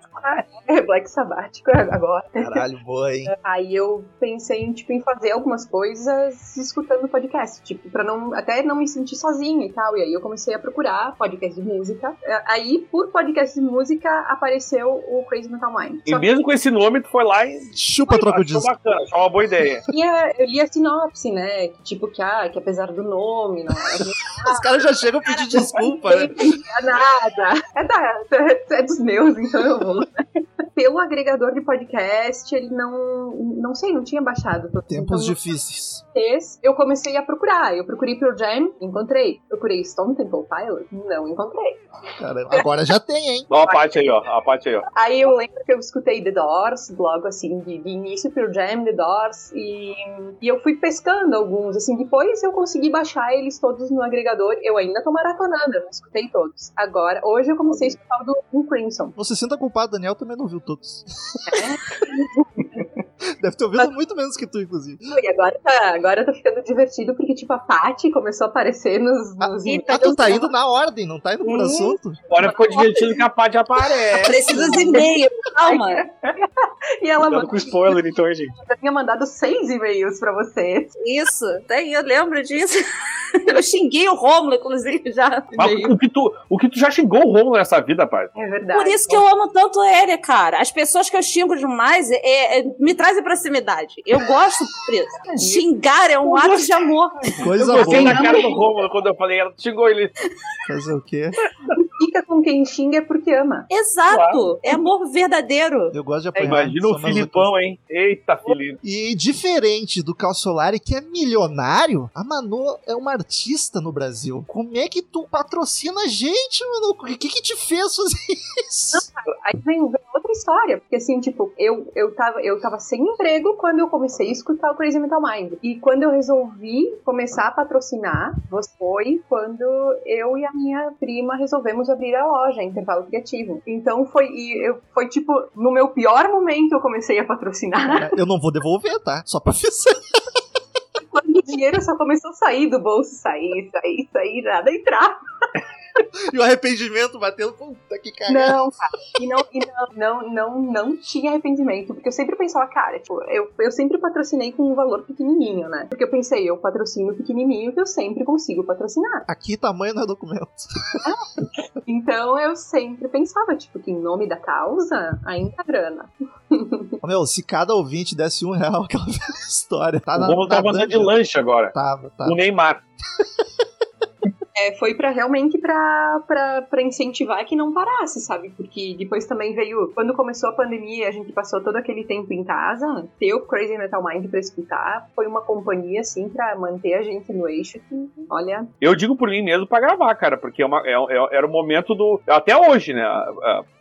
É, Black Sabático agora. Caralho, boa, hein? Aí eu pensei em, tipo, em fazer algumas coisas escutando podcast, tipo, pra não, até não me sentir sozinha e tal. E aí eu comecei a procurar podcast de música. É, Aí, por podcast de música, apareceu o Crazy Metal Mind. E Só mesmo com esse nome, tu foi lá e. Chupa troco disso. bacana, achou uma boa ideia. que eu, eu li a sinopse, né? Tipo, que, ah, que apesar do nome, não é Os caras já chegam a pedir desculpa, né? não é nada. É, da, é dos meus, então eu vou. Pelo agregador de podcast, ele não. Não sei, não tinha baixado. Tempos Então, difíceis. eu comecei a procurar. Eu procurei Pearl Jam, encontrei. Procurei Stone Temple Pilots, não encontrei. Caramba, agora já tem, hein? Ó a parte aí, ó. A parte aí, ó. Aí eu lembro que eu escutei The Doors, logo assim, de, de início, Pearl Jam, The Doors, e, e eu fui pescando alguns, assim, depois eu consegui baixar eles todos no agregador, eu ainda tô maratonando, eu não escutei todos. Agora, hoje eu comecei a escutar o do Crimson. Você sinta culpado, Daniel também não viu todos. Deve ter ouvido muito menos que tu, inclusive. E agora tá, agora tá ficando divertido, porque, tipo, a Paty começou a aparecer nos... nos Ah, tu tá indo na ordem, não tá indo por Hum. assunto? Agora ficou divertido que a Paty aparece. Precisa de e-mail, calma. E ela Cuidado com spoiler, então, hein, gente. já tinha mandado seis e-mails pra você. Isso, tem, eu lembro disso. Eu xinguei o Romulo, inclusive, já. Mas o que, tu, o que tu já xingou o Romulo nessa vida, pai? É verdade. Por isso que eu amo tanto ele, cara. As pessoas que eu xingo demais é, é, me trazem proximidade. Eu gosto disso. Xingar é um ato de amor. Coisa eu gostei boa. da cara do Romulo quando eu falei, ela xingou ele. Fazer o quê? Fica com quem xinga é porque ama. Exato. É amor verdadeiro. Eu gosto de É, apanhar. imagina o. Filipão, hein? Eita, Filipe. E diferente do Calciolari, que é milionário, a Manu é uma artista no Brasil. Como é que tu patrocina a gente, mano? O que que te fez fazer isso? Aí vem, vem outra história, porque assim, tipo, eu, eu, tava, eu tava sem emprego quando eu comecei a escutar o Crazy Metal Mind. E quando eu resolvi começar a patrocinar, foi quando eu e a minha prima resolvemos abrir a loja, Intervalo Criativo. Então foi, e eu, foi tipo, no meu pior momento eu comecei a patrocinar. Eu não vou devolver, tá? Só pra avisar. quando o dinheiro só começou a sair do bolso, sair, sair, sair, nada entrar. E o arrependimento batendo, puta que cara. Não, cara. E não, e não, não, não, não tinha arrependimento. Porque eu sempre pensava, cara, tipo, eu, eu sempre patrocinei com um valor pequenininho, né? Porque eu pensei, eu patrocino pequenininho que eu sempre consigo patrocinar. Aqui tamanho não é documento. Então eu sempre pensava, tipo, que em nome da causa, ainda grana. Ô, Meu, se cada ouvinte desse um real, aquela velha história. Tá o Romulo tá na andando de lanche agora. Tava, tava. O Neymar. É, foi para realmente pra incentivar que não parasse, sabe? Porque depois também veio. Quando começou a pandemia, a gente passou todo aquele tempo em casa. Ter o Crazy Metal Mind pra escutar foi uma companhia, assim, pra manter a gente no eixo. Que, olha, Eu digo por mim mesmo pra gravar, cara, porque é uma- é- é- era o momento do. Até hoje, né?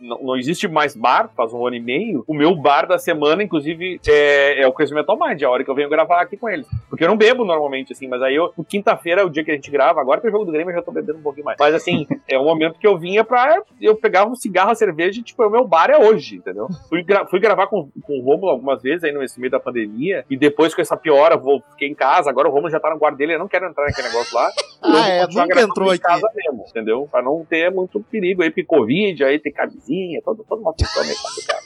Não, não existe mais bar, faz um ano e meio. O meu bar da semana, inclusive, é, é o Crazy Metal Mind, é a hora que eu venho gravar aqui com eles. Porque eu não bebo normalmente, assim, mas aí eu, quinta-feira é o dia que a gente grava. Agora que é o jogo do Grêmio, eu já tô bebendo um pouquinho mais. Mas assim, é o momento que eu vinha pra. Eu pegava um cigarro, a cerveja e, tipo, o meu bar é hoje, entendeu? Fui, gra- fui gravar com, com o Romulo algumas vezes aí nesse meio da pandemia. E depois com essa piora, vou, fiquei em casa. Agora o Romulo já tá no guarda dele, eu não quero entrar naquele negócio lá. Ah, é, nunca entrou em aqui. casa mesmo, entendeu? Pra não ter muito perigo aí, porque Covid, aí tem camisinha, todo, toda uma questão meio complicada.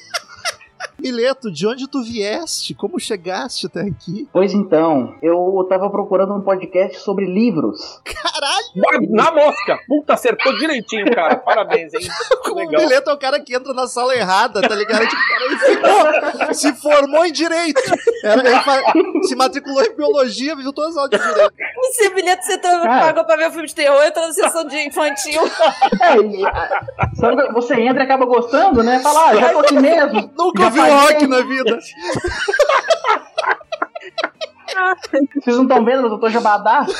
Mileto, de onde tu vieste? Como chegaste até aqui? Pois então, eu tava procurando um podcast sobre livros. Caralho! Na, na mosca! Puta, acertou direitinho, cara. Parabéns, hein? O Legal. Mileto é o cara que entra na sala errada, tá ligado? Tipo, o cara enfiou, se formou em direito. Era, ele se matriculou em biologia, viu todas as aulas de direito. Esse bilhete você tá, Cara. pagou pra ver o filme de terror, eu tô na sessão de infantil. É, e, sabe, você entra e acaba gostando, né? Fala, ah, já tô aqui mesmo. Nunca ouvi paguei. Rock na vida. Vocês não estão vendo, mas eu tô jabadá.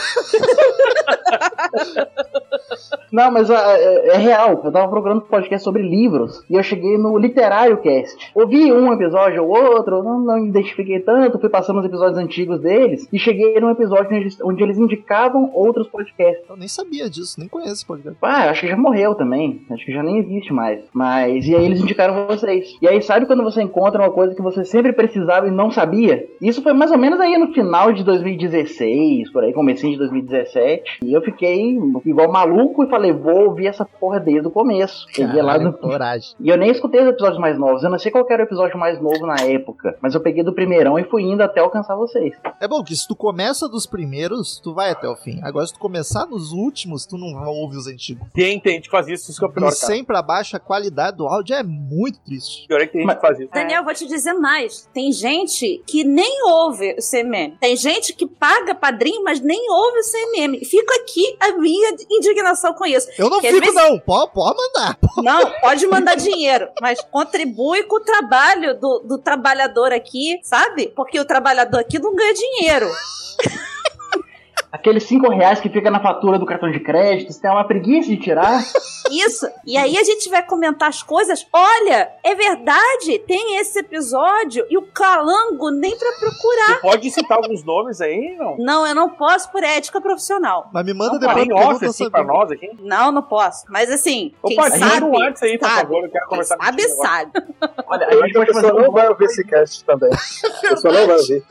Não, mas ah, é, é real. Eu tava procurando podcast sobre livros e eu cheguei no Literário Cast. Ouvi um episódio ou outro, não, não identifiquei tanto, fui passando os episódios antigos deles e cheguei num episódio onde eles, onde eles indicavam outros podcasts. Eu nem sabia disso, nem conheço esse podcast. Ah, acho que já morreu também. Acho que já nem existe mais. Mas, e aí eles indicaram vocês. E aí, sabe quando você encontra uma coisa que você sempre precisava e não sabia? Isso foi mais ou menos aí no final de 2016, por aí, comecinho de 2017. E eu fiquei igual maluco e falei, vou ouvir essa porra desde o começo. Peguei lá Caralho, no... coragem. E eu nem escutei os episódios mais novos. Eu não sei qual era o episódio mais novo na época. Mas eu peguei do primeirão e fui indo até alcançar vocês. É bom que se tu começa dos primeiros, tu vai até o fim. Agora, se tu começar nos últimos, tu não ouve os antigos. Tem, tem gente que faz isso, isso que é o pior, E cara. sempre abaixo a qualidade do áudio é muito triste. Pior é que tem gente que faz isso. Daniel, vou te dizer mais. Tem gente que nem ouve o CMM. Tem gente que paga padrinho, mas nem ouve o CMM. Fica aqui a minha indignação com isso. Eu não Que às fico, vezes- não. Pode, pode mandar. Não, pode mandar dinheiro, mas contribui com o trabalho do, do trabalhador aqui, sabe? Porque o trabalhador aqui não ganha dinheiro. Aqueles 5 reais que fica na fatura do cartão de crédito, você tem uma preguiça de tirar. Isso. E aí a gente vai comentar as coisas. Olha, é verdade, tem esse episódio e o calango nem pra procurar. Pode citar alguns nomes aí, não? Não, eu não posso por ética profissional. Mas me manda Não, depois. em porque eu não off, assim, pra nós aqui. Não, não posso. Mas assim, Ô, quem sabe, um WhatsApp aí, por sabe. favor, eu quero conversar sabe, sabe. Olha, a Eu gente acho que a fazer pessoa não vai ouvir esse cast também. A pessoa não vai ouvir.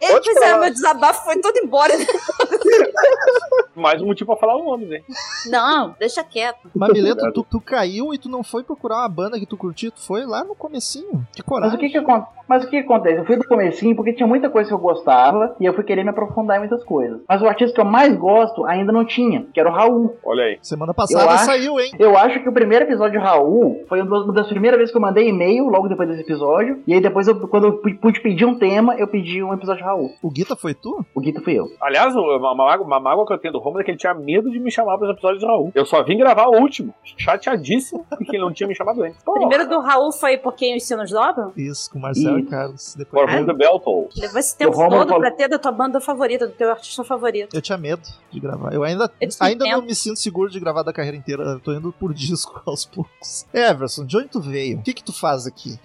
É, pois é, meu desabafo foi todo embora. Mais um motivo pra falar o nome, né? Não, deixa quieto. Mas, Mileto, tu, tu caiu e tu não foi procurar uma banda que tu curtiu, tu foi lá no comecinho. Que Mas coragem. o que que, mas o que que acontece? Eu fui do comecinho porque tinha muita coisa que eu gostava e eu fui querer me aprofundar em muitas coisas. Mas o artista que eu mais gosto ainda não tinha, que era o Raul. Olha aí. Semana passada Eu acho- saiu, hein? Eu acho que o primeiro episódio de Raul foi uma das primeiras vezes que eu mandei e-mail, logo depois desse episódio. E aí depois, eu, quando eu pu- pude pedir um tema, eu pedi um episódio de Raul. O Guita foi tu? O Guito fui eu. Aliás, o- uma, mágoa, uma mágoa que eu tenho do Romulo é que ele tinha medo de me chamar para os episódios do Raul. Eu só vim gravar o último. Chateadíssimo porque ele não tinha me chamado antes. Pô, Primeiro do Raul foi por quem os sinos dobram? Isso, com o Marcelo e Carlos. Depois... Orlando Beltol. Levou esse tempo todo falou- pra ter da tua banda favorita, do teu artista favorito. Eu tinha medo de gravar. Eu ainda, Eu ainda não me sinto seguro de gravar da carreira inteira. Eu tô indo por disco aos poucos. Everson, de onde tu veio? O que que tu faz aqui?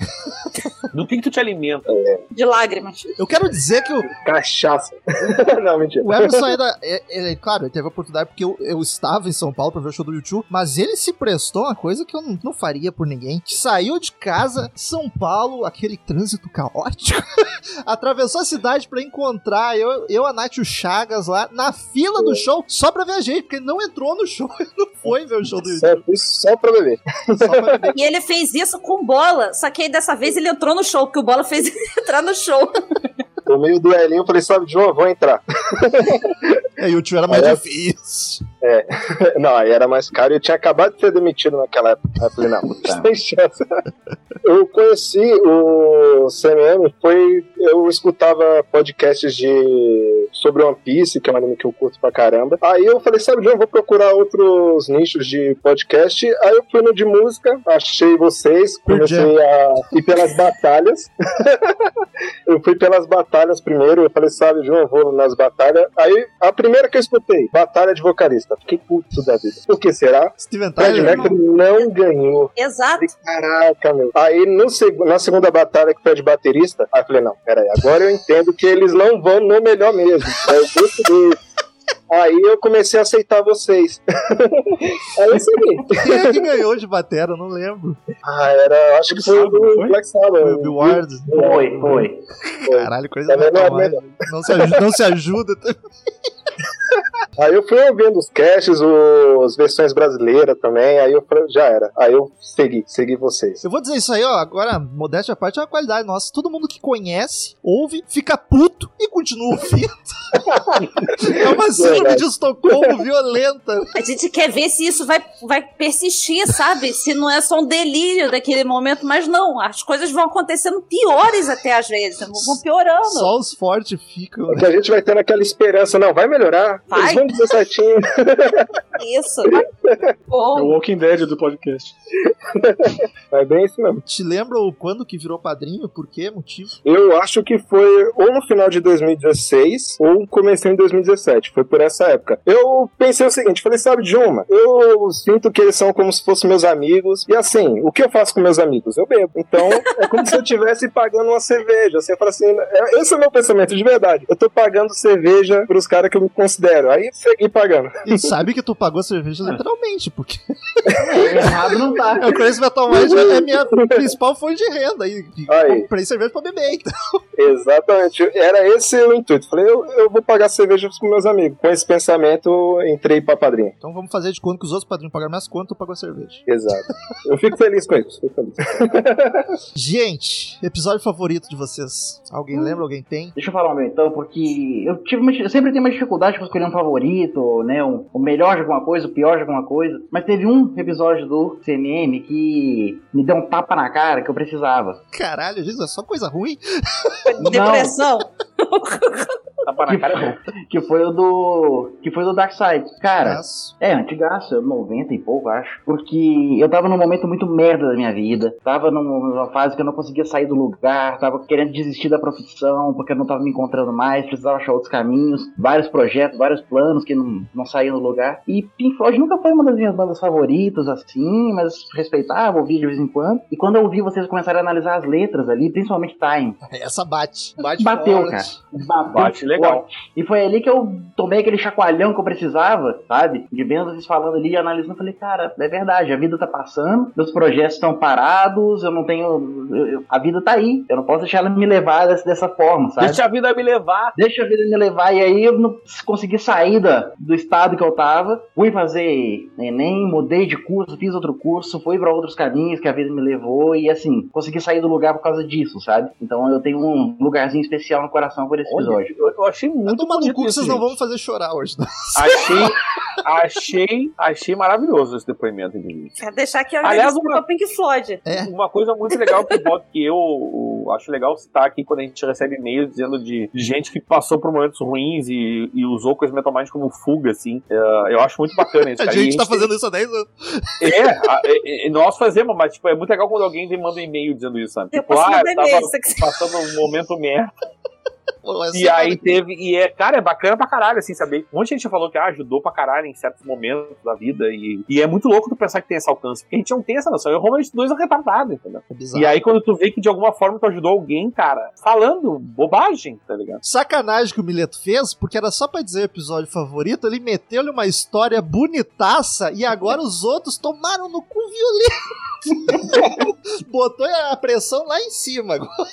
Do que, que tu te alimenta? De lágrimas. Eu quero dizer que o, Cachaça. não, mentira. o Everson ainda. É, é, claro, ele teve a oportunidade porque eu, eu estava em São Paulo pra ver o show do YouTube, mas ele se prestou a uma coisa que eu não, não faria por ninguém. Saiu de casa, São Paulo, aquele trânsito caótico, atravessou a cidade pra encontrar eu, eu a Nath e o Chagas lá na fila do show, só pra ver a gente, porque ele não entrou no show, ele não foi ver o show do YouTube. Só, isso só pra beber. Só pra ver. E ele fez isso com bola, só que aí dessa vez ele entrou no show, porque o bola fez ele entrar no show. Tomei o duelinho, falei, sabe, João, vou entrar. É, e o tio era mais eu- difícil. Não, aí era mais caro e eu tinha acabado de ser demitido naquela época. Eu falei, não, sem chance. Eu conheci o CMM, foi. Eu escutava podcasts de sobre One Piece, que é um anime que eu curto pra caramba. Aí eu falei, sabe, João, vou procurar outros nichos de podcast. Aí eu fui no de música, achei vocês, comecei a ir pelas batalhas. eu fui pelas batalhas primeiro, eu falei, sabe, João, eu vou nas batalhas. Aí a primeira que eu escutei, batalha de vocalista. Fiquei puto da vida. Por que será? Steven Fred Tyler. Mercury não ganhou. Exato. Caraca, meu. Aí no seg- na segunda batalha que foi de baterista, aí eu falei, não, peraí, agora eu entendo que eles não vão no melhor mesmo. É o gosto deles. Aí eu comecei a aceitar vocês. aí eu segui. Quem é que ganhou de batera? Eu não lembro. Ah, era. Acho que foi o do Black Sabbath. Foi o Bill Ward. Foi, foi. Caralho, coisa Também não é metal, melhor. não, se ajuda, não se ajuda. Aí eu fui ouvindo os casts, os versões brasileiras também. Aí eu falei, já era. Aí eu segui, segui vocês. Eu vou dizer isso aí, ó. Agora, modéstia à parte, é uma qualidade nossa. Todo mundo que conhece, ouve, fica puto e continua ouvindo. é uma síndrome de Estocolmo violenta. A gente quer ver se isso vai, vai persistir, sabe? Se não é só um delírio daquele momento, mas não, as coisas vão acontecendo piores até às vezes, vão piorando. Só os fortes ficam. É que a gente vai tendo aquela esperança, não, vai melhorar. Vai. Dizer certinho. Isso. É o Bom, Walking Dead do podcast. É bem isso mesmo. Te lembra o quando que virou padrinho? Por quê? Motivo? Eu acho que foi ou no final de 2016 ou comecei em 2017. Foi por essa época. Eu pensei o seguinte: falei, sabe, Juma, eu sinto que eles são como se fossem meus amigos. E assim, o que eu faço com meus amigos? Eu bebo. Então é como se eu estivesse pagando uma cerveja. Assim, eu falo assim: é- esse é o meu pensamento de verdade. Eu tô pagando cerveja pros caras que eu me considero. Aí segui pagando. E sabe que tu pagou cerveja literalmente, porque É, errado não tá. o Crazy Metal Mind é minha principal fonte de renda. E, Aí. comprei cerveja pra beber, então. Exatamente. Era esse o intuito. Falei, eu, eu vou pagar cerveja com meus amigos. Com esse pensamento, entrei pra padrinho. Então vamos fazer de conta que os outros padrinhos pagaram minhas contas, tu pagou a cerveja. Exato. Eu fico feliz com isso. Fico feliz. Gente, episódio favorito de vocês? Alguém lembra? Alguém tem? Deixa eu falar o meu então, porque eu tive uma- eu sempre tenho uma dificuldade com escolher um favorito, né? Um, o melhor de alguma coisa, o pior de alguma coisa. Mas teve um episódio do CMM que me deu um tapa na cara que eu precisava. Caralho, Jesus, é só coisa ruim. Não. depressão. Tapa na cara é bom. que foi o do. Que foi do Dark Side. Cara, é, antigaço, 90 e pouco, acho. Porque eu tava num momento muito merda da minha vida. Tava numa fase que eu não conseguia sair do lugar, tava querendo desistir da profissão, porque eu não tava me encontrando mais, precisava achar outros caminhos, vários projetos, vários planos que não, não saíam do lugar. E Pink Floyd nunca foi uma das minhas bandas favoritas, assim, mas respeitava, ouvia de vez em quando. E quando eu ouvi vocês começarem a analisar as letras ali, principalmente Time, Essa bate. Bate bateu, forte. cara. Bateu Bate legal. E foi ali que eu tomei aquele chacoalhão que eu precisava, sabe? De vendo vocês falando ali e analisando, falei, cara, é verdade, a vida tá passando, meus projetos estão parados, eu não tenho. eu- eu- a vida tá aí. Eu não posso deixar ela me levar dessa, dessa forma, sabe? Deixa a vida me levar. Deixa a vida me levar. E aí eu não consegui sair da, do estado que eu tava. Fui fazer Enem, mudei de curso, fiz outro curso, fui pra outros caminhos que a vida me levou. E assim, consegui sair do lugar por causa disso, sabe? Então eu tenho um lugarzinho especial no coração por esse Olha, episódio. eu, eu achei muito Tomar no bonito cu que isso, vocês não gente. vão me fazer chorar hoje. né? Achei, achei, achei maravilhoso esse depoimento, inclusive. Quer deixar que eu Aliás, uma-. Pink Floyd. Uma coisa muito legal que, que eu, eu acho legal citar aqui quando a gente recebe e-mails dizendo de, de gente que passou por momentos ruins e, e usou Coisa Metal Mind como fuga, assim. É, eu acho muito bacana isso. A cara. E gente tá fazendo isso há 10 anos. É, a- é, é, nós fazemos, mas tipo, é muito legal quando alguém vem manda um e-mail dizendo isso, sabe? Tipo, ah, eu tava passando um momento merda. E aí teve, e é, cara, é bacana pra caralho, assim, saber. Um monte de gente falou que ah, ajudou pra caralho em certos momentos da vida. E, e é muito louco tu pensar que tem esse alcance. Porque a gente não tem essa noção. Eu realmente dois é retardado, entendeu? bizarro. E aí, quando tu vê que de alguma forma tu ajudou alguém, cara, falando bobagem, tá ligado? Sacanagem que o Mileto fez, porque era só pra dizer o episódio favorito, ele meteu-lhe uma história bonitaça e agora os outros tomaram no cu violento. Botou a pressão lá em cima agora.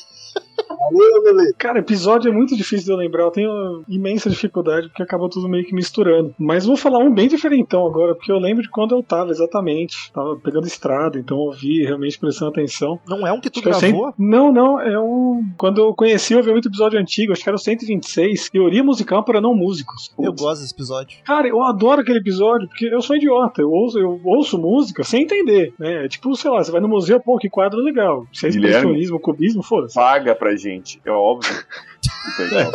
Cara, episódio é muito difícil de eu lembrar. Eu tenho imensa dificuldade porque acabou tudo meio que misturando. Mas vou falar um bem diferentão agora, porque eu lembro de quando eu tava exatamente. Tava pegando estrada, então eu ouvi realmente prestando atenção. Não é um que tu Acho que gravou? sempre- Não, não. É um. Quando eu conheci, eu vi muito episódio antigo, acho que era o 126, Teoria Musical para Não Músicos. Eu gosto desse episódio. Cara, eu adoro aquele episódio, porque eu sou idiota. Eu ouço, eu ouço música sem entender, né? É tipo, sei lá, você vai no museu, pô, que quadro legal. Se é expressionismo, cubismo, foda-se. Paga pra gente, é óbvio. Entendeu?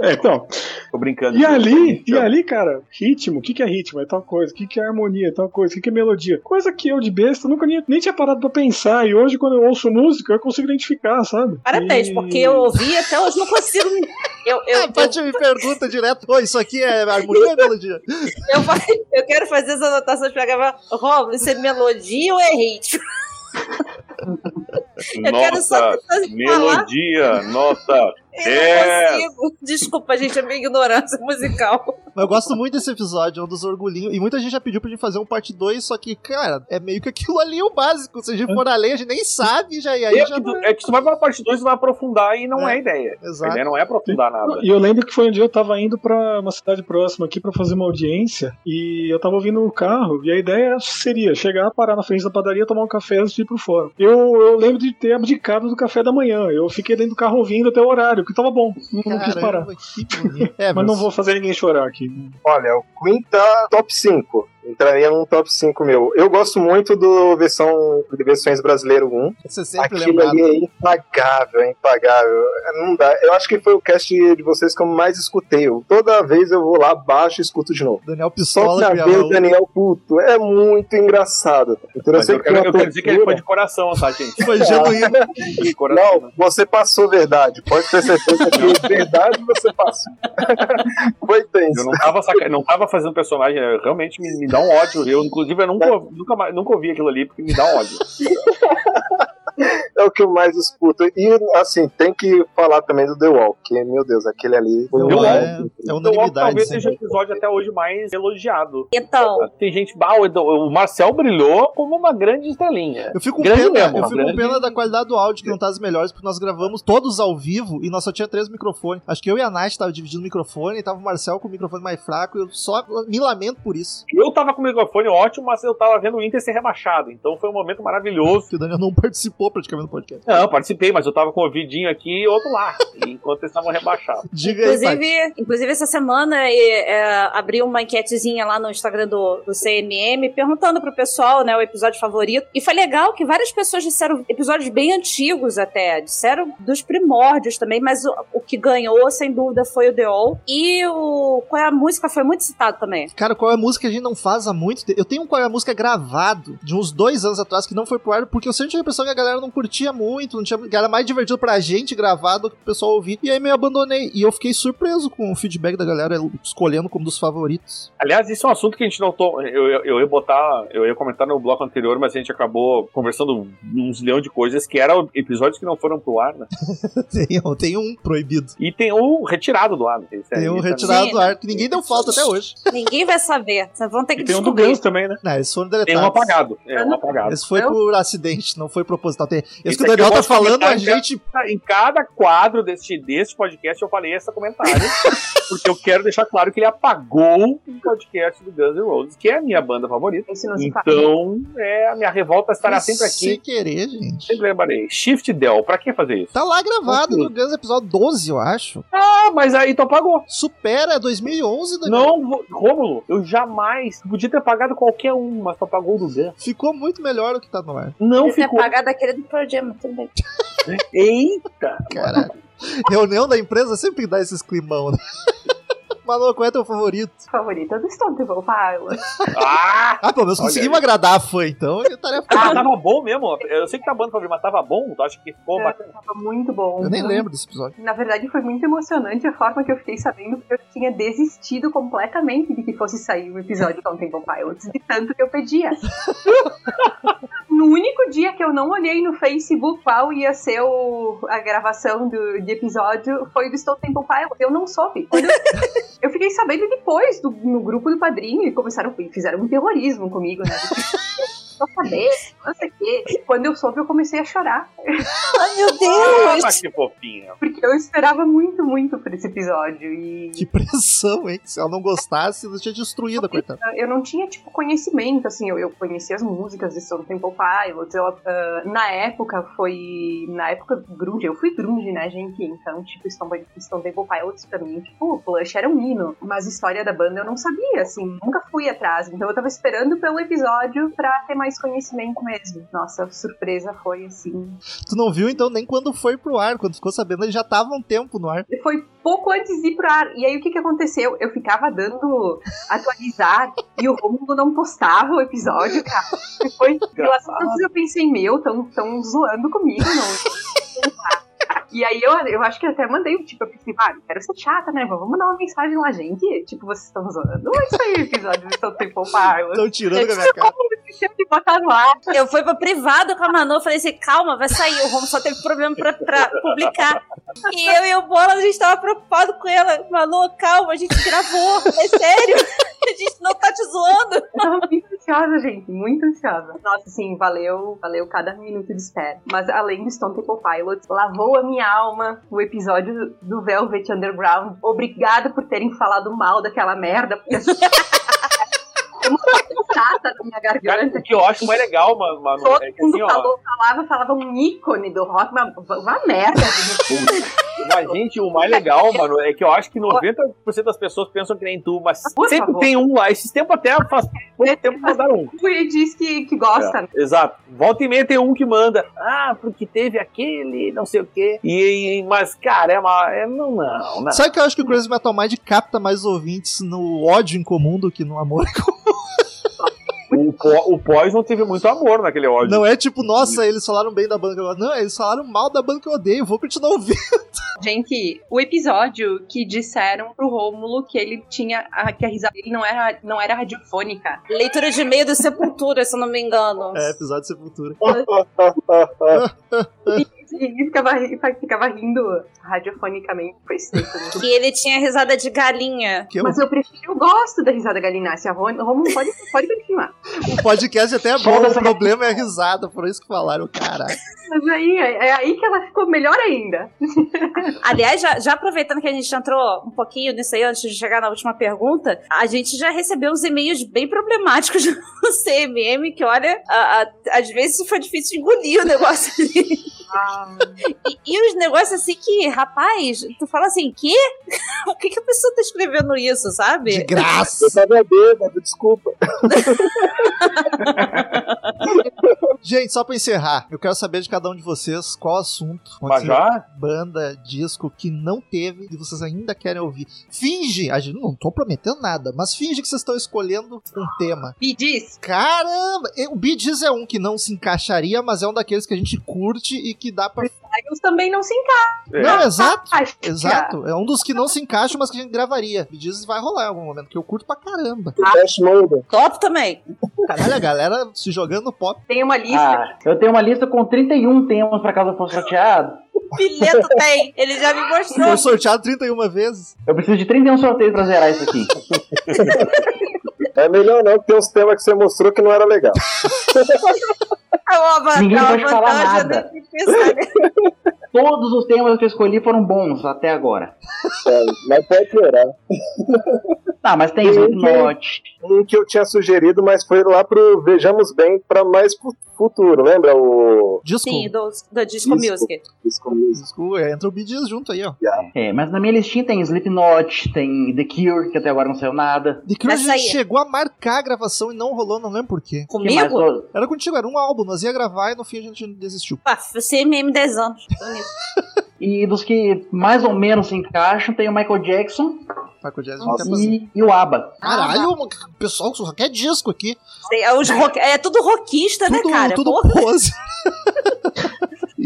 É, então. Tô brincando. E ali, e ali, cara, ritmo, o que, que é ritmo? É tal coisa. O que, que é harmonia? É tal coisa. O que, que é melodia? Coisa que eu de besta nunca nem, nem tinha parado pra pensar. E hoje, quando eu ouço música, eu consigo identificar, sabe? Parabéns, E- porque eu ouvi até hoje não consigo. Eu, eu, A Paty me pergunta direto: Oi, isso aqui é harmonia ou melodia? eu, eu quero fazer as anotações pra gravar. Romulo, isso é melodia ou é ritmo? Falar. melodia, nota. Eu É. não consigo. Desculpa, gente, é minha ignorância musical. Mas eu gosto muito desse episódio, é um dos orgulhinhos. E muita gente já pediu pra gente fazer um parte 2, só que, cara, é meio que aquilo ali o básico. Se a gente for além, a gente nem sabe, já, e aí É já que, é que tu vai pra parte 2 e vai aprofundar e não é, a ideia. Exato. A ideia não é aprofundar nada. E eu lembro que foi um dia eu tava indo pra uma cidade próxima aqui pra fazer uma audiência e eu tava ouvindo o carro e a ideia seria chegar, parar na frente da padaria, tomar um café antes de ir pro fórum. Eu, eu lembro de ter abdicado do café da manhã. Eu fiquei dentro do carro ouvindo até o horário, porque tava bom. Não, não quis parar. Caramba, que. É, Mas não vou fazer ninguém chorar aqui. Olha, o Queen tá top 5. Entraria num top 5 meu. Eu gosto muito do versão de versões brasileiro 1. Você sempre Aquilo lembrado. ali é impagável, é impagável. Não dá. Eu acho que foi o cast de vocês que eu mais escutei. Eu- toda vez eu vou lá, baixo e escuto de novo. Daniel Só Pistola pra criava ver um- o Daniel puto. É muito engraçado. Então, Mas sei eu que eu quero dizer que ele foi de coração, tá, gente? Foi genuíno. De coração. Não, você passou verdade. Pode ter certeza que verdade você passou. Foi tenso. Eu não tava, saca... não tava fazendo personagem, é, realmente me, me dá um ódio. Eu, inclusive, eu nunca, nunca, nunca ouvi aquilo ali porque me dá um ódio. É o que eu mais escuto. E, assim, tem que falar também do The Wall, que, meu Deus, aquele ali foi The um é- é unanimidade. talvez sempre. seja o episódio até hoje mais elogiado. Então. Tem gente. Ah, o Marcel brilhou como uma grande estrelinha. Eu fico com grande pena, mesmo, eu fico com grande- pena da qualidade do áudio que não tá das melhores, porque nós gravamos todos ao vivo e nós só tinha três microfones. Acho que eu e a Nath tava dividindo o microfone e tava o Marcel com o microfone mais fraco. Eu só me lamento por isso. Eu tava com o microfone ótimo, mas eu tava vendo o Inter ser rebaixado. Então foi um momento maravilhoso. Que o Daniel não participou praticamente no podcast. Não, eu participei, mas eu tava com o ouvidinho aqui e outro lá, enquanto eles estavam rebaixados. Diga aí, Paty. Inclusive, inclusive, essa semana é, é, abri uma enquetezinha lá no Instagram do, do CMM perguntando pro pessoal, né, o episódio favorito. E foi legal que várias pessoas disseram episódios bem antigos até, disseram dos primórdios também, mas o, o que ganhou, sem dúvida, foi o The All. E o Qual é a Música foi muito citado também. Cara, qual é a música que a gente não faz há muito tempo? Eu tenho um qual é a música gravado de uns dois anos atrás que não foi pro ar, porque eu sempre tive a impressão que a galera não curtia muito, não tinha, que era mais divertido pra gente gravar do que o pessoal ouvir. E aí meio abandonei. E eu fiquei surpreso com o feedback da galera escolhendo como dos favoritos. Aliás, isso é um assunto que a gente não tô. Eu, eu, eu ia botar, eu ia comentar no bloco anterior, mas a gente acabou conversando uns leão de coisas que eram episódios que não foram pro ar, né? tem, tem um proibido. E tem um retirado do ar. né? Esse aí Tem um também. retirado do ar que ninguém deu falta até hoje. Ninguém vai saber. Vocês vão ter que E tem um do. Gans também, né? Não, eles foram deletados. Tem um apagado. É, um apagado. Esse foi por acidente, não foi proposital. Tem... Esse Esse que o eu Daniel tá falando, a gente. Em cada quadro deste, deste podcast eu falei esse comentário. porque eu quero deixar claro que ele apagou um podcast do Guns N' Roses, que é a minha banda favorita. se Então, é, a minha revolta estará sempre aqui. Sem querer, gente. Sempre lembrarei. Shift Del, pra que fazer isso? Tá lá gravado no Guns episódio 12, eu acho. Ah, mas aí tu apagou. Supera 2011, Daniel. Não, Rômulo, eu jamais. Podia ter apagado qualquer um, mas tu apagou o do Guns. Ficou muito melhor do que tá no ar. Não ficou. apagado aquele do Projema, tudo bem. Eita! Caralho. Reunião da empresa sempre dá esses climão, né? Manu, qual é teu favorito? Favorita do Stone Temple Pilots. Ah! Ah, pelo menos conseguimos agradar a fã, então é tarefa. Ah, tava bom mesmo. Eu sei que tá banda favorita, mas tava bom. Tu acha que ficou É, bacana? Tava muito bom. Eu nem muito lembro desse episódio. Na verdade, foi muito emocionante a forma que eu fiquei sabendo que eu tinha desistido completamente de que fosse sair o episódio do Temple Pilots, de tanto que eu pedia. no único dia que eu não olhei no Facebook qual ia ser o- a gravação do, de episódio, foi do Stone Temple Pilots. Eu não soube. Eu fiquei sabendo depois do- no grupo do padrinho e começaram, fizeram um terrorismo comigo, né? Só saber, não sei o quê. Quando eu soube, eu comecei a chorar. Ai, meu Ah, mas que fofinha. Porque eu esperava muito, muito por esse episódio. E Que pressão, hein? Se ela não gostasse, ela tinha destruído a coitada. eu não tinha, tipo, conhecimento, assim, eu, eu conhecia as músicas de Stone Temple Pilots, eu, ah, na época foi, na época do grunge, eu fui grunge, né, gente, então, tipo, Stone, Stone Temple Pilots pra mim, tipo, o Plush era um hino, mas a história da banda eu não sabia, assim, nunca fui atrás, então eu tava esperando pelo episódio pra ter mais conhecimento mesmo. Nossa, a surpresa foi, assim, Tu não viu, então, nem quando foi pro ar. Quando ficou sabendo, ele já tava um tempo no ar. foi pouco antes de ir pro ar. E aí o que que aconteceu? Eu ficava dando atualizar e o Romulo não postava o episódio, cara. Foi tantas eu pensei, meu, tão, tão zoando comigo, não. E aí eu, eu acho que até mandei, tipo, eu pensei, ah, quero ser chata, né? Vamos mandar uma mensagem lá, gente. Tipo, vocês estão zoando. Não é isso aí o episódio do seu tempo Pilots. Tão tirando com a minha cara. de. Eu fui pra privado com a Manu, falei assim, calma, vai sair. O Romo só teve problema pra, pra publicar. E eu e o Bola, a gente tava preocupado com ela. Manu, calma, a gente gravou. É sério. A gente não tá te zoando. Eu tava muito ansiosa, gente, muito ansiosa. Nossa, assim, valeu, valeu cada minuto de espera. Mas além do Stone Temple Pilots, lavou a minha alma o episódio do Velvet Underground. Obrigada por terem falado mal daquela merda, porque assim, chata na minha Cara, garganta. que eu acho mais legal, mano, mano Todo é que mundo assim, ó. falou, falava, falava um ícone do rock, uma, uma merda. Mas, gente, o mais legal, mano, é que eu acho que 90% das pessoas pensam que nem tu, mas Por sempre favor. tem um lá. Esses tempos até faz pouco tempo mandaram um. E diz que, que gosta. né? É, exato. Volta e meia tem um que manda. Ah, porque teve aquele, não sei o quê. E, e- mas, cara, é uma. É, não, não, não. Sabe que eu acho que o Crazy Metal Mind capta mais ouvintes no ódio em comum do que no amor em comum? O, pó- o pós não teve muito amor naquele ódio. Não é tipo, nossa, eles falaram bem da banda que eu gosto. Não, eles falaram mal da banda que eu odeio. Vou continuar ouvindo. Gente, o episódio que disseram pro Rômulo que ele tinha. a- que a risada dele não era, não era radiofônica. Leitura de e-mail do Sepultura, se eu não me engano. É, episódio de Sepultura. E ficava, ficava rindo radiofonicamente. Foi seco. né? Que ele tinha risada de galinha. Que Mas eu prefiro, eu gosto da risada galinácea. Rô- Rômulo pode, pode continuar. O podcast até é bom, o problema é a risada. Por isso que falaram, caralho. Mas aí, é, é aí que ela ficou melhor ainda. Aliás, já, já aproveitando que a gente entrou um pouquinho nisso aí, antes de chegar na última pergunta, a gente já recebeu uns e-mails bem problemáticos no CMM, que olha, a- a- às vezes foi difícil engolir o negócio ali. E, e os negócios assim que, rapaz, tu fala assim, que? Por que, que a pessoa tá escrevendo isso, sabe? De graça. Eu tava bêbado, desculpa. Gente, só pra encerrar, eu quero saber de cada um de vocês qual assunto, já? banda, disco que não teve e vocês ainda querem ouvir. Finge, a gente não tô prometendo nada, mas finge que vocês estão escolhendo um tema. Bidis. Caramba! O Gees é um que não se encaixaria, mas é um daqueles que a gente curte e que dá pra. Styles também não se encaixa. Não, exato. Encaixa. Exato. É um dos que não se encaixam, mas que a gente gravaria. Bee Gees vai rolar em algum momento, que eu curto pra caramba. Top também. Caralho, a galera se jogando no pop. Tem uma lista. Ah, eu tenho uma lista com 31 temas pra caso eu fosse sorteado. O Pileto tem. Ele já me mostrou. Foi sorteado 31 vezes. Eu preciso de 31 sorteios pra zerar isso aqui. É melhor não, que tem uns temas que você mostrou que não era legal. É uma Ninguém é uma pode falar nada. Todos os temas que eu escolhi foram bons até agora. É, mas pode piorar. Tá, mas tem Slipknot. que, um que eu tinha sugerido, mas foi lá pro Vejamos Bem pra mais fu- futuro, lembra? O Disco. Sim, do, do Disco Disco. Music. Disco Music. Disco, é, entra o Bee Gees junto aí, ó. É, mas na minha listinha tem Slipknot, tem The Cure, que até agora não saiu nada. The Cure a Essa gente aí. chegou a marcar a gravação e não rolou, não lembro por quê. Comigo? Era contigo, era um álbum, nós ia gravar e no fim a gente desistiu. Ah, CMM 10 anos. E dos que mais ou menos se encaixam, tem o Michael Jackson Michael Jackson fazer. e, e o ABBA. Caralho, o pessoal só quer disco aqui. Sei, é, os rock- é tudo rockista, né, Tudo, cara? tudo Porra. pose.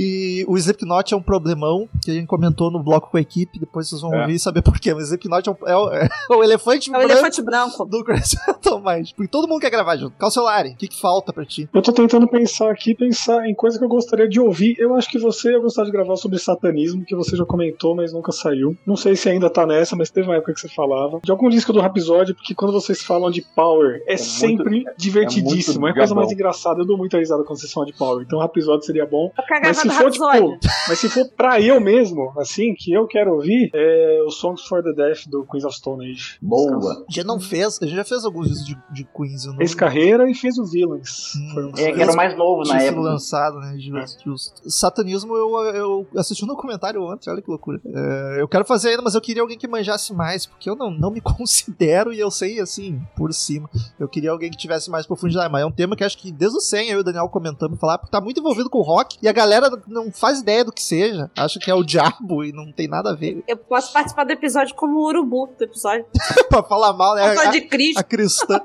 E o Slipknot é um problemão que a gente comentou no bloco com a equipe, depois vocês vão É. ouvir e saber porquê. Mas o Slipknot é, um- é o, é o elefante É o branco elefante branco. do Crazy Metal Mind. Porque todo mundo quer gravar junto. Calcelari, o que, que falta pra ti? Eu tô tentando pensar aqui, pensar em coisa que eu gostaria de ouvir. Eu acho que você ia gostar de gravar sobre satanismo, que você já comentou, mas nunca saiu. Não sei se ainda tá nessa, mas teve uma época que você falava. De algum disco do Rhapsody, porque quando vocês falam de Power, é, sempre divertidíssimo. É, muito a coisa mais engraçada. Eu dou muita risada quando vocês falam de Power. Então o Rhapsody seria bom. Eu quero gravar se for, tipo, mas se for pra eu mesmo, assim, que eu quero ouvir, é o Songs for the Death do Queens of Stone Age. Boa. A gente não fez, a gente já fez alguns discos de, de Queens. Eu não... Fez carreira e fez o Villains. Hum. Foi um É, que era o mais novo na época. lançado, né? Justo, justo. Satanismo eu, eu assisti um documentário ontem, olha que loucura. É, eu quero fazer ainda, mas eu queria alguém que manjasse mais, porque eu não, não me considero e eu sei assim, por cima. Eu queria alguém que tivesse mais profundidade, mas é um tema que acho que desde o 100 eu e o Daniel comentamos falar, porque tá muito envolvido com rock e a galera não faz ideia do que seja, acha que é o diabo e não tem nada a ver. Eu posso participar do episódio como o urubu do episódio. pra falar mal, né? A, de Cristo. a cristã.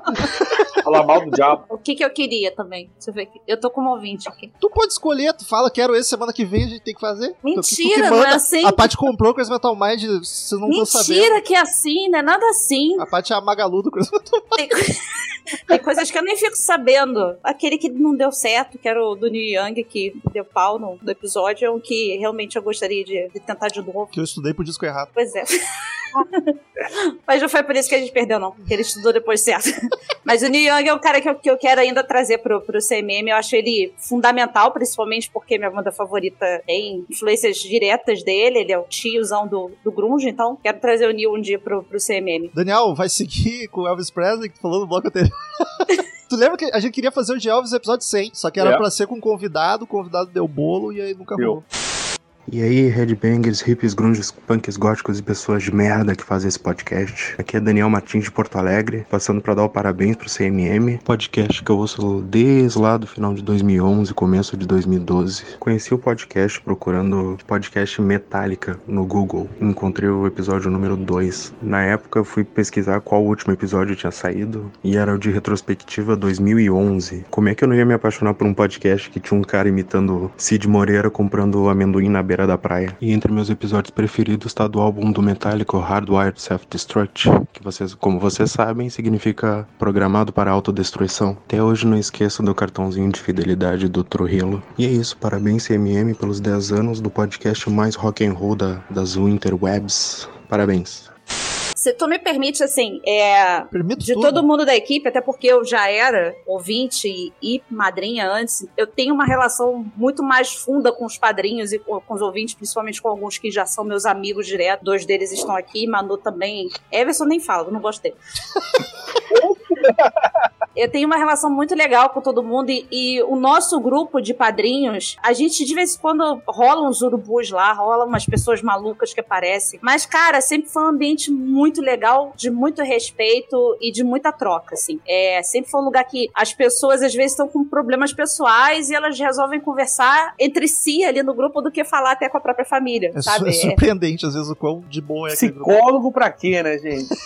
Falar mal do diabo. O que que eu queria também? Deixa eu ver aqui. Eu tô como ouvinte aqui. Tu pode escolher, tu fala, quero esse semana que vem, a gente tem que fazer. Tu- tu que Mentira, não é assim. A Paty comprou o Crazy Metal Mind, vocês não estão sabendo. Mentira que é assim, não é nada assim. A Paty é a Magalu do Crazy Metal Tem, tem coisas que eu nem fico sabendo. Aquele que não deu certo, que era o do New Young, que deu pau no, no episódio, é um que realmente eu gostaria de, de tentar de novo. Que eu estudei pro disco errado. Pois é. Mas não foi por isso que a gente perdeu, não. Porque ele estudou depois certo. Mas o Neil Young é um cara que eu, que eu quero ainda trazer pro, pro CMM. Eu acho ele fundamental, principalmente porque minha banda favorita tem influências diretas dele. Ele é o tiozão do, do Grunge, então quero trazer o Neil um dia pro, pro CMM. Daniel, vai seguir com o Elvis Presley, que tu falou no bloco anterior. tu lembra que a gente queria fazer o de Elvis no episódio 100, só que era É. pra ser com convidado, o convidado deu bolo e aí nunca rolou. E aí, headbangers, hippies, grunges, punks góticos e pessoas de merda que fazem esse podcast. Aqui é Daniel Martins de Porto Alegre, passando pra dar o parabéns pro CMM, podcast que eu ouço desde lá do final de 2011, começo de 2012. Conheci o podcast procurando podcast Metallica no Google. Encontrei o episódio número 2. Na época eu fui pesquisar qual último episódio tinha saído e era o de retrospectiva 2011. Como é que eu não ia me apaixonar por um podcast que tinha um cara imitando Cid Moreira comprando amendoim na beira da praia? E entre meus episódios preferidos está do álbum do Metallica, Hardwired Self-Destruct, que vocês, como vocês sabem, significa programado para autodestruição. Até hoje não esqueço do cartãozinho de fidelidade do Trujillo. E é isso, parabéns CMM pelos 10 anos do podcast mais rock and roll da, das interwebs. Parabéns. Se tu me permite, assim, é. de todo mundo da equipe, até porque eu já era ouvinte e, e madrinha antes, eu tenho uma relação muito mais funda com os padrinhos e com, com os ouvintes, principalmente com alguns que já são meus amigos direto. Dois deles estão aqui, Manu também. Everson nem fala, não gosto dele. Eu tenho uma relação muito legal com todo mundo e, e o nosso grupo de padrinhos, a gente de vez em quando rola uns urubus lá, rola umas pessoas malucas que aparecem. Mas, cara, sempre foi um ambiente muito legal, de muito respeito e de muita troca, assim. É, sempre foi um lugar que as pessoas às vezes estão com problemas pessoais e elas resolvem conversar entre si ali no grupo do que falar até com a própria família, É, su- sabe? é surpreendente, às vezes, o quão de boa é. Psicólogo pra quê, né, gente?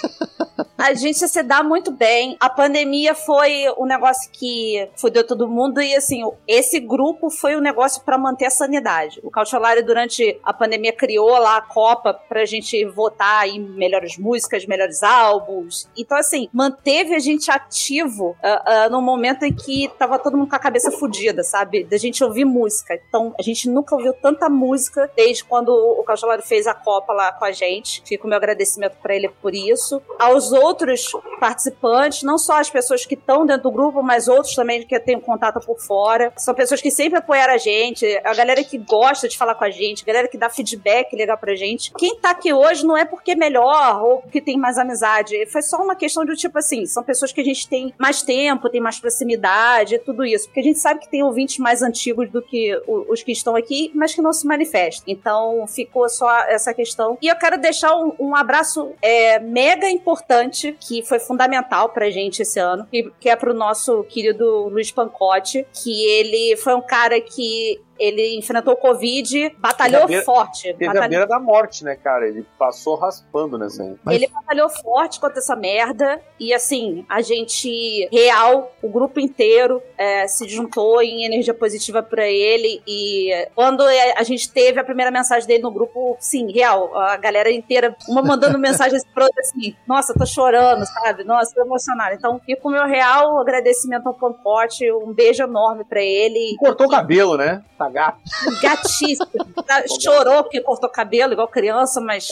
A gente se dá muito bem. A pandemia foi um negócio que fudeu todo mundo e assim, esse grupo foi um negócio pra manter a sanidade. O Cautiolari durante a pandemia criou lá a Copa pra gente votar em melhores músicas, melhores álbuns. Então assim, manteve a gente ativo ah, ah, no momento em que tava todo mundo com a cabeça fudida, sabe? Da gente ouvir música. Então, a gente nunca ouviu tanta música desde quando o Cautiolari fez a Copa lá com a gente. Fica o meu agradecimento pra ele por isso. Aos outros participantes, não só as pessoas que estão dentro do grupo, mas outros também que eu tenho contato por fora. São pessoas que sempre apoiaram a gente, a galera que gosta de falar com a gente, a galera que dá feedback legal pra gente. Quem tá aqui hoje não é porque é melhor ou porque tem mais amizade. Foi só uma questão de tipo assim, são pessoas que a gente tem mais tempo, tem mais proximidade, tudo isso. Porque a gente sabe que tem ouvintes mais antigos do que os que estão aqui, mas que não se manifestam. Então ficou só essa questão. E eu quero deixar um, um abraço é, mega importante, que foi fundamental pra gente esse ano, que, que é pro nosso querido Luiz Pancotti, que ele foi um cara que ele enfrentou o Covid, batalhou beira- forte. Teve batalhou- a beira da morte, né, cara? Ele passou raspando nessa aí. Ele batalhou forte contra essa merda. E assim, a gente, real, o grupo inteiro é, se juntou em energia positiva pra ele. E quando a gente teve a primeira mensagem dele no grupo, sim, real, a galera inteira, uma mandando mensagem pra outra assim: Nossa, tô chorando, sabe? Nossa, tô emocionada. Então, fica o meu real agradecimento ao Pancote, um beijo enorme pra ele. Cortou o cabelo, né? Tá gato. Gatíssimo. Tá- Chorou porque cortou cabelo, igual criança, mas.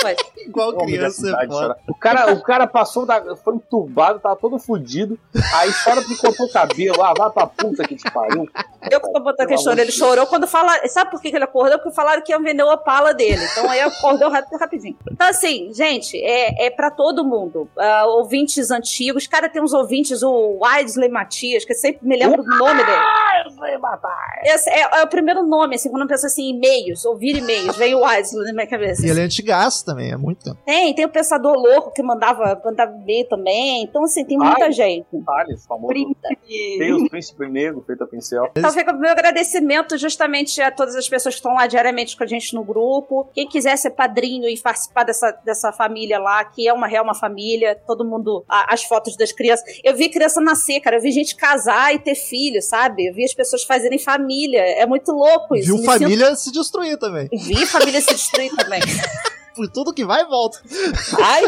Foi. Igual criança, é. O cara, o cara passou, da, foi entubado, tava todo fudido. Aí chora porque cortou o cabelo. Ah, vai pra puta que te pariu. Eu que tô botando que chorou. Ele chorou quando fala. Sabe por que ele acordou? Porque falaram que iam vender o Opala dele. Então aí acordou rápido, rapidinho. Então, assim, gente, é, é pra todo mundo. Ah, ouvintes antigos. Cara, tem uns ouvintes, o Widesley Matias, que eu sempre me lembro do nome dele. Esse é, é o primeiro nome, assim, quando eu penso assim, e-mails, ouvir e-mails, vem o Widesley na minha cabeça. E ele é antigaço também, é muito tempo. Tem, tem o Pensador Louco que mandava, mandava e-mail também. Então, assim, tem muita Ai, gente. Thales, famoso. Tem os príncipes negros feito a pincel. Então fica o meu agradecimento justamente a todas as pessoas que estão lá diariamente com a gente no grupo. Quem quiser ser padrinho e participar dessa, dessa família lá, que é uma real uma família, todo mundo. a- as fotos das crianças. Eu vi criança nascer, cara. Eu vi gente casar e ter filho, sabe? Eu vi as pessoas fazerem família. É muito louco isso. Viu Me família se destruir também. sinto- Vi família se destruir também. Por tudo que vai e volta. Ai.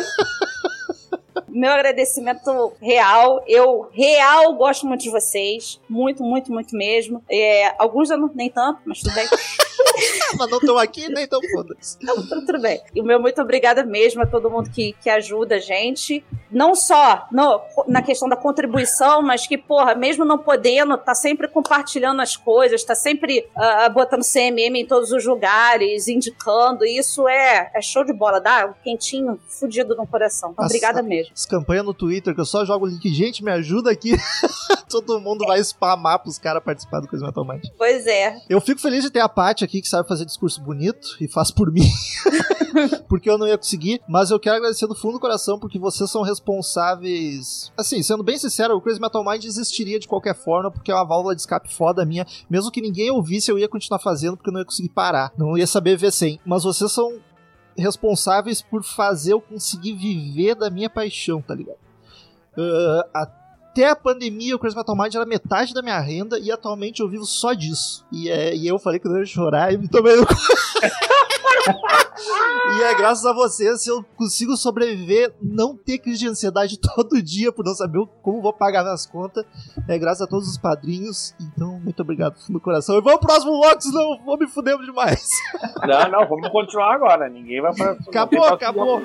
Meu agradecimento real. Eu, real, gosto muito de vocês. Muito, muito, muito mesmo. É, alguns eu não, nem tanto, mas tudo bem. mas não estão aqui, nem tão foda-se. Não, tudo, bem. E o meu muito obrigada mesmo a todo mundo que, que ajuda a gente. Não só no- na questão da contribuição, mas que, porra, mesmo não podendo, tá sempre compartilhando as coisas, tá sempre ah, botando CMM em todos os lugares, indicando. E isso é, é show de bola, dá um quentinho fudido no coração. Então, obrigada mesmo. As campanhas no Twitter que eu só jogo o link, gente, me ajuda aqui. Todo mundo vai spamar pros caras participar do Coisa Metal Mind. Pois é. Eu fico feliz de ter a Paty aqui que sabe fazer discurso bonito e faz por mim. porque eu não ia conseguir, mas eu quero agradecer do fundo do coração porque vocês são responsáveis. Assim, sendo bem sincero, o Crazy Metal Mind existiria de qualquer forma porque é uma válvula de escape foda minha. Mesmo que ninguém ouvisse, eu ia continuar fazendo porque eu não ia conseguir parar. Não ia saber ver sem. Mas vocês são responsáveis por fazer eu conseguir viver da minha paixão, tá ligado? Ah, até a pandemia, o Crazy Metal Mind era metade da minha renda e atualmente eu vivo só disso. E, é, e eu falei que eu não ia chorar e me tomei no. E é graças a vocês se eu consigo sobreviver, não ter crise de ansiedade todo dia por não saber como vou pagar minhas contas. É graças a todos os padrinhos. Então, muito obrigado do fundo do coração. E vamos pro próximo bloco, senão vou me fuder demais. Não, não, vamos continuar agora. Ninguém vai pra. Acabou, acabou.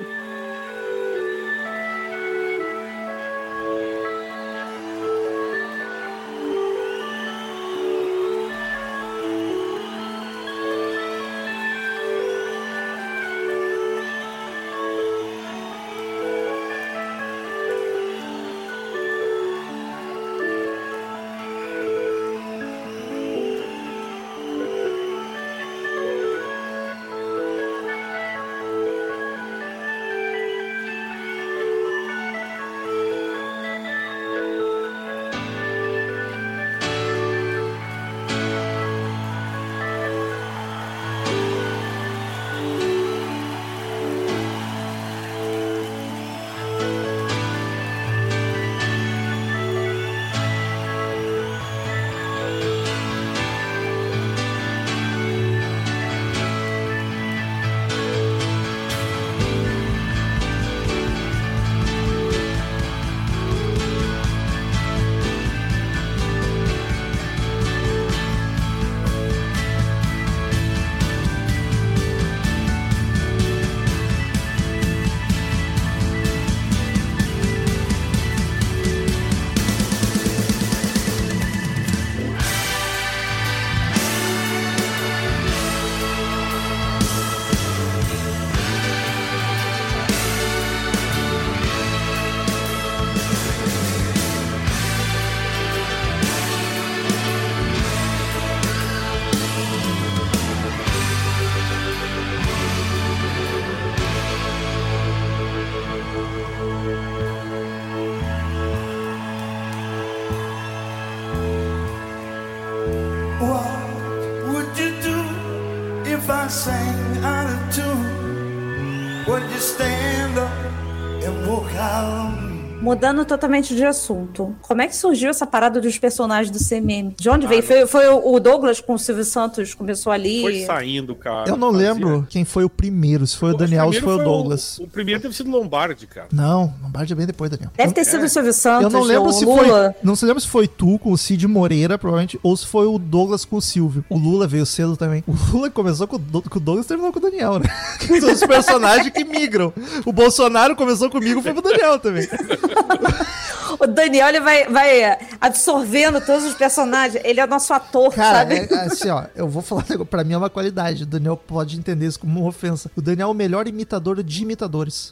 Mudando totalmente de assunto. Como é que surgiu essa parada dos personagens do CMM? De onde veio? Foi, foi o Douglas com o Silvio Santos começou ali? Foi saindo, cara. Eu não fazia. lembro quem foi o primeiro, se foi o Daniel ou se foi o Douglas. O, primeiro deve sido Lombardi, cara. Não, Lombardi é bem depois, Daniel. Deve ter sido o Silvio Santos. Eu não lembro o se Lula. foi. Não se lembra se foi tu com o Cid Moreira, provavelmente, ou se foi o Douglas com o Silvio. O Lula veio cedo também. O Lula começou com o, Do- com o Douglas e terminou com o Daniel, né? São os personagens que migram. O Bolsonaro começou comigo e foi pro Daniel também. O Daniel ele vai, vai absorvendo todos os personagens. Ele é o nosso ator, Cara, sabe? é, assim, ó, eu vou falar. Pra mim é uma qualidade. O Daniel pode entender isso como uma ofensa. O Daniel é o melhor imitador de imitadores.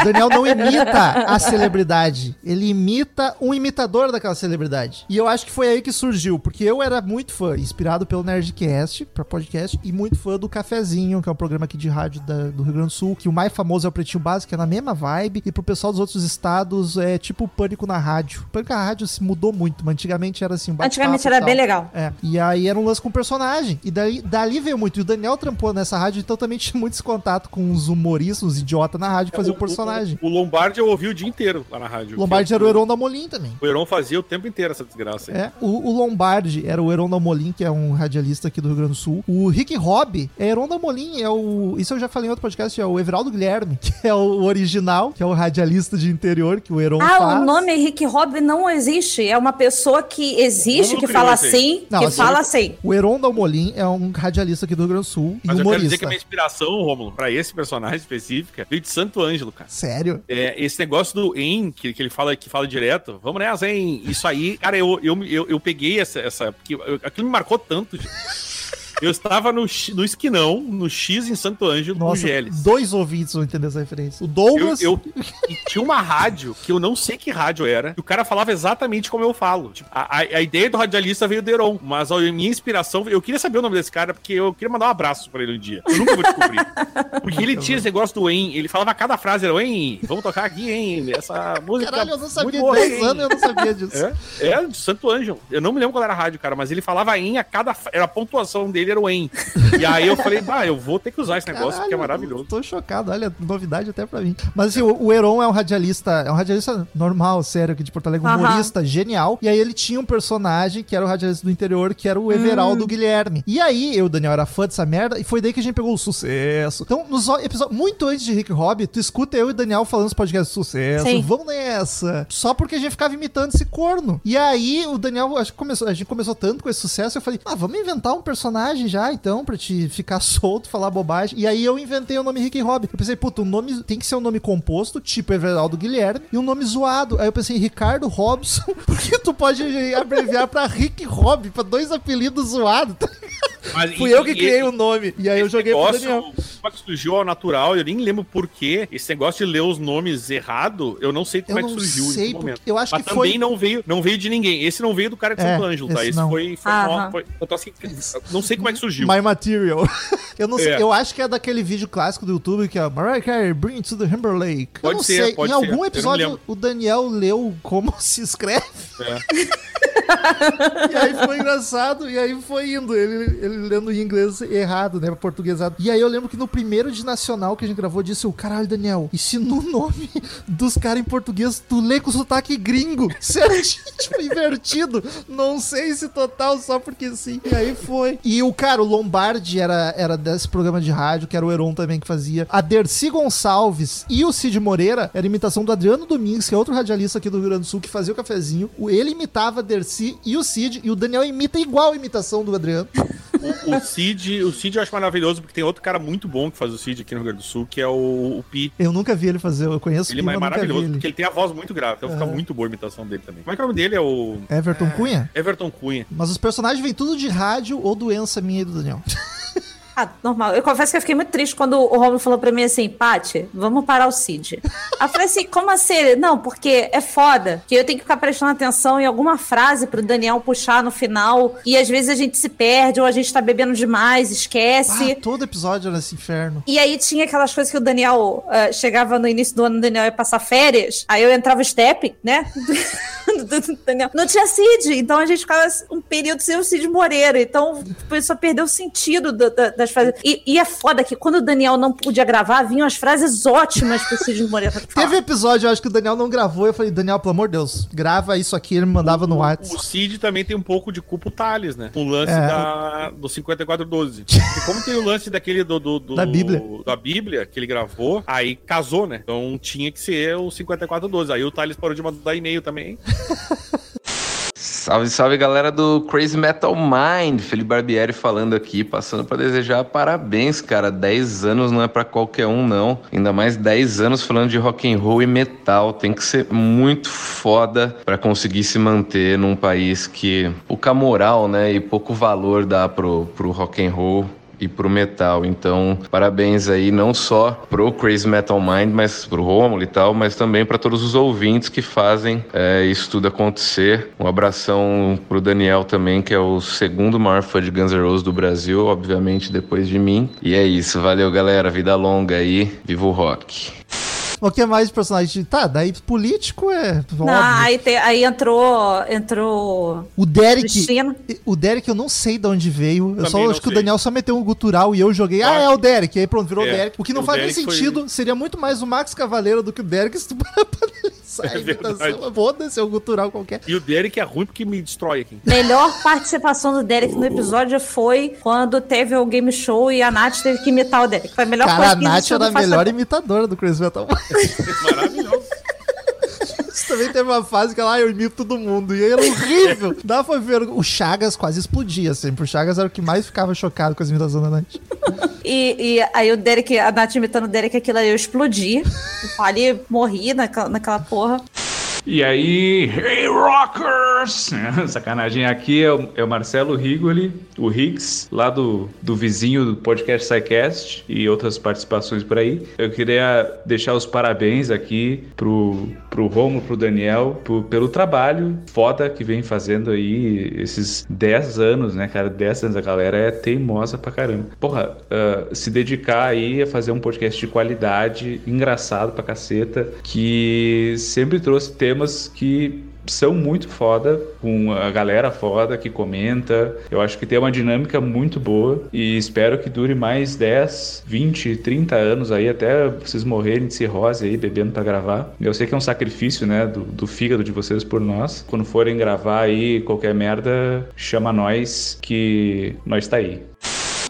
O Daniel não imita a celebridade. Ele imita um imitador daquela celebridade. E eu acho que foi aí que surgiu, porque eu era muito fã, inspirado pelo Nerdcast, pra podcast, e muito fã do Cafezinho, que é um programa aqui de rádio da- do Rio Grande do Sul, que o mais famoso é o Pretinho Básico, que é na mesma vibe, e pro pessoal dos outros estados é tipo o Pânico na Rádio. O Pânico na Rádio se mudou muito, mas antigamente era assim, um Antigamente era bem legal. É. E aí era um lance com personagem. E daí, dali veio muito. E o Daniel trampou nessa rádio, então também tinha muito esse contato com os humoristas, os idiotas na rádio que faziam o personagem. O, o Lombardi eu ouvi o dia inteiro lá na rádio. Lombardi era o Heron da Molim também. O Heron fazia o tempo inteiro essa desgraça. aí. É, o, o Lombardi era o Heron da Molim, que é um radialista aqui do Rio Grande do Sul. O Rick Hobby é Heron da Molim, é o. Isso eu já falei em outro podcast, é o Everaldo Guilherme, que é o original, que é o radialista de interior que o Heron Ah, faz. o nome Rick Rob não existe. É uma pessoa que existe, que fala assim, Não, que assim, fala assim. O Heron Dalmolin é um radialista aqui do Rio Grande do Sul e Mas eu quero dizer humorista. que a minha inspiração, Rômulo, pra esse personagem específica, veio de Santo Ângelo, cara. Sério? É, esse negócio do em, que, que ele fala que fala direto, vamos nessa, hein? Isso aí, cara, eu, eu, eu, eu peguei essa. essa porque eu- aquilo me marcou tanto, gente. Eu estava no, no esquinão, no X em Santo Ângelo, com Nossa, Geles. dois ouvintes vão entender essa referência. O Douglas. Eu, eu- e tinha uma rádio que eu não sei que rádio era, e o cara falava exatamente como eu falo. Tipo, a, a- a ideia do radialista veio do Heron, mas a minha inspiração, eu queria saber o nome desse cara, porque eu queria mandar um abraço pra ele um dia. Eu nunca vou descobrir. Porque ele tinha esse negócio do em, ele falava cada frase, era em, vamos tocar aqui, hein, essa música. Caralho, eu não sabia, muito boa, 10 hein?" anos eu não sabia disso. É, é, de Santo Ângelo. Eu não me lembro qual era a rádio, cara, mas ele falava em a cada. Era a pontuação dele, em. E aí eu falei, bah, eu vou ter que usar esse negócio, porque é maravilhoso. Tô chocado, olha, novidade até pra mim. Mas assim, o, o Heron é um radialista, é um radialista normal, sério, aqui de Porto Alegre, um Aham. humorista genial. E aí ele tinha um personagem que era o radialista do interior, que era o Everaldo Hum. Guilherme. E aí, eu, Daniel, era fã dessa merda, e foi daí que a gente pegou o sucesso. Então, nos episódios, muito antes de Rick Hobby, tu escuta eu e o Daniel falando os podcasts de sucesso. Sim. Vamos nessa. Só porque a gente ficava imitando esse corno. E aí, o Daniel, acho que começou, a gente começou tanto com esse sucesso, eu falei, ah, vamos inventar um personagem já, então, pra te ficar solto, falar bobagem. E aí eu inventei o nome Rick Hobby. Eu pensei, puta, o nome tem que ser um nome composto, tipo Everaldo Guilherme, e um nome zoado. Aí eu pensei, Ricardo Robson, porque tu pode abreviar pra Rick Hobby, pra dois apelidos zoados. tá Mas, Fui e- eu que e- criei o nome. E aí eu joguei pro negócio, Daniel. como é que surgiu ao natural, eu nem lembro por quê. Esse negócio de ler os nomes errado, eu não sei como Eu é que não surgiu sei, momento. eu acho Mas que também foi- não veio, não veio de ninguém. Esse não veio do cara de É, Santo Ângelo, tá? esse não. foi, foi, Aham. foi- eu tô assim, não sei como é que surgiu. My Material. Eu não sei, É. eu acho que é daquele vídeo clássico do YouTube que é Mariah Carey Bring It to the Humber Lake. eu Pode não ser, sei, pode em algum episódio o Daniel leu como se escreve. É. e aí foi engraçado, e aí foi indo, ele, ele lendo em inglês errado, né, portuguesado. E aí eu lembro que no primeiro de Nacional que a gente gravou, disse o caralho, Daniel, e se no nome dos caras em português tu lê com sotaque gringo, certinho, tipo, invertido, não sei se total, só porque sim. E aí foi. E o cara, o Lombardi era, era desse programa de rádio, que era o Heron também que fazia. A Dercy Gonçalves e o Cid Moreira era imitação do Adriano Domingues, que é outro radialista aqui do Rio Grande do Sul, que fazia o cafezinho. Ele imitava a Dercy e o Cid, e o Daniel imita igual a imitação do Adriano. O, o Cid, o Cid eu acho maravilhoso, porque tem outro cara muito bom que faz o Cid aqui no Rio Grande do Sul, que é o, o Pi. Eu nunca vi ele fazer, eu conheço Ele o Pi, é mas nunca vi maravilhoso, ele. porque ele tem a voz muito grave, então fica Aham. muito boa a imitação dele também. Como é que é o nome dele? É o. Everton Cunha? Everton Cunha. Mas os personagens vêm tudo de rádio ou doença minha e do Daniel. Ah, normal. Eu confesso que eu fiquei muito triste quando o Romulo falou pra mim assim, Paty, vamos parar o Cid. Aí falei assim, como assim? Não, porque é foda, que eu tenho que ficar prestando atenção em alguma frase pro Daniel puxar no final, e às vezes a gente se perde, ou a gente tá bebendo demais, esquece. Ah, todo episódio era esse inferno. E aí tinha aquelas coisas que o Daniel eh, chegava no início do ano, o Daniel ia passar férias, aí eu entrava o step, né? Daniel. Não tinha Cid, então a gente ficava um período sem o Cid Moreira. Então a perder o sentido da- da- das as frases. E, e é foda que quando o Daniel não podia gravar, vinham as frases ótimas pro Sidney Moreira falar. Teve episódio, eu acho que o Daniel não gravou. Eu falei, Daniel, pelo amor de Deus, grava isso aqui. Ele me mandava no WhatsApp. O Cid também tem um pouco de culpa o Thales, né? Com o lance É. da, do 5412. Porque como tem o lance daquele do, do- do- Da Bíblia. da Bíblia que ele gravou, aí casou, né? Então tinha que ser o 5412. Aí o Thales parou de mandar e-mail também. Salve, salve galera do Crazy Metal Mind, Felipe Barbieri falando aqui, passando para desejar parabéns, cara. 10 anos não é para qualquer um não. Ainda mais 10 anos falando de rock and roll e metal, tem que ser muito foda para conseguir se manter num país que pouca moral, né, e pouco valor dá pro pro rock and roll e pro metal. Então, parabéns aí não só pro Crazy Metal Mind, mas pro Romulo e tal, mas também para todos os ouvintes que fazem é, isso tudo acontecer. Um abração pro Daniel também, que é o segundo maior fã de Guns N' Roses do Brasil, obviamente depois de mim. E é isso, valeu galera, vida longa aí, viva o rock. O que mais de personagem? Tá, daí político é. Não, óbvio. aí, te- aí entrou. Entrou. O Derek. Cristina. O Derek eu não sei de onde veio. Eu Também só não acho que o sei. Daniel só meteu um gutural e eu joguei. Ah, é o Derek. E aí pronto, virou o É, Derek. O que não o faz nem Derek foi- sentido. Seria muito mais o Max Cavaleiro do que o Derek se tu parar pra analisar É a imitação. verdade. Foda-se, é um gutural qualquer. E o Derek é ruim porque me destrói aqui. Melhor participação do Derek no episódio foi quando teve o game show e a Nath teve que imitar o Derek. Foi a melhor Cara, a coisa que Nath existiu era a melhor imitadora do Crazy Metal. Maravilhoso. Isso também teve uma fase que ela, ah, eu imito todo mundo. E aí era horrível. Dá pra ver. O Chagas quase explodia sempre. O Chagas era o que mais ficava chocado com as imitações da Nath. E, e aí o Derek, a Nath imitando o Derek, aquilo aí eu explodi. Ali morri naquela, naquela porra. E aí, hey rockers! Sacanagem, aqui é o, é o Marcelo Rigoli, o Higgs, lá do, do vizinho do podcast SciCast e outras participações por aí. Eu queria deixar os parabéns aqui pro, pro Romo, pro Daniel, pro- pelo trabalho foda que vem fazendo aí esses 10 anos, né, cara? 10 anos, a galera é teimosa pra caramba. Porra, ah, se dedicar aí a fazer um podcast de qualidade, engraçado pra caceta, que sempre trouxe temas que são muito foda, com a galera foda que comenta. Eu acho que tem uma dinâmica muito boa e espero que dure mais 10, 20, 30 anos aí, até vocês morrerem de cirrose aí, bebendo pra gravar. Eu sei que é um sacrifício, né, do, do fígado de vocês por nós. Quando forem gravar aí qualquer merda, chama nós que nós tá aí.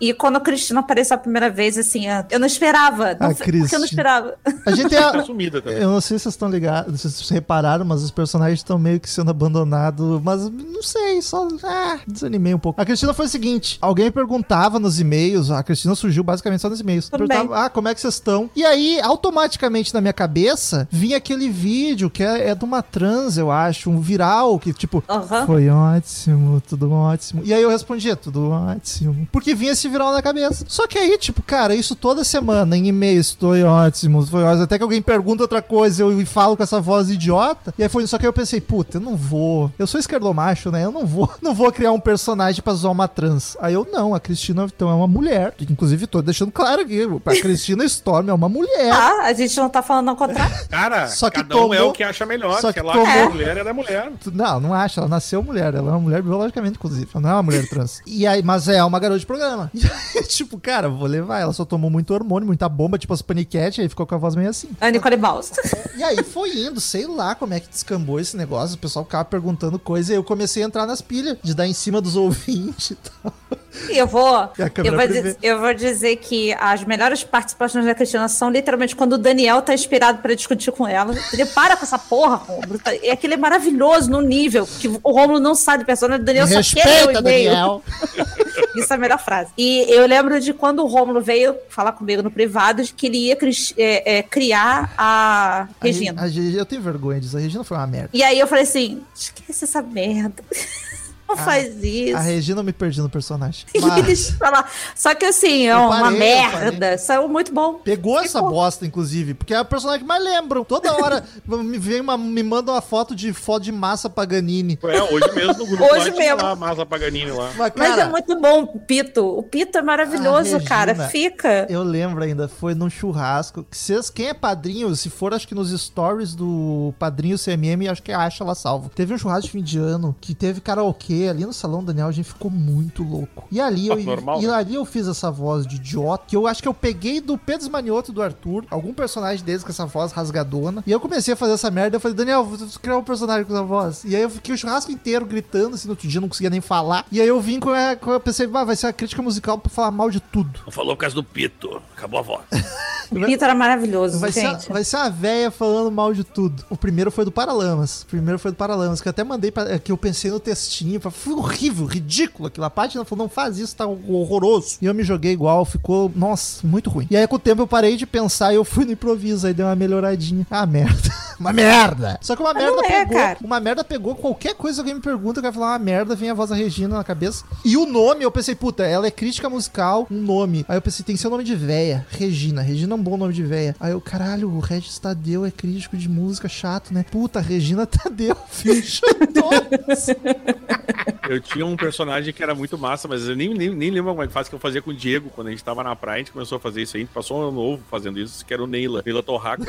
E quando a Cristina apareceu a primeira vez, assim, eu não esperava. Não, A foi- porque eu não Cristina. esperava. A gente é. Tá sumida também. Eu não sei se vocês estão ligados, se vocês repararam, mas os personagens estão meio que sendo abandonados. Mas não sei, só. Ah, desanimei um pouco. A Cristina foi o seguinte: alguém perguntava nos e-mails, a Cristina surgiu basicamente só nos e-mails. Tudo Perguntava, ah, como é que vocês estão? E aí, automaticamente na minha cabeça, vinha aquele vídeo que é, é de uma trans, eu acho, um viral, que tipo, Aham. foi ótimo, tudo ótimo. E aí eu respondia, tudo ótimo. Porque vinha esse viral na cabeça. Só que aí, tipo, cara, isso toda semana em e-mails, foi ótimo, foi ótimo. Até que alguém pergunta outra coisa, eu falo com essa voz idiota. E aí foi só que eu pensei, puta, eu não vou. Eu sou esquerdomacho, né? Eu não vou. Não vou criar um personagem pra zoar uma trans. Aí eu, não, a Cristina então é uma mulher. Inclusive, tô deixando claro aqui, a Cristina Storm é uma mulher. Ah, a gente não tá falando ao contrário. Cara, Só que cada um é tomou- o que acha melhor. só que ela tomou- a mulher, ela é mulher. Não, não acha. Ela nasceu mulher. Ela é uma mulher biologicamente, inclusive. Ela não é uma mulher trans. E aí, mas é uma garota de programa. E aí, tipo, cara, vou levar. Ela só tomou muito hormônio, muita bomba, tipo as paniquete, aí ficou com a voz meio assim. A Nicole Baus. E aí foi indo, sei lá como é que descambou esse negócio. O pessoal ficava perguntando coisa e eu comecei a entrar nas pilhas de dar em cima dos ouvintes e tal. E eu vou, E eu vou, eu vou dizer que as melhores participações da Cristina são literalmente quando o Daniel tá inspirado pra discutir com ela. Ele para com essa porra, Romulo. Tá- E aquilo é maravilhoso no nível que o Romulo não sabe do personagem, o Daniel Me só quer o respeita, e-mail. Daniel. Isso é a melhor frase. E eu lembro de quando o Romulo veio falar comigo no privado de que ele ia cris- é, é, criar a Regina. A, Re- eu tenho vergonha disso. A Regina foi uma merda. E aí eu falei assim: esquece essa merda. Não faz isso. A Regina me perdi no personagem. Mas Só que assim, é uma parei, merda. Saiu muito bom. Pegou essa bosta, inclusive, porque é o personagem que mais lembram. Toda hora me vem uma, me manda uma foto de foto de massa Paganini. É, hoje mesmo no grupo Hoje lá, mesmo. lá, Massa Paganini lá. Mas, Mas cara, é muito bom o Pito. O Pito é maravilhoso, a cara. Regina, Fica. Eu lembro ainda, foi num churrasco. que Vocês, quem é padrinho, se for acho que nos stories do padrinho CMM, acho que acha ela salvo. Teve um churrasco de fim de ano que teve karaokê porque ali no salão Daniel a gente ficou muito louco. E ali eu, Normal, e né? ali eu fiz essa voz de idiota, que eu acho que eu peguei do Pedro Manioto e do Arthur, algum personagem deles com essa voz rasgadona. E eu comecei a fazer essa merda, eu falei, Daniel, vou criar um personagem com essa voz. E aí eu fiquei o churrasco inteiro gritando, assim, no outro dia não conseguia nem falar. E aí eu vim com a, com- eu pensei, ah, vai ser a crítica musical pra falar mal de tudo. Não falou por causa do pito. Acabou a voz. O Pito era maravilhoso, Vai ser, gente. vai ser uma véia falando mal de tudo. O primeiro foi do Paralamas. O primeiro foi do Paralamas, que eu até mandei pra, que eu pensei no textinho. pra- Foi horrível, ridículo aquilo. A página falou, não faz isso, tá horroroso. E eu me joguei igual, ficou, nossa, muito ruim. E aí com o tempo eu parei de pensar e eu fui no improviso, aí deu uma melhoradinha. Ah, merda. uma merda. Só que uma merda é, pegou. cara. Uma merda pegou qualquer coisa que alguém me pergunta, eu quero falar uma merda, vem a voz da Regina na cabeça. E o nome, eu pensei, puta, ela é crítica musical, um nome. Aí eu pensei, tem o nome de véia. Regina. Regina é um bom nome de véia. Aí eu, caralho, o Regis Tadeu é crítico de música chato, né? Puta, Regina Tadeu, bicho. Eu tinha um personagem que era muito massa, mas eu nem, nem, nem lembro como é que faz que eu fazia com o Diego quando a gente tava na praia. A gente começou a fazer isso aí. A gente passou um ano novo fazendo isso, que era o Neila, Neila Torraca.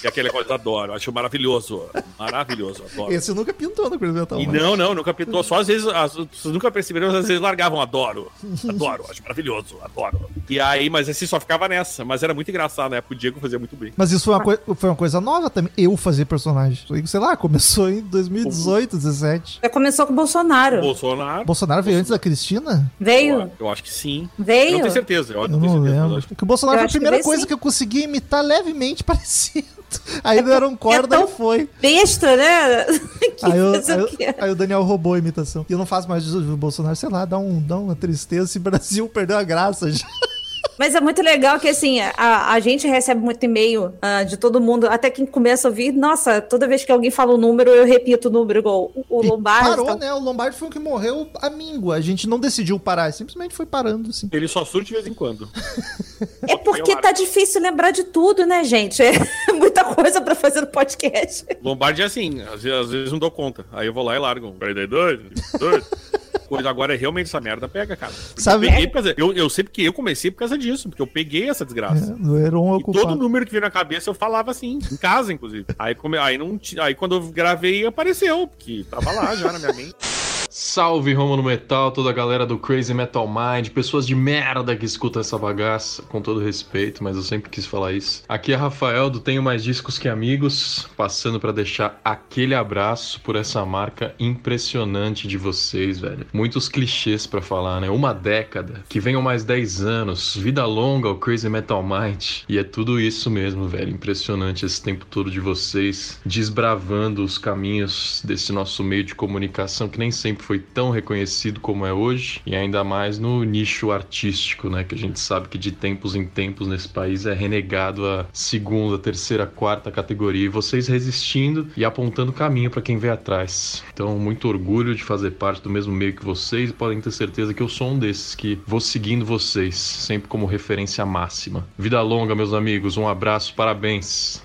que é aquela coisa que eu adoro. Acho maravilhoso. Maravilhoso, adoro. Esse nunca pintou no Cruise Metal. E não, não, nunca pintou. Só às vezes, as, vocês nunca perceberam, às vezes largavam, adoro. Adoro, acho maravilhoso, adoro. E aí, mas assim, só ficava nessa. Mas era muito engraçado, né? O Diego fazia muito bem. Mas isso foi uma, coi- foi uma coisa nova também. Eu fazer personagem. Sei lá, começou em 2018, 17. Já começou com o Bolsonaro. Bolsonaro. Bolsonaro veio antes da Cristina? Veio. Eu acho que sim. Veio? Eu não tenho certeza. Eu, Eu não tenho certeza. lembro. acho que- Porque o Bolsonaro Eu foi a que primeira veio coisa sim. que eu consegui imitar levemente parecido. Aí deram corda tão e foi. Besta, né? que Aí, eu- aí o aí o Daniel roubou a imitação. E eu não faço mais isso do Bolsonaro, sei lá, dá, um, dá uma tristeza. Esse Brasil perdeu a graça já. Mas é muito legal que, assim, a, a gente recebe muito e-mail ah, de todo mundo, até quem começa a ouvir, nossa, toda vez que alguém fala o número, eu repito o número, igual o, o Lombardi. Parou, tal. né? O Lombardi foi o que morreu a míngua. A gente não decidiu parar, simplesmente foi parando, assim. Ele só surge de vez em quando. É porque tá difícil lembrar de tudo, né, gente? É muita coisa pra fazer no podcast. Lombardi é assim, às vezes, às vezes não dou conta. Aí eu vou lá e largo. um 42, 42. Coisa agora é realmente essa merda pega, cara. Porque Sabe- Eu, peguei causa- eu, eu sei porque eu comecei por causa disso, porque eu peguei essa desgraça. É todo número que veio na cabeça eu falava assim, em casa, inclusive. Aí, come, aí, não, aí quando eu gravei, apareceu, porque tava lá já na minha mente. Salve Romulo Metal, toda a galera do Crazy Metal Mind, pessoas de merda que escutam essa bagaça, com todo respeito, mas eu sempre quis falar isso. Aqui é Rafael do Tenho Mais Discos Que Amigos, passando pra deixar aquele abraço por essa marca impressionante de vocês, velho. Muitos clichês pra falar, né? Uma década, que venham mais 10 anos, vida longa ao Crazy Metal Mind. E é tudo isso mesmo, velho. Impressionante esse tempo todo de vocês desbravando os caminhos desse nosso meio de comunicação que nem sempre foi tão reconhecido como é hoje, e ainda mais no nicho artístico, né? Que a gente sabe que de tempos em tempos nesse país é renegado a segunda, terceira, quarta categoria, e vocês resistindo e apontando caminho para quem vem atrás. Então, muito orgulho de fazer parte do mesmo meio que vocês, e podem ter certeza que eu sou um desses que vou seguindo vocês, sempre como referência máxima. Vida longa, meus amigos, um abraço, parabéns.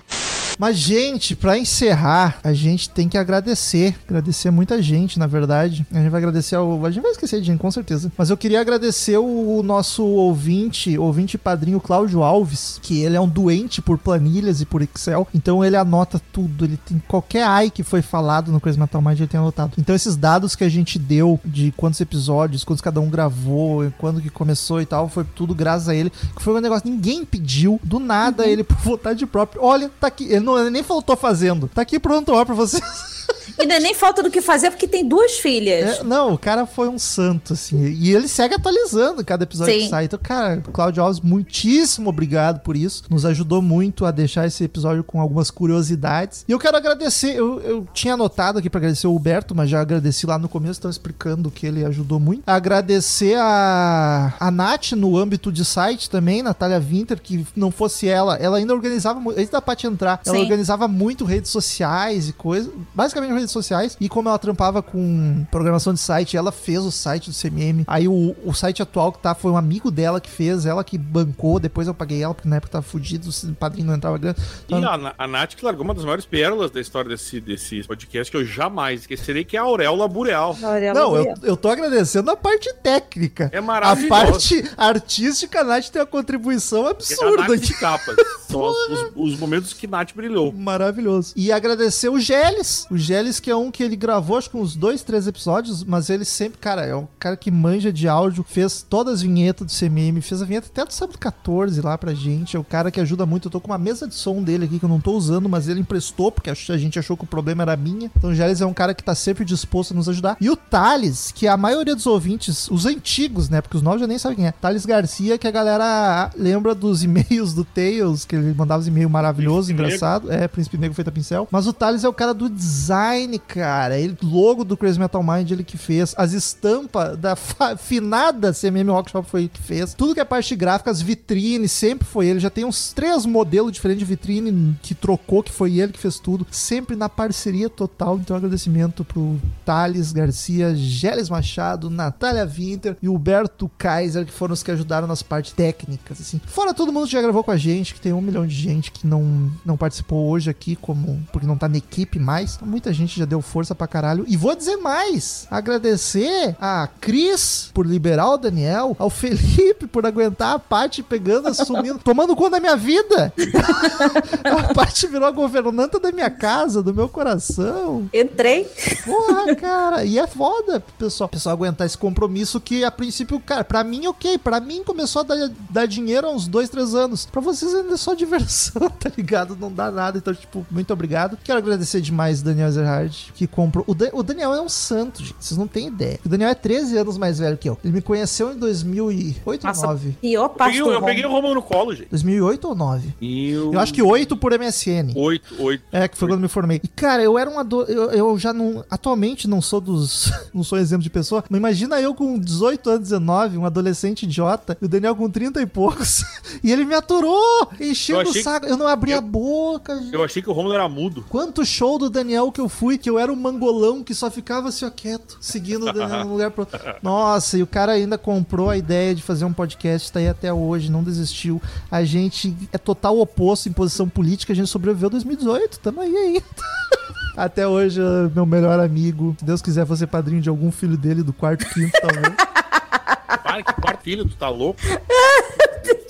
Mas, gente, pra encerrar, a gente tem que agradecer. Agradecer muita gente, na verdade. A gente vai agradecer ao. A gente vai esquecer de gente, com certeza. Mas eu queria agradecer o nosso ouvinte, ouvinte padrinho Cláudio Alves, que ele é um doente por planilhas e por Excel. Então ele anota tudo. Ele tem qualquer AI que foi falado no Crazy Metal Mind, ele tem anotado. Então esses dados que a gente deu de quantos episódios, quantos cada um gravou, quando que começou e tal, foi tudo graças a ele. Que foi um negócio que ninguém pediu. Do nada ele, por vontade própria. Olha, tá aqui. Ele não ele nem faltou fazendo. Tá aqui pronto ó pra vocês. E não é nem falta do que fazer, porque tem duas filhas. É, não, o cara foi um santo, assim. E ele segue atualizando cada episódio Sim. que sai. Então, cara, Claudio Alves, muitíssimo obrigado por isso. Nos ajudou muito a deixar esse episódio com algumas curiosidades. E eu quero agradecer, eu, eu tinha anotado aqui pra agradecer o Huberto, mas já agradeci lá no começo, estão explicando que ele ajudou muito. Agradecer a, a Nath no âmbito de site também, Natália Winter, que não fosse ela, ela ainda organizava, antes da Paty entrar, ela Sim. organizava muito redes sociais e coisas, basicamente redes sociais. E como ela trampava com programação de site, ela fez o site do CMM. Aí o, o site atual que tá foi um amigo dela que fez, ela que bancou. Depois eu paguei ela, porque na época tava fudido, o padrinho não entrava grana. E Então, a, Na- a Nath que largou uma das maiores pérolas da história desse, desse podcast que eu jamais esquecerei, que é a Auréola Boreal. Não, eu, eu tô agradecendo a parte técnica. É A maravilhoso. parte artística, a Nath tem uma contribuição absurda análise aqui. de capas. São os, os- os momentos que Nath brilhou. Maravilhoso. E agradecer o Geles. O Geles, que é um que ele gravou, acho que uns dois, três episódios, mas ele sempre, cara, é um cara que manja de áudio, fez todas as vinhetas do CMM, fez a vinheta até do sábado 14 lá pra gente. É o cara que ajuda muito. Eu tô com uma mesa de som dele aqui que eu não tô usando, mas ele emprestou, porque a gente achou que o problema era minha. Então o Geles é um cara que tá sempre disposto a nos ajudar. E o Thales, que a maioria dos ouvintes, os antigos, né? Porque os novos já nem sabem quem é. Thales Garcia, que a galera lembra dos e-mails do Tails, que ele mandava os e-mails maravilhosos, engraçado. É, Príncipe Negro feito a pincel. Mas o Thales é o cara do design, cara. Ele, logo do Crazy Metal Mind, ele que fez. As estampas da finada CMM Workshop foi ele que fez. Tudo que é parte gráfica, as vitrines, sempre foi ele. Já tem uns três modelos diferentes de vitrine que trocou, que foi ele que fez tudo. Sempre na parceria total. Então, agradecimento pro Thales Garcia, Geles Machado, Natália Winter e Huberto Kaiser, que foram os que ajudaram nas partes técnicas, assim. Fora todo mundo que já gravou com a gente, que tem um milhão de gente que não, não participou hoje aqui, como porque não tá na equipe mais. Muita gente já deu força pra caralho. E vou dizer mais: agradecer a Cris por liberar o Daniel, ao Felipe por aguentar a parte pegando, assumindo, tomando conta da minha vida. a parte virou a governanta da minha casa, do meu coração. Entrei. Porra, cara. E é foda, pessoal. Pessoal aguentar esse compromisso que, a princípio, cara, pra mim, ok. Pra mim, começou a dar, dar dinheiro há uns dois, três anos. Pra vocês ainda é só diversão, tá ligado? Não dá nada. Então, tipo, muito obrigado. Quero agradecer demais Daniel Ezerhard, que comprou. O, Da- o Daniel é um santo, gente. Vocês não têm ideia. O Daniel é 13 anos mais velho que eu. Ele me conheceu em 2008 ou 9? Pior Eu peguei, eu peguei o Romulo no colo, gente. 2008 ou 9? Eu, Eu acho que 8 por MSN. 8, 8. É, que foi quando eu me formei. E, cara, eu era um ado... eu, eu já não. Atualmente não sou dos. não sou exemplo de pessoa. Mas imagina eu com 18 anos, 19, um adolescente idiota, e o Daniel com 30 e poucos. e ele me aturou! Encheu Eu o saco. Eu não abri a boca, gente. Eu achei que o Romulo era mudo. Quanto show do Daniel que eu fui, que eu era o mangolão que só ficava assim, ó, quieto, seguindo de um lugar pro outro. Nossa, e o cara ainda comprou a ideia de fazer um podcast, tá aí até hoje, não desistiu. A gente é total oposto em posição política, a gente sobreviveu 2018, tamo aí ainda. Até hoje, meu melhor amigo. Se Deus quiser, vou ser padrinho de algum filho dele, do quarto, quinto, talvez. Para, que quarto filho, tu tá louco?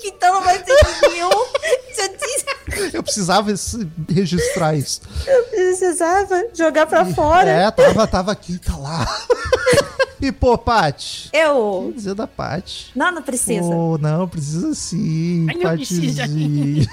então não vai ter nenhum. Eu precisava registrar isso. Eu precisava jogar pra fora. É, tava, tava aqui, tá lá. E, pô, Paty. Eu. que dizer da Paty? Não, não precisa. Pô, não, precisa sim. Patizinha.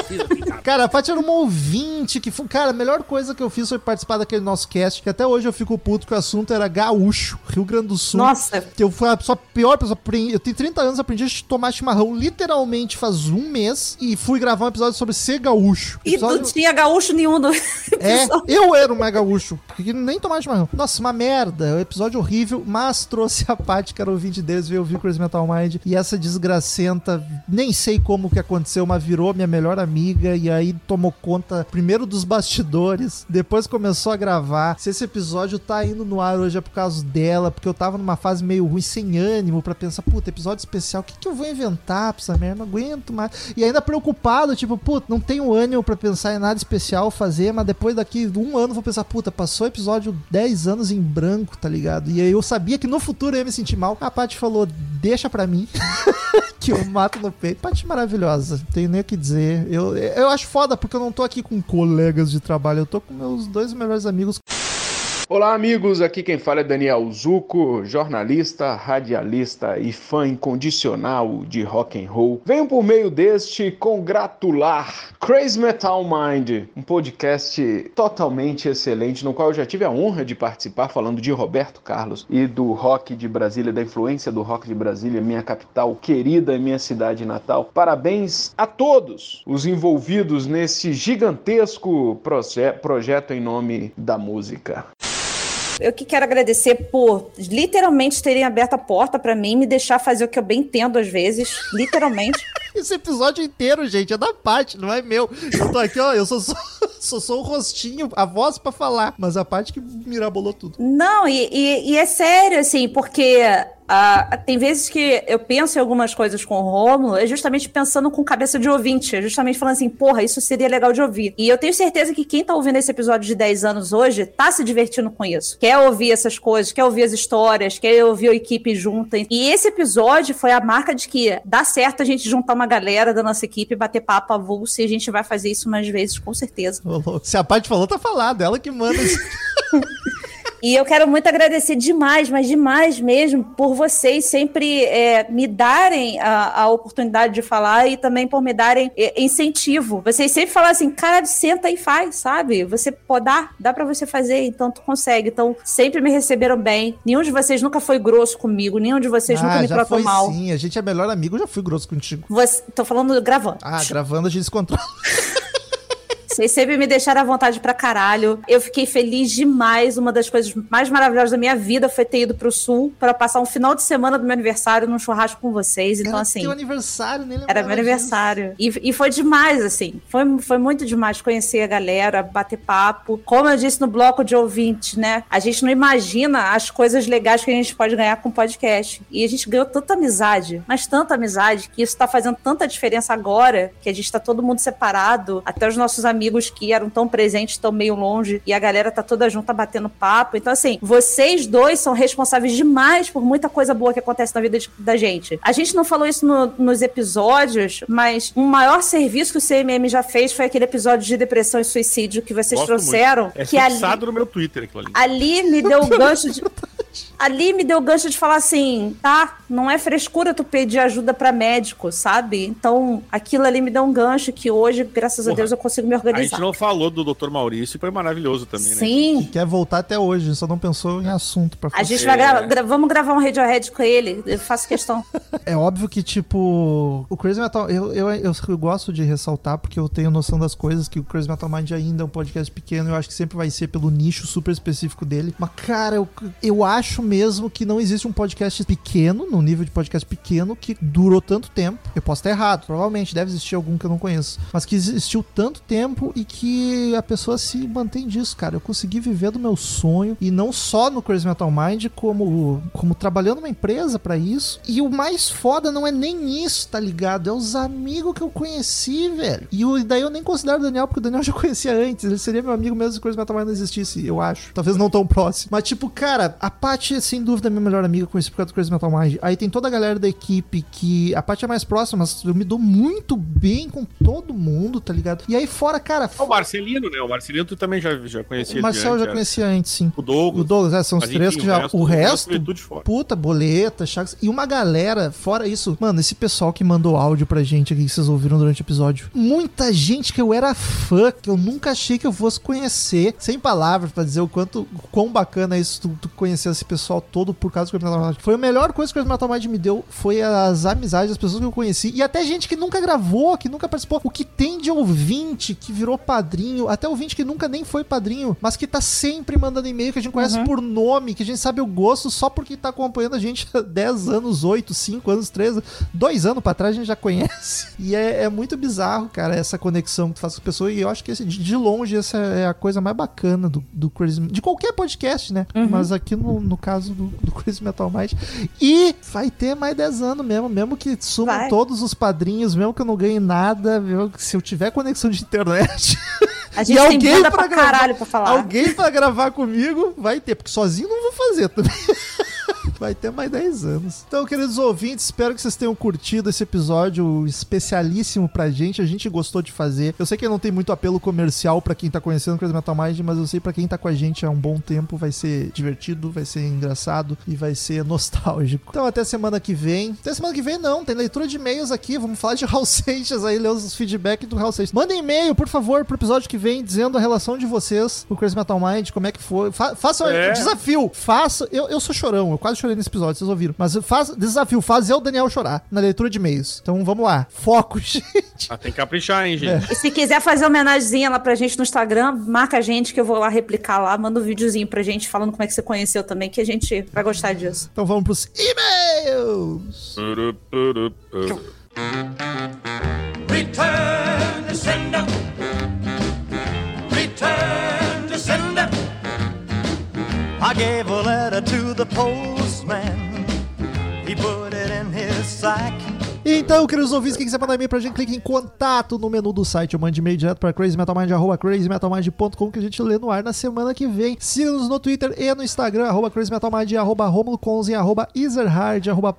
cara, a Paty era uma ouvinte que foi. Cara, a melhor coisa que eu fiz foi participar daquele nosso cast, que até hoje eu fico puto que o assunto era gaúcho, Rio Grande do Sul. Nossa. Que eu fui a pessoa pior pessoa. Eu tenho 30 anos, aprendi a tomar chimarrão literalmente faz um mês e fui gravar um episódio sobre ser gaúcho. E Episódio- não tinha gaúcho nenhum no. é, eu era o mega gaúcho, nem tomava chimarrão. Nossa, uma merda, um episódio horrível, mas trouxe a Paty, que era ouvinte deles, veio ouvir Crazy Metal Mind, e essa desgracenta, nem sei como que aconteceu, mas virou minha melhor amiga, e aí tomou conta primeiro dos bastidores, depois começou a gravar. Se esse episódio tá indo no ar hoje é por causa dela, porque eu tava numa fase meio ruim, sem ânimo, pra pensar, puta, episódio especial, o que, que eu vou inventar pra essa merda? Não aguento mais. E ainda preocupado, tipo, puta, não tenho ânimo pra pensar em nada especial fazer, mas depois daqui um ano vou pensar, puta, passou episódio 10 anos em branco, tá ligado? E aí eu sabia que no futuro eu ia me sentir mal. A Paty falou, deixa pra mim. que eu mato no peito. Paty maravilhosa, não tenho nem o que dizer. Eu, eu acho foda porque eu não tô aqui com colegas de trabalho, eu tô com meus dois melhores amigos. Olá, amigos. Aqui quem fala é Daniel Zuco, jornalista, radialista e fã incondicional de rock and roll. Venho por meio deste congratular Crazy Metal Mind, um podcast totalmente excelente, no qual eu já tive a honra de participar falando de Roberto Carlos e do rock de Brasília, da influência do rock de Brasília, minha capital querida e minha cidade natal. Parabéns a todos os envolvidos nesse gigantesco proje- projeto em nome da música. Eu que quero agradecer por literalmente terem aberto a porta pra mim, me deixar fazer o que eu bem entendo às vezes, literalmente. Esse episódio inteiro, gente, é da parte, não é meu. Eu tô aqui, ó, eu sou só, sou só o rostinho, a voz pra falar, mas a parte que mirabolou tudo. Não, e, e- e é sério, assim, porque ah, tem vezes que eu penso em algumas coisas com o Rômulo, é justamente pensando com cabeça de ouvinte, é justamente falando assim, porra, isso seria legal de ouvir. E eu tenho certeza que quem tá ouvindo esse episódio de 10 anos hoje tá se divertindo com isso. Quer ouvir essas coisas, quer ouvir as histórias, quer ouvir a equipe junta. E esse episódio foi a marca de que dá certo a gente juntar uma galera da nossa equipe, bater papo avulso e a gente vai fazer isso mais vezes, com certeza. Se a Paty falou, tá falado. Ela que manda. E eu quero muito agradecer demais, mas demais mesmo, por vocês sempre é, me darem a, a oportunidade de falar e também por me darem é, incentivo. Vocês sempre falam assim, cara, senta e faz, sabe? Você pode dar, dá pra você fazer, então tu consegue. Então sempre me receberam bem. Nenhum de vocês nunca foi grosso comigo, nenhum de vocês nunca me Ah, já tratou foi mal. sim. A gente é melhor amigo, eu já fui grosso contigo. Você, tô falando gravando. Ah, gravando a gente se controla. Vocês sempre me deixaram à vontade pra caralho. Eu fiquei feliz demais. Uma das coisas mais maravilhosas da minha vida foi ter ido pro sul pra passar um final de semana do meu aniversário num churrasco com vocês. Então, Cara, assim. teu aniversário, nem Era meu aniversário. E, e foi demais, assim. Foi, foi muito demais conhecer a galera, bater papo. Como eu disse no bloco de ouvintes, né? A gente não imagina as coisas legais que a gente pode ganhar com podcast. E a gente ganhou tanta amizade, mas tanta amizade, que isso tá fazendo tanta diferença agora, que a gente tá todo mundo separado. Até os nossos amigos que eram tão presentes estão meio longe. E a galera tá toda junta batendo papo. Então, assim, vocês dois são responsáveis demais por muita coisa boa que acontece na vida de- da gente. A gente não falou isso no- nos episódios, mas um maior serviço que o CMM já fez foi aquele episódio de depressão e suicídio que vocês Gosto trouxeram. muito. É que ali, no meu Twitter aquilo ali. ali me deu o gancho de. Ali me deu o gancho de falar assim, tá? Não é frescura tu pedir ajuda pra médico, sabe? Então, aquilo ali me deu um gancho que hoje, graças a Porra, Deus, eu consigo me A organizar. gente não falou do Dr. Maurício, foi maravilhoso também, né? Sim. Quer voltar até hoje, só não pensou em assunto pra A fazer. gente vai gravar. gra- vamos gravar um Radiohead com ele. Eu faço questão. É óbvio que, tipo, o Crazy Metal, eu, eu, eu, eu gosto de ressaltar porque eu tenho noção das coisas, que o Crazy Metal Mind ainda é um podcast pequeno, eu acho que sempre vai ser pelo nicho super específico dele. Mas, cara, eu, eu acho mesmo que não existe um podcast pequeno, no nível de podcast pequeno, que durou tanto tempo. Eu posso estar errado, provavelmente deve existir algum que eu não conheço, mas que existiu tanto tempo e que a pessoa se mantém disso, cara. Eu consegui viver do meu sonho e não só no Crazy Metal Mind, como, como trabalhando numa empresa pra isso. E o mais foda não é nem isso, tá ligado? É os amigos que eu conheci, velho. E daí eu nem considero o Daniel, porque o Daniel já conhecia antes. Ele seria meu amigo mesmo se o Crazy Metal Mind não existisse, eu acho. Talvez não tão próximo. Mas, tipo, cara, a Paty é sem dúvida a minha melhor amiga, conheci por causa do Crazy Metal Mind. Aí tem toda a galera da equipe que a Paty é mais próxima, mas eu me dou muito bem com todo mundo, tá ligado? E aí fora, cara, O Marcelino, né? O Marcelino tu também já, já conhecia. o Marcel eu já né? conhecia antes, sim. O Douglas. O Douglas, é, são os três que já. o resto- o o resto. Puta, boleta, Chagas. E uma galera, fora isso. Mano, esse pessoal que mandou áudio pra gente aqui que vocês ouviram durante o episódio. Muita gente que eu era fã, que eu nunca achei que eu fosse conhecer. Sem palavras pra dizer o quanto. O quão bacana é isso, tu, tu conhecer esse pessoal todo por causa do Mind. Foi a melhor coisa que o Metal Mind me deu. Foi as amizades, as pessoas que eu conheci. E até gente que nunca gravou, que nunca participou. O que tem de ouvinte que virou padrinho. Até ouvinte que nunca nem foi padrinho, mas que tá sempre mandando e-mail que a gente conhece Uhum. por nome, que a gente sabe o gosto só porque tá acompanhando a gente há 10 anos, 8, 5 anos, 13, dois anos pra trás a gente já conhece. E é, é muito bizarro, cara, essa conexão que tu faz com a pessoa. E eu acho que esse, de de longe essa é a coisa mais bacana do, do Crazy De qualquer podcast, né? Uhum. Mas aqui no, no caso do, do Crazy Metal Mind. E vai ter mais 10 anos mesmo, mesmo que sumam Vai. todos os padrinhos, mesmo que eu não ganhe nada, mesmo que se eu tiver conexão de internet. A gente tem bunda pra gravar- caralho pra falar. Alguém pra gravar comigo vai ter, porque sozinho não vou fazer também. Vai ter mais 10 anos. Então, queridos ouvintes, espero que vocês tenham curtido esse episódio especialíssimo pra gente. A gente gostou de fazer. Eu sei que não tem muito apelo comercial pra quem tá conhecendo o Crazy Metal Mind, mas eu sei pra quem tá com a gente há um bom tempo vai ser divertido, vai ser engraçado e vai ser nostálgico. Então, até semana que vem. Até semana que vem, não. Tem leitura de e-mails aqui. Vamos falar de Hal Seixas aí, ler os feedback do Hal Seixas. Mandem e-mail, por favor, pro episódio que vem, dizendo a relação de vocês com o Crazy Metal Mind, como é que foi. Fa façam É. desafio. Faça. Eu, eu sou chorão, eu quase chorei nesse episódio, vocês ouviram. Mas faz, desafio, fazer o Daniel chorar na leitura de e-mails. Então vamos lá. Foco, gente. Ah, tem que caprichar, hein, É. gente. E se quiser fazer homenagemzinha lá pra gente no Instagram, marca a gente que eu vou lá replicar lá, manda um videozinho pra gente falando como é que você conheceu também, que a gente vai gostar disso. Então vamos pros e-mails. Return to sender. Return to sender. I gave a letter to the postman. Então, queridos ouvintes, quem quiser mandar e-mail pra gente, clique em contato no menu do site ou mande e-mail direto pra crazymetalmind.com que a gente lê no ar na semana que vem. Siga-nos no Twitter e no Instagram, arroba crazymetalmind, arroba arroba ezerhard, arroba.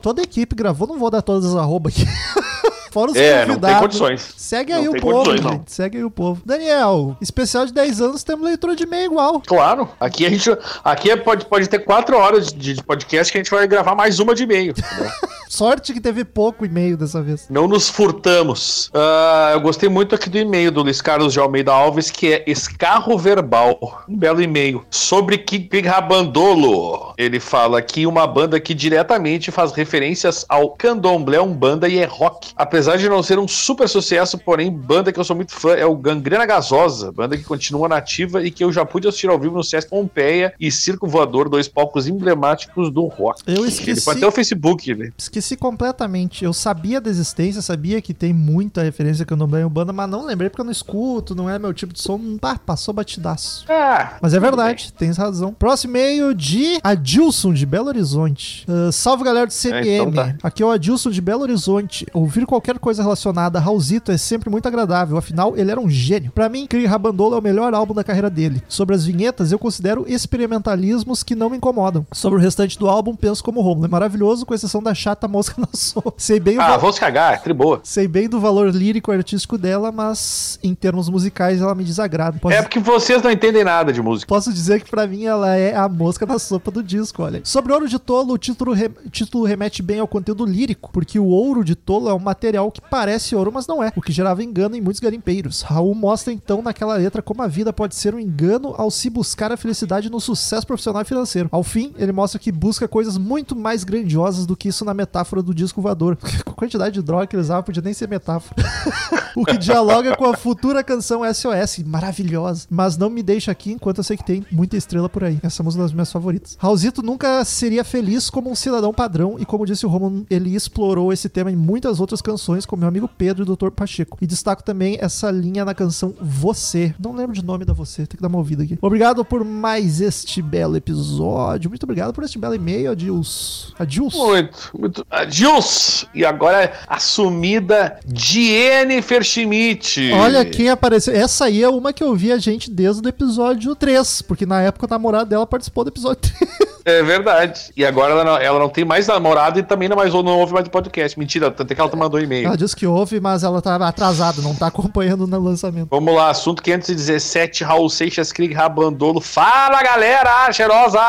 Toda a equipe gravou, não vou dar todas as arrobas aqui. Fora os É, não tem convidados. condições. Segue Não aí o tem povo, condições, não. gente. Segue aí o povo. Daniel, especial de 10 anos, temos leitura de e-mail igual. Claro, aqui a gente. Aqui é- pode, pode ter quatro horas de de podcast que a gente vai gravar mais uma de e-mail. entendeu? Sorte que teve pouco e-mail dessa vez. Não nos furtamos. Ah, eu gostei muito aqui do e-mail do Luiz Carlos de Almeida Alves, que é Escarro Verbal. Um belo e-mail. Sobre King Rabandolo. Ele fala que uma banda que diretamente faz referências ao candomblé Umbanda e é rock. Apesar de não ser um super sucesso, porém, banda que eu sou muito fã é o Gangrena Gasosa, banda que continua nativa e que eu já pude assistir ao vivo no Sesc Pompeia e Circo Voador, dois palcos emblemáticos do rock. Eu Ele esqueci. foi até o Facebook, né? Esqueci completamente. Eu sabia da existência, sabia que tem muita referência que eu não banho banda, mas não lembrei porque eu não escuto, não é meu tipo de som. Ah, passou batidaço. Ah, Mas é verdade, tens razão. Próximo e-mail de Adilson, de Belo Horizonte. Ah, salve galera do CMM. É, então tá. Aqui é o Adilson de Belo Horizonte. Ouvir qualquer coisa relacionada a Raulzito é sempre muito agradável, afinal, ele era um gênio. Pra mim, Cri Rabandolo é o melhor álbum da carreira dele. Sobre as vinhetas, eu considero experimentalismos que não me incomodam. Sobre o restante do álbum, penso como Romulo. É maravilhoso, com exceção da chata mosca na sopa. Sei bem Ah, va- vamos cagar, é tri boa. Sei bem do valor lírico e artístico dela, mas em termos musicais ela me desagrada. Posso, É porque vocês não entendem nada de música. posso dizer que pra mim ela é a mosca na sopa do disco, olha. Sobre Ouro de Tolo, o título, re- o título remete bem ao conteúdo lírico, porque o ouro de tolo é um material que parece ouro, mas não é, o que gerava engano em muitos garimpeiros. Raul mostra então naquela letra como a vida pode ser um engano ao se buscar a felicidade no sucesso profissional e financeiro. Ao fim, ele mostra que busca coisas muito mais grandiosas do que isso na metáfora do disco voador. Com a quantidade de droga que ele usava, podia nem ser metáfora. o que dialoga com a futura canção SOS, maravilhosa. Mas não me deixa aqui enquanto eu sei que tem muita estrela por aí. Essa é uma das minhas favoritas. Raulzito nunca seria feliz como um cidadão padrão e como disse o Romulo, ele explorou esse tema em muitas outras canções, como meu amigo Pedro e Dr. Pacheco. E destaco também essa linha na canção Você. Não lembro de nome da Você, tem que dar uma ouvida aqui. Obrigado por mais este belo episódio. Muito obrigado por este belo e-mail, Adils. Adils. Muito, muito. Adils! E agora assumida Jennifer Schmidt. Olha quem apareceu. Essa aí é uma que eu vi a gente desde o episódio 3, porque na época o namorado dela participou do episódio 3. É verdade. E agora ela não, ela não tem mais namorado e também não, mais, não ouve mais o podcast. Mentira, tanto é que ela mandou e-mail. Ela disse que houve, mas ela tá atrasada, não tá acompanhando no lançamento. Vamos lá, assunto 517, Raul Seixas, Krieg Rabandolo. Fala, galera! Cheirosa!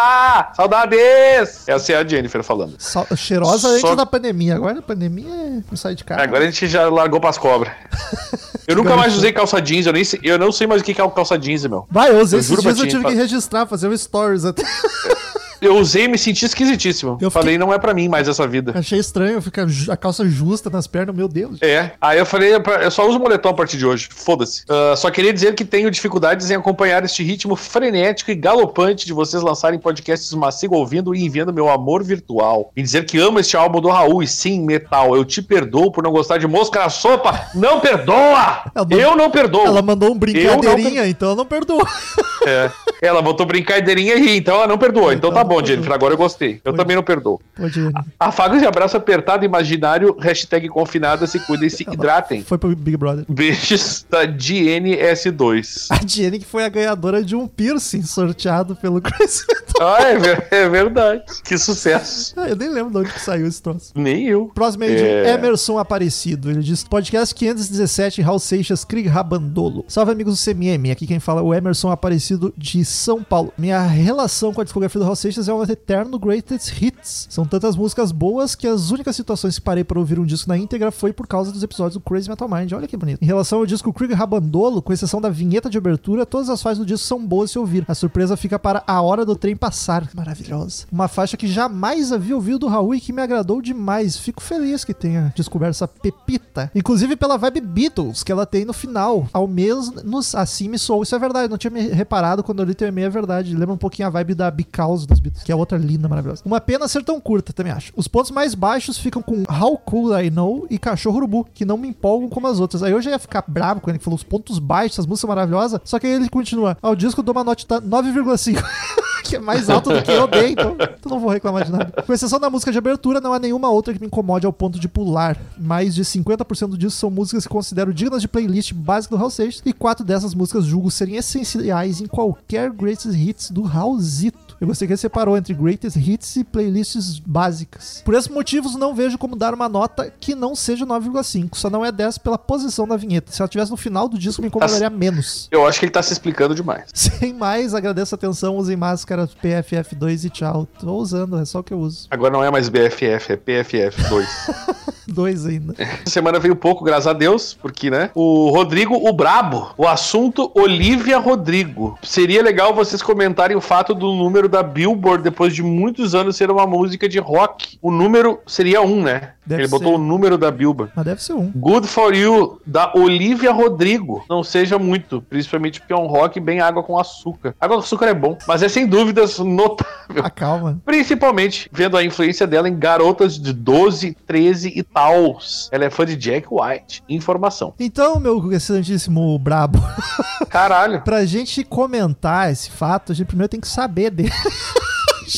Saudades! Essa é a Jennifer falando. Só- cheirosa antes Só- da pandemia. Agora a pandemia é- não sai de casa. Agora a gente já largou pras cobras. Eu nunca mais usei calça jeans, eu, nem sei, eu não sei mais o que é calça jeans, meu. Vai, eu usei esses juro pra dias, eu ti, tive fa- que registrar, fazer um stories até. Eu usei e me senti esquisitíssimo. Eu falei, não é pra mim mais essa vida. Achei estranho ficar a calça justa nas pernas, meu Deus. É. Aí eu falei, eu só uso moletom a partir de hoje. Foda-se. Ah, só queria dizer que tenho dificuldades em acompanhar este ritmo frenético e galopante de vocês lançarem podcasts, mas sigo ouvindo e enviando meu amor virtual. E dizer que amo este álbum do Raul e sim, metal. Eu te perdoo por não gostar de mosca na sopa. Não perdoa! Eu não perdoo. Ela mandou um Eu brincadeirinha, então eu não perdoo. É. Ela botou brincadeirinha e ri, então ela não perdoou. Então tá bom, Jennifer, agora eu gostei. Eu também não perdoo. Ô, Jenny. Afagos e abraço apertado imaginário, hashtag confinada, se cuidem, se hidratem. Foi pro Big Brother. Beijos da DNS2. A Jenny que foi a ganhadora de um piercing sorteado pelo Chris Ah, é, ver- é verdade. Que sucesso. Ah, eu nem lembro de onde que saiu esse troço. Nem eu. Próximo aí de É. Emerson Aparecido. Ele diz: Podcast 517, Raul Seixas, Krieg Rabandolo. Salve, amigos do CMM. Aqui quem fala é o Emerson Aparecido de São Paulo. Minha relação com a discografia do Raul Seixas é um eterno greatest hits. São tantas músicas boas que as únicas situações que parei para ouvir um disco na íntegra foi por causa dos episódios do Crazy Metal Mind. Olha que bonito. Em relação ao disco Krieg Rabandolo, com exceção da vinheta de abertura, todas as faixas do disco são boas de se ouvir. A surpresa fica para A Hora do Trem Passar. Maravilhosa. Uma faixa que jamais havia ouvido do Raul e que me agradou demais. Fico feliz que tenha descoberto essa pepita. Inclusive pela vibe Beatles que ela tem no final. Ao menos assim me soou. Isso é verdade. Não tinha me reparado quando eu li teu e-mail, é verdade. Lembra um pouquinho a vibe da Because dos Beatles, que é outra linda, maravilhosa. Uma pena ser tão curta, também acho. Os pontos mais baixos ficam com How Cool I Know e Cachorro Urubu, que não me empolgam como as outras. Aí eu já ia ficar bravo quando ele falou os pontos baixos, as músicas maravilhosas. Só que aí ele continua. Ao disco eu dou uma nota 9,5. que é mais alto do que eu dei, então, então não vou reclamar de nada. Com exceção da música de abertura, não há nenhuma outra que me incomode ao ponto de pular. Mais de 50% disso são músicas que considero dignas de playlist básica do Hall Seixas, e quatro dessas músicas julgo serem essenciais em qualquer Greatest Hits do Raulzito. Eu gostei que ele separou entre Greatest Hits e playlists básicas. Por esses motivos, não vejo como dar uma nota que não seja 9,5. Só não é 10 pela posição da vinheta. Se ela tivesse no final do disco, me incomodaria menos. Eu acho que ele tá se explicando demais. Sem mais, agradeço a atenção, usem máscara PFF2 e tchau. Tô usando, é só o que eu uso. Agora não é mais BFF, é PFF2. Dois ainda. Semana veio pouco, graças a Deus, porque, né? O Rodrigo, o Brabo. O assunto Olivia Rodrigo. Seria legal vocês comentarem o fato do número da Billboard, depois de muitos anos, ser uma música de rock. O número seria um, né? Deve Ele botou ser. o número da Billboard. Mas deve ser um. Good for You, da Olivia Rodrigo. Não seja muito, principalmente porque é um rock bem água com açúcar. Água com açúcar é bom, mas é sem dúvidas notável. Ah, calma. Principalmente vendo a influência dela em garotas de 12, 13 e tals. Ela é fã de Jack White. Informação. Então, meu excelentíssimo brabo. Caralho. pra gente comentar esse fato, a gente primeiro tem que saber dele.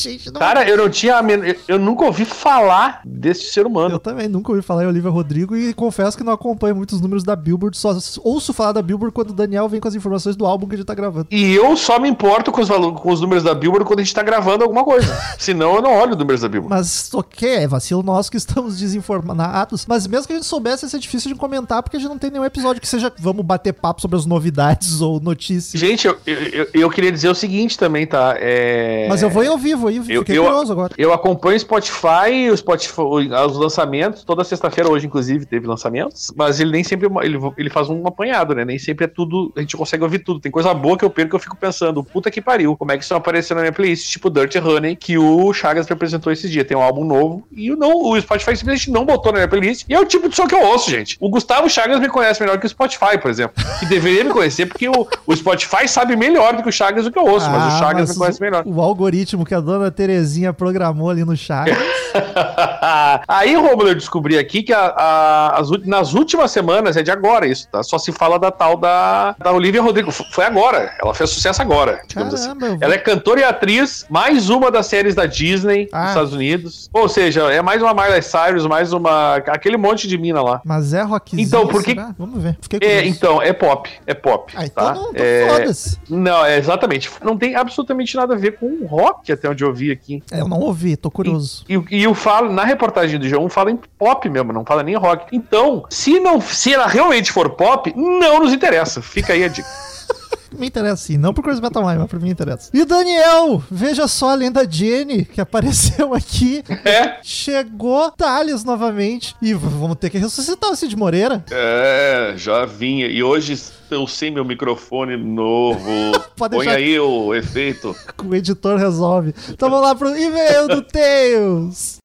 Gente, não... Cara, eu não tinha. eu- Eu nunca ouvi falar desse ser humano. Eu também nunca ouvi falar em Olivia Rodrigo e confesso que não acompanho muitos números da Billboard, só ouço falar da Billboard quando o Daniel vem com as informações do álbum que a gente tá gravando. E eu só me importo com os, com os números da Billboard quando a gente tá gravando alguma coisa. Senão eu não olho os números da Billboard. Mas ok, é vacilo nosso que estamos desinformados. Mas mesmo que a gente soubesse, ia ser difícil de comentar, porque a gente não tem nenhum episódio que seja vamos bater papo sobre as novidades ou notícias. Gente, eu, eu, eu- eu queria dizer o seguinte também, tá? É... Mas eu vou ir ao vivo aí, Eu, fiquei eu, curioso agora. eu acompanho o Spotify, o Spotify, os lançamentos. Toda sexta-feira, hoje, inclusive, teve lançamentos. Mas ele nem sempre ele, ele faz um apanhado, né? Nem sempre é tudo. A gente consegue ouvir tudo. Tem coisa boa que eu perco que eu fico pensando, puta que pariu. Como é que isso não apareceu na minha playlist? Tipo Dirty Honey, que o Chagas representou esses dias. Tem um álbum novo. E o não, o Spotify simplesmente não botou na minha playlist. E é o tipo de som que eu ouço, gente. O Gustavo Chagas me conhece melhor que o Spotify, por exemplo. Que deveria me conhecer, porque o, o Spotify sabe melhor do que o Chagas o que eu ouço. mas o Ah, Chagas mas me conhece melhor. O algoritmo que a dona Terezinha programou ali no chat. Aí, Romulo, eu descobri aqui que a- a- as nas últimas semanas, é de agora isso, tá? Só se fala da tal da, da Olivia Rodrigo. Foi agora. Ela fez sucesso agora, assim. Caramba, eu Ela é cantora e atriz, mais uma das séries da Disney Ah. nos Estados Unidos. Ou seja, é mais uma Miley Cyrus, mais uma. aquele monte de mina lá. Mas é rockzinho, Então, por que- será? Vamos ver. É, então, é pop. É pop. Ah, então tá? não, então é... foda-se. Não, é exatamente. Não tem absolutamente nada a ver com rock, até onde eu vi aqui. É, eu não ouvi, tô curioso. E, e eu falo, na reportagem do G1, fala em pop mesmo, não fala nem rock. Então, se não, se ela realmente for pop, não nos interessa. Fica aí a dica. Me interessa sim, não por Crazy Metal Mind, mas pra mim interessa. E Daniel, veja só a lenda Jenny que apareceu aqui. É. Chegou Thales novamente. E vamos ter que ressuscitar o Cid Moreira. É, já vinha. E hoje eu sem meu microfone novo. Pode Põe deixar- aí o efeito. O editor resolve. Então vamos lá pro e-mail do Tails.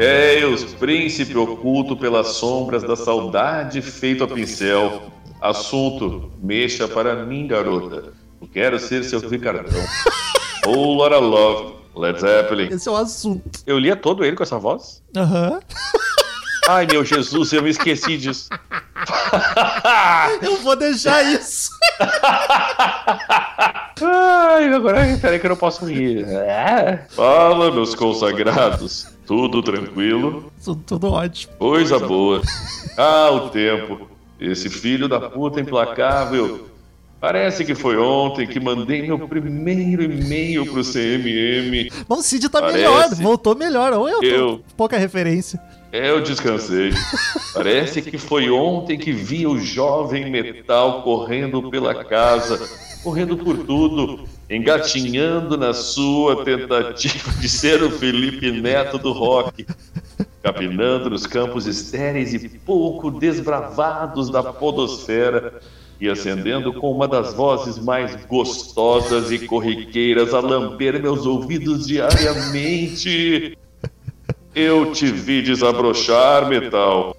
Deus, príncipe oculto pelas sombras da saudade feito a pincel. Assunto, mexa para mim, garota. Eu quero ser seu Ricardão. Ou Laura Love, Led Zeppelin. Esse é o assunto. Eu lia todo ele com essa voz? Aham. Ai, meu Jesus, eu me esqueci disso. Eu vou deixar isso. Ai, agora peraí que eu não posso rir. É. Fala, meus consagrados. Tudo tranquilo? Tudo, tudo ótimo. Coisa boa. Ah, o tempo. Esse filho da puta implacável. Parece que foi ontem que mandei meu primeiro e-mail pro CMM. Bom, o Cid tá Parece. melhor, voltou melhor. Ou eu tô Eu- pouca referência. Eu descansei. Parece que foi ontem que vi o jovem metal correndo pela casa, correndo por tudo, engatinhando na sua tentativa de ser o Felipe Neto do rock, capinando nos campos estéreis e pouco desbravados da podosfera e acendendo com uma das vozes mais gostosas e corriqueiras a lamber meus ouvidos diariamente. Eu te vi desabrochar, metal.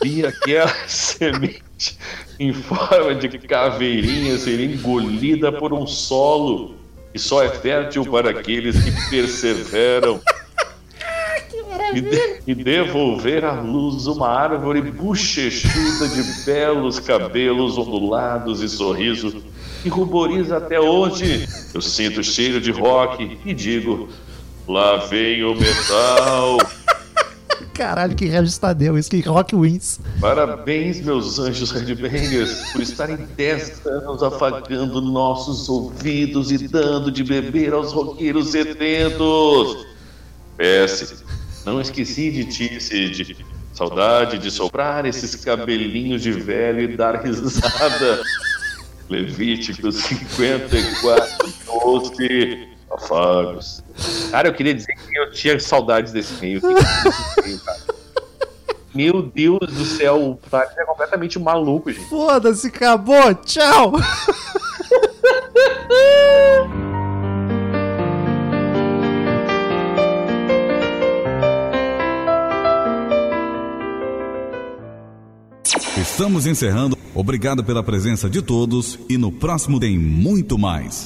Vi aquela semente em forma de caveirinha ser engolida por um solo que só é fértil para aqueles que perseveram. e, de- e devolver à luz uma árvore bochechuda de belos cabelos ondulados e sorriso que ruboriza até hoje. Eu sinto cheiro de rock e digo: lá vem o metal. Caralho, que Regis Tadeu, isso que Rock Wins. Parabéns, meus anjos headbangers, por estarem 10 anos afagando nossos ouvidos e dando de beber aos roqueiros sedentos. PS, não esqueci de ti, Cid. Saudade de soprar esses cabelinhos de velho e dar risada. Levítico 54, 12, afagos. Cara, eu queria dizer que eu tinha saudades desse meio. Que meio, cara? Meu Deus do céu, o Thales é completamente maluco, gente. Foda-se, acabou, tchau! Estamos encerrando. Obrigado pela presença de todos e no próximo tem muito mais.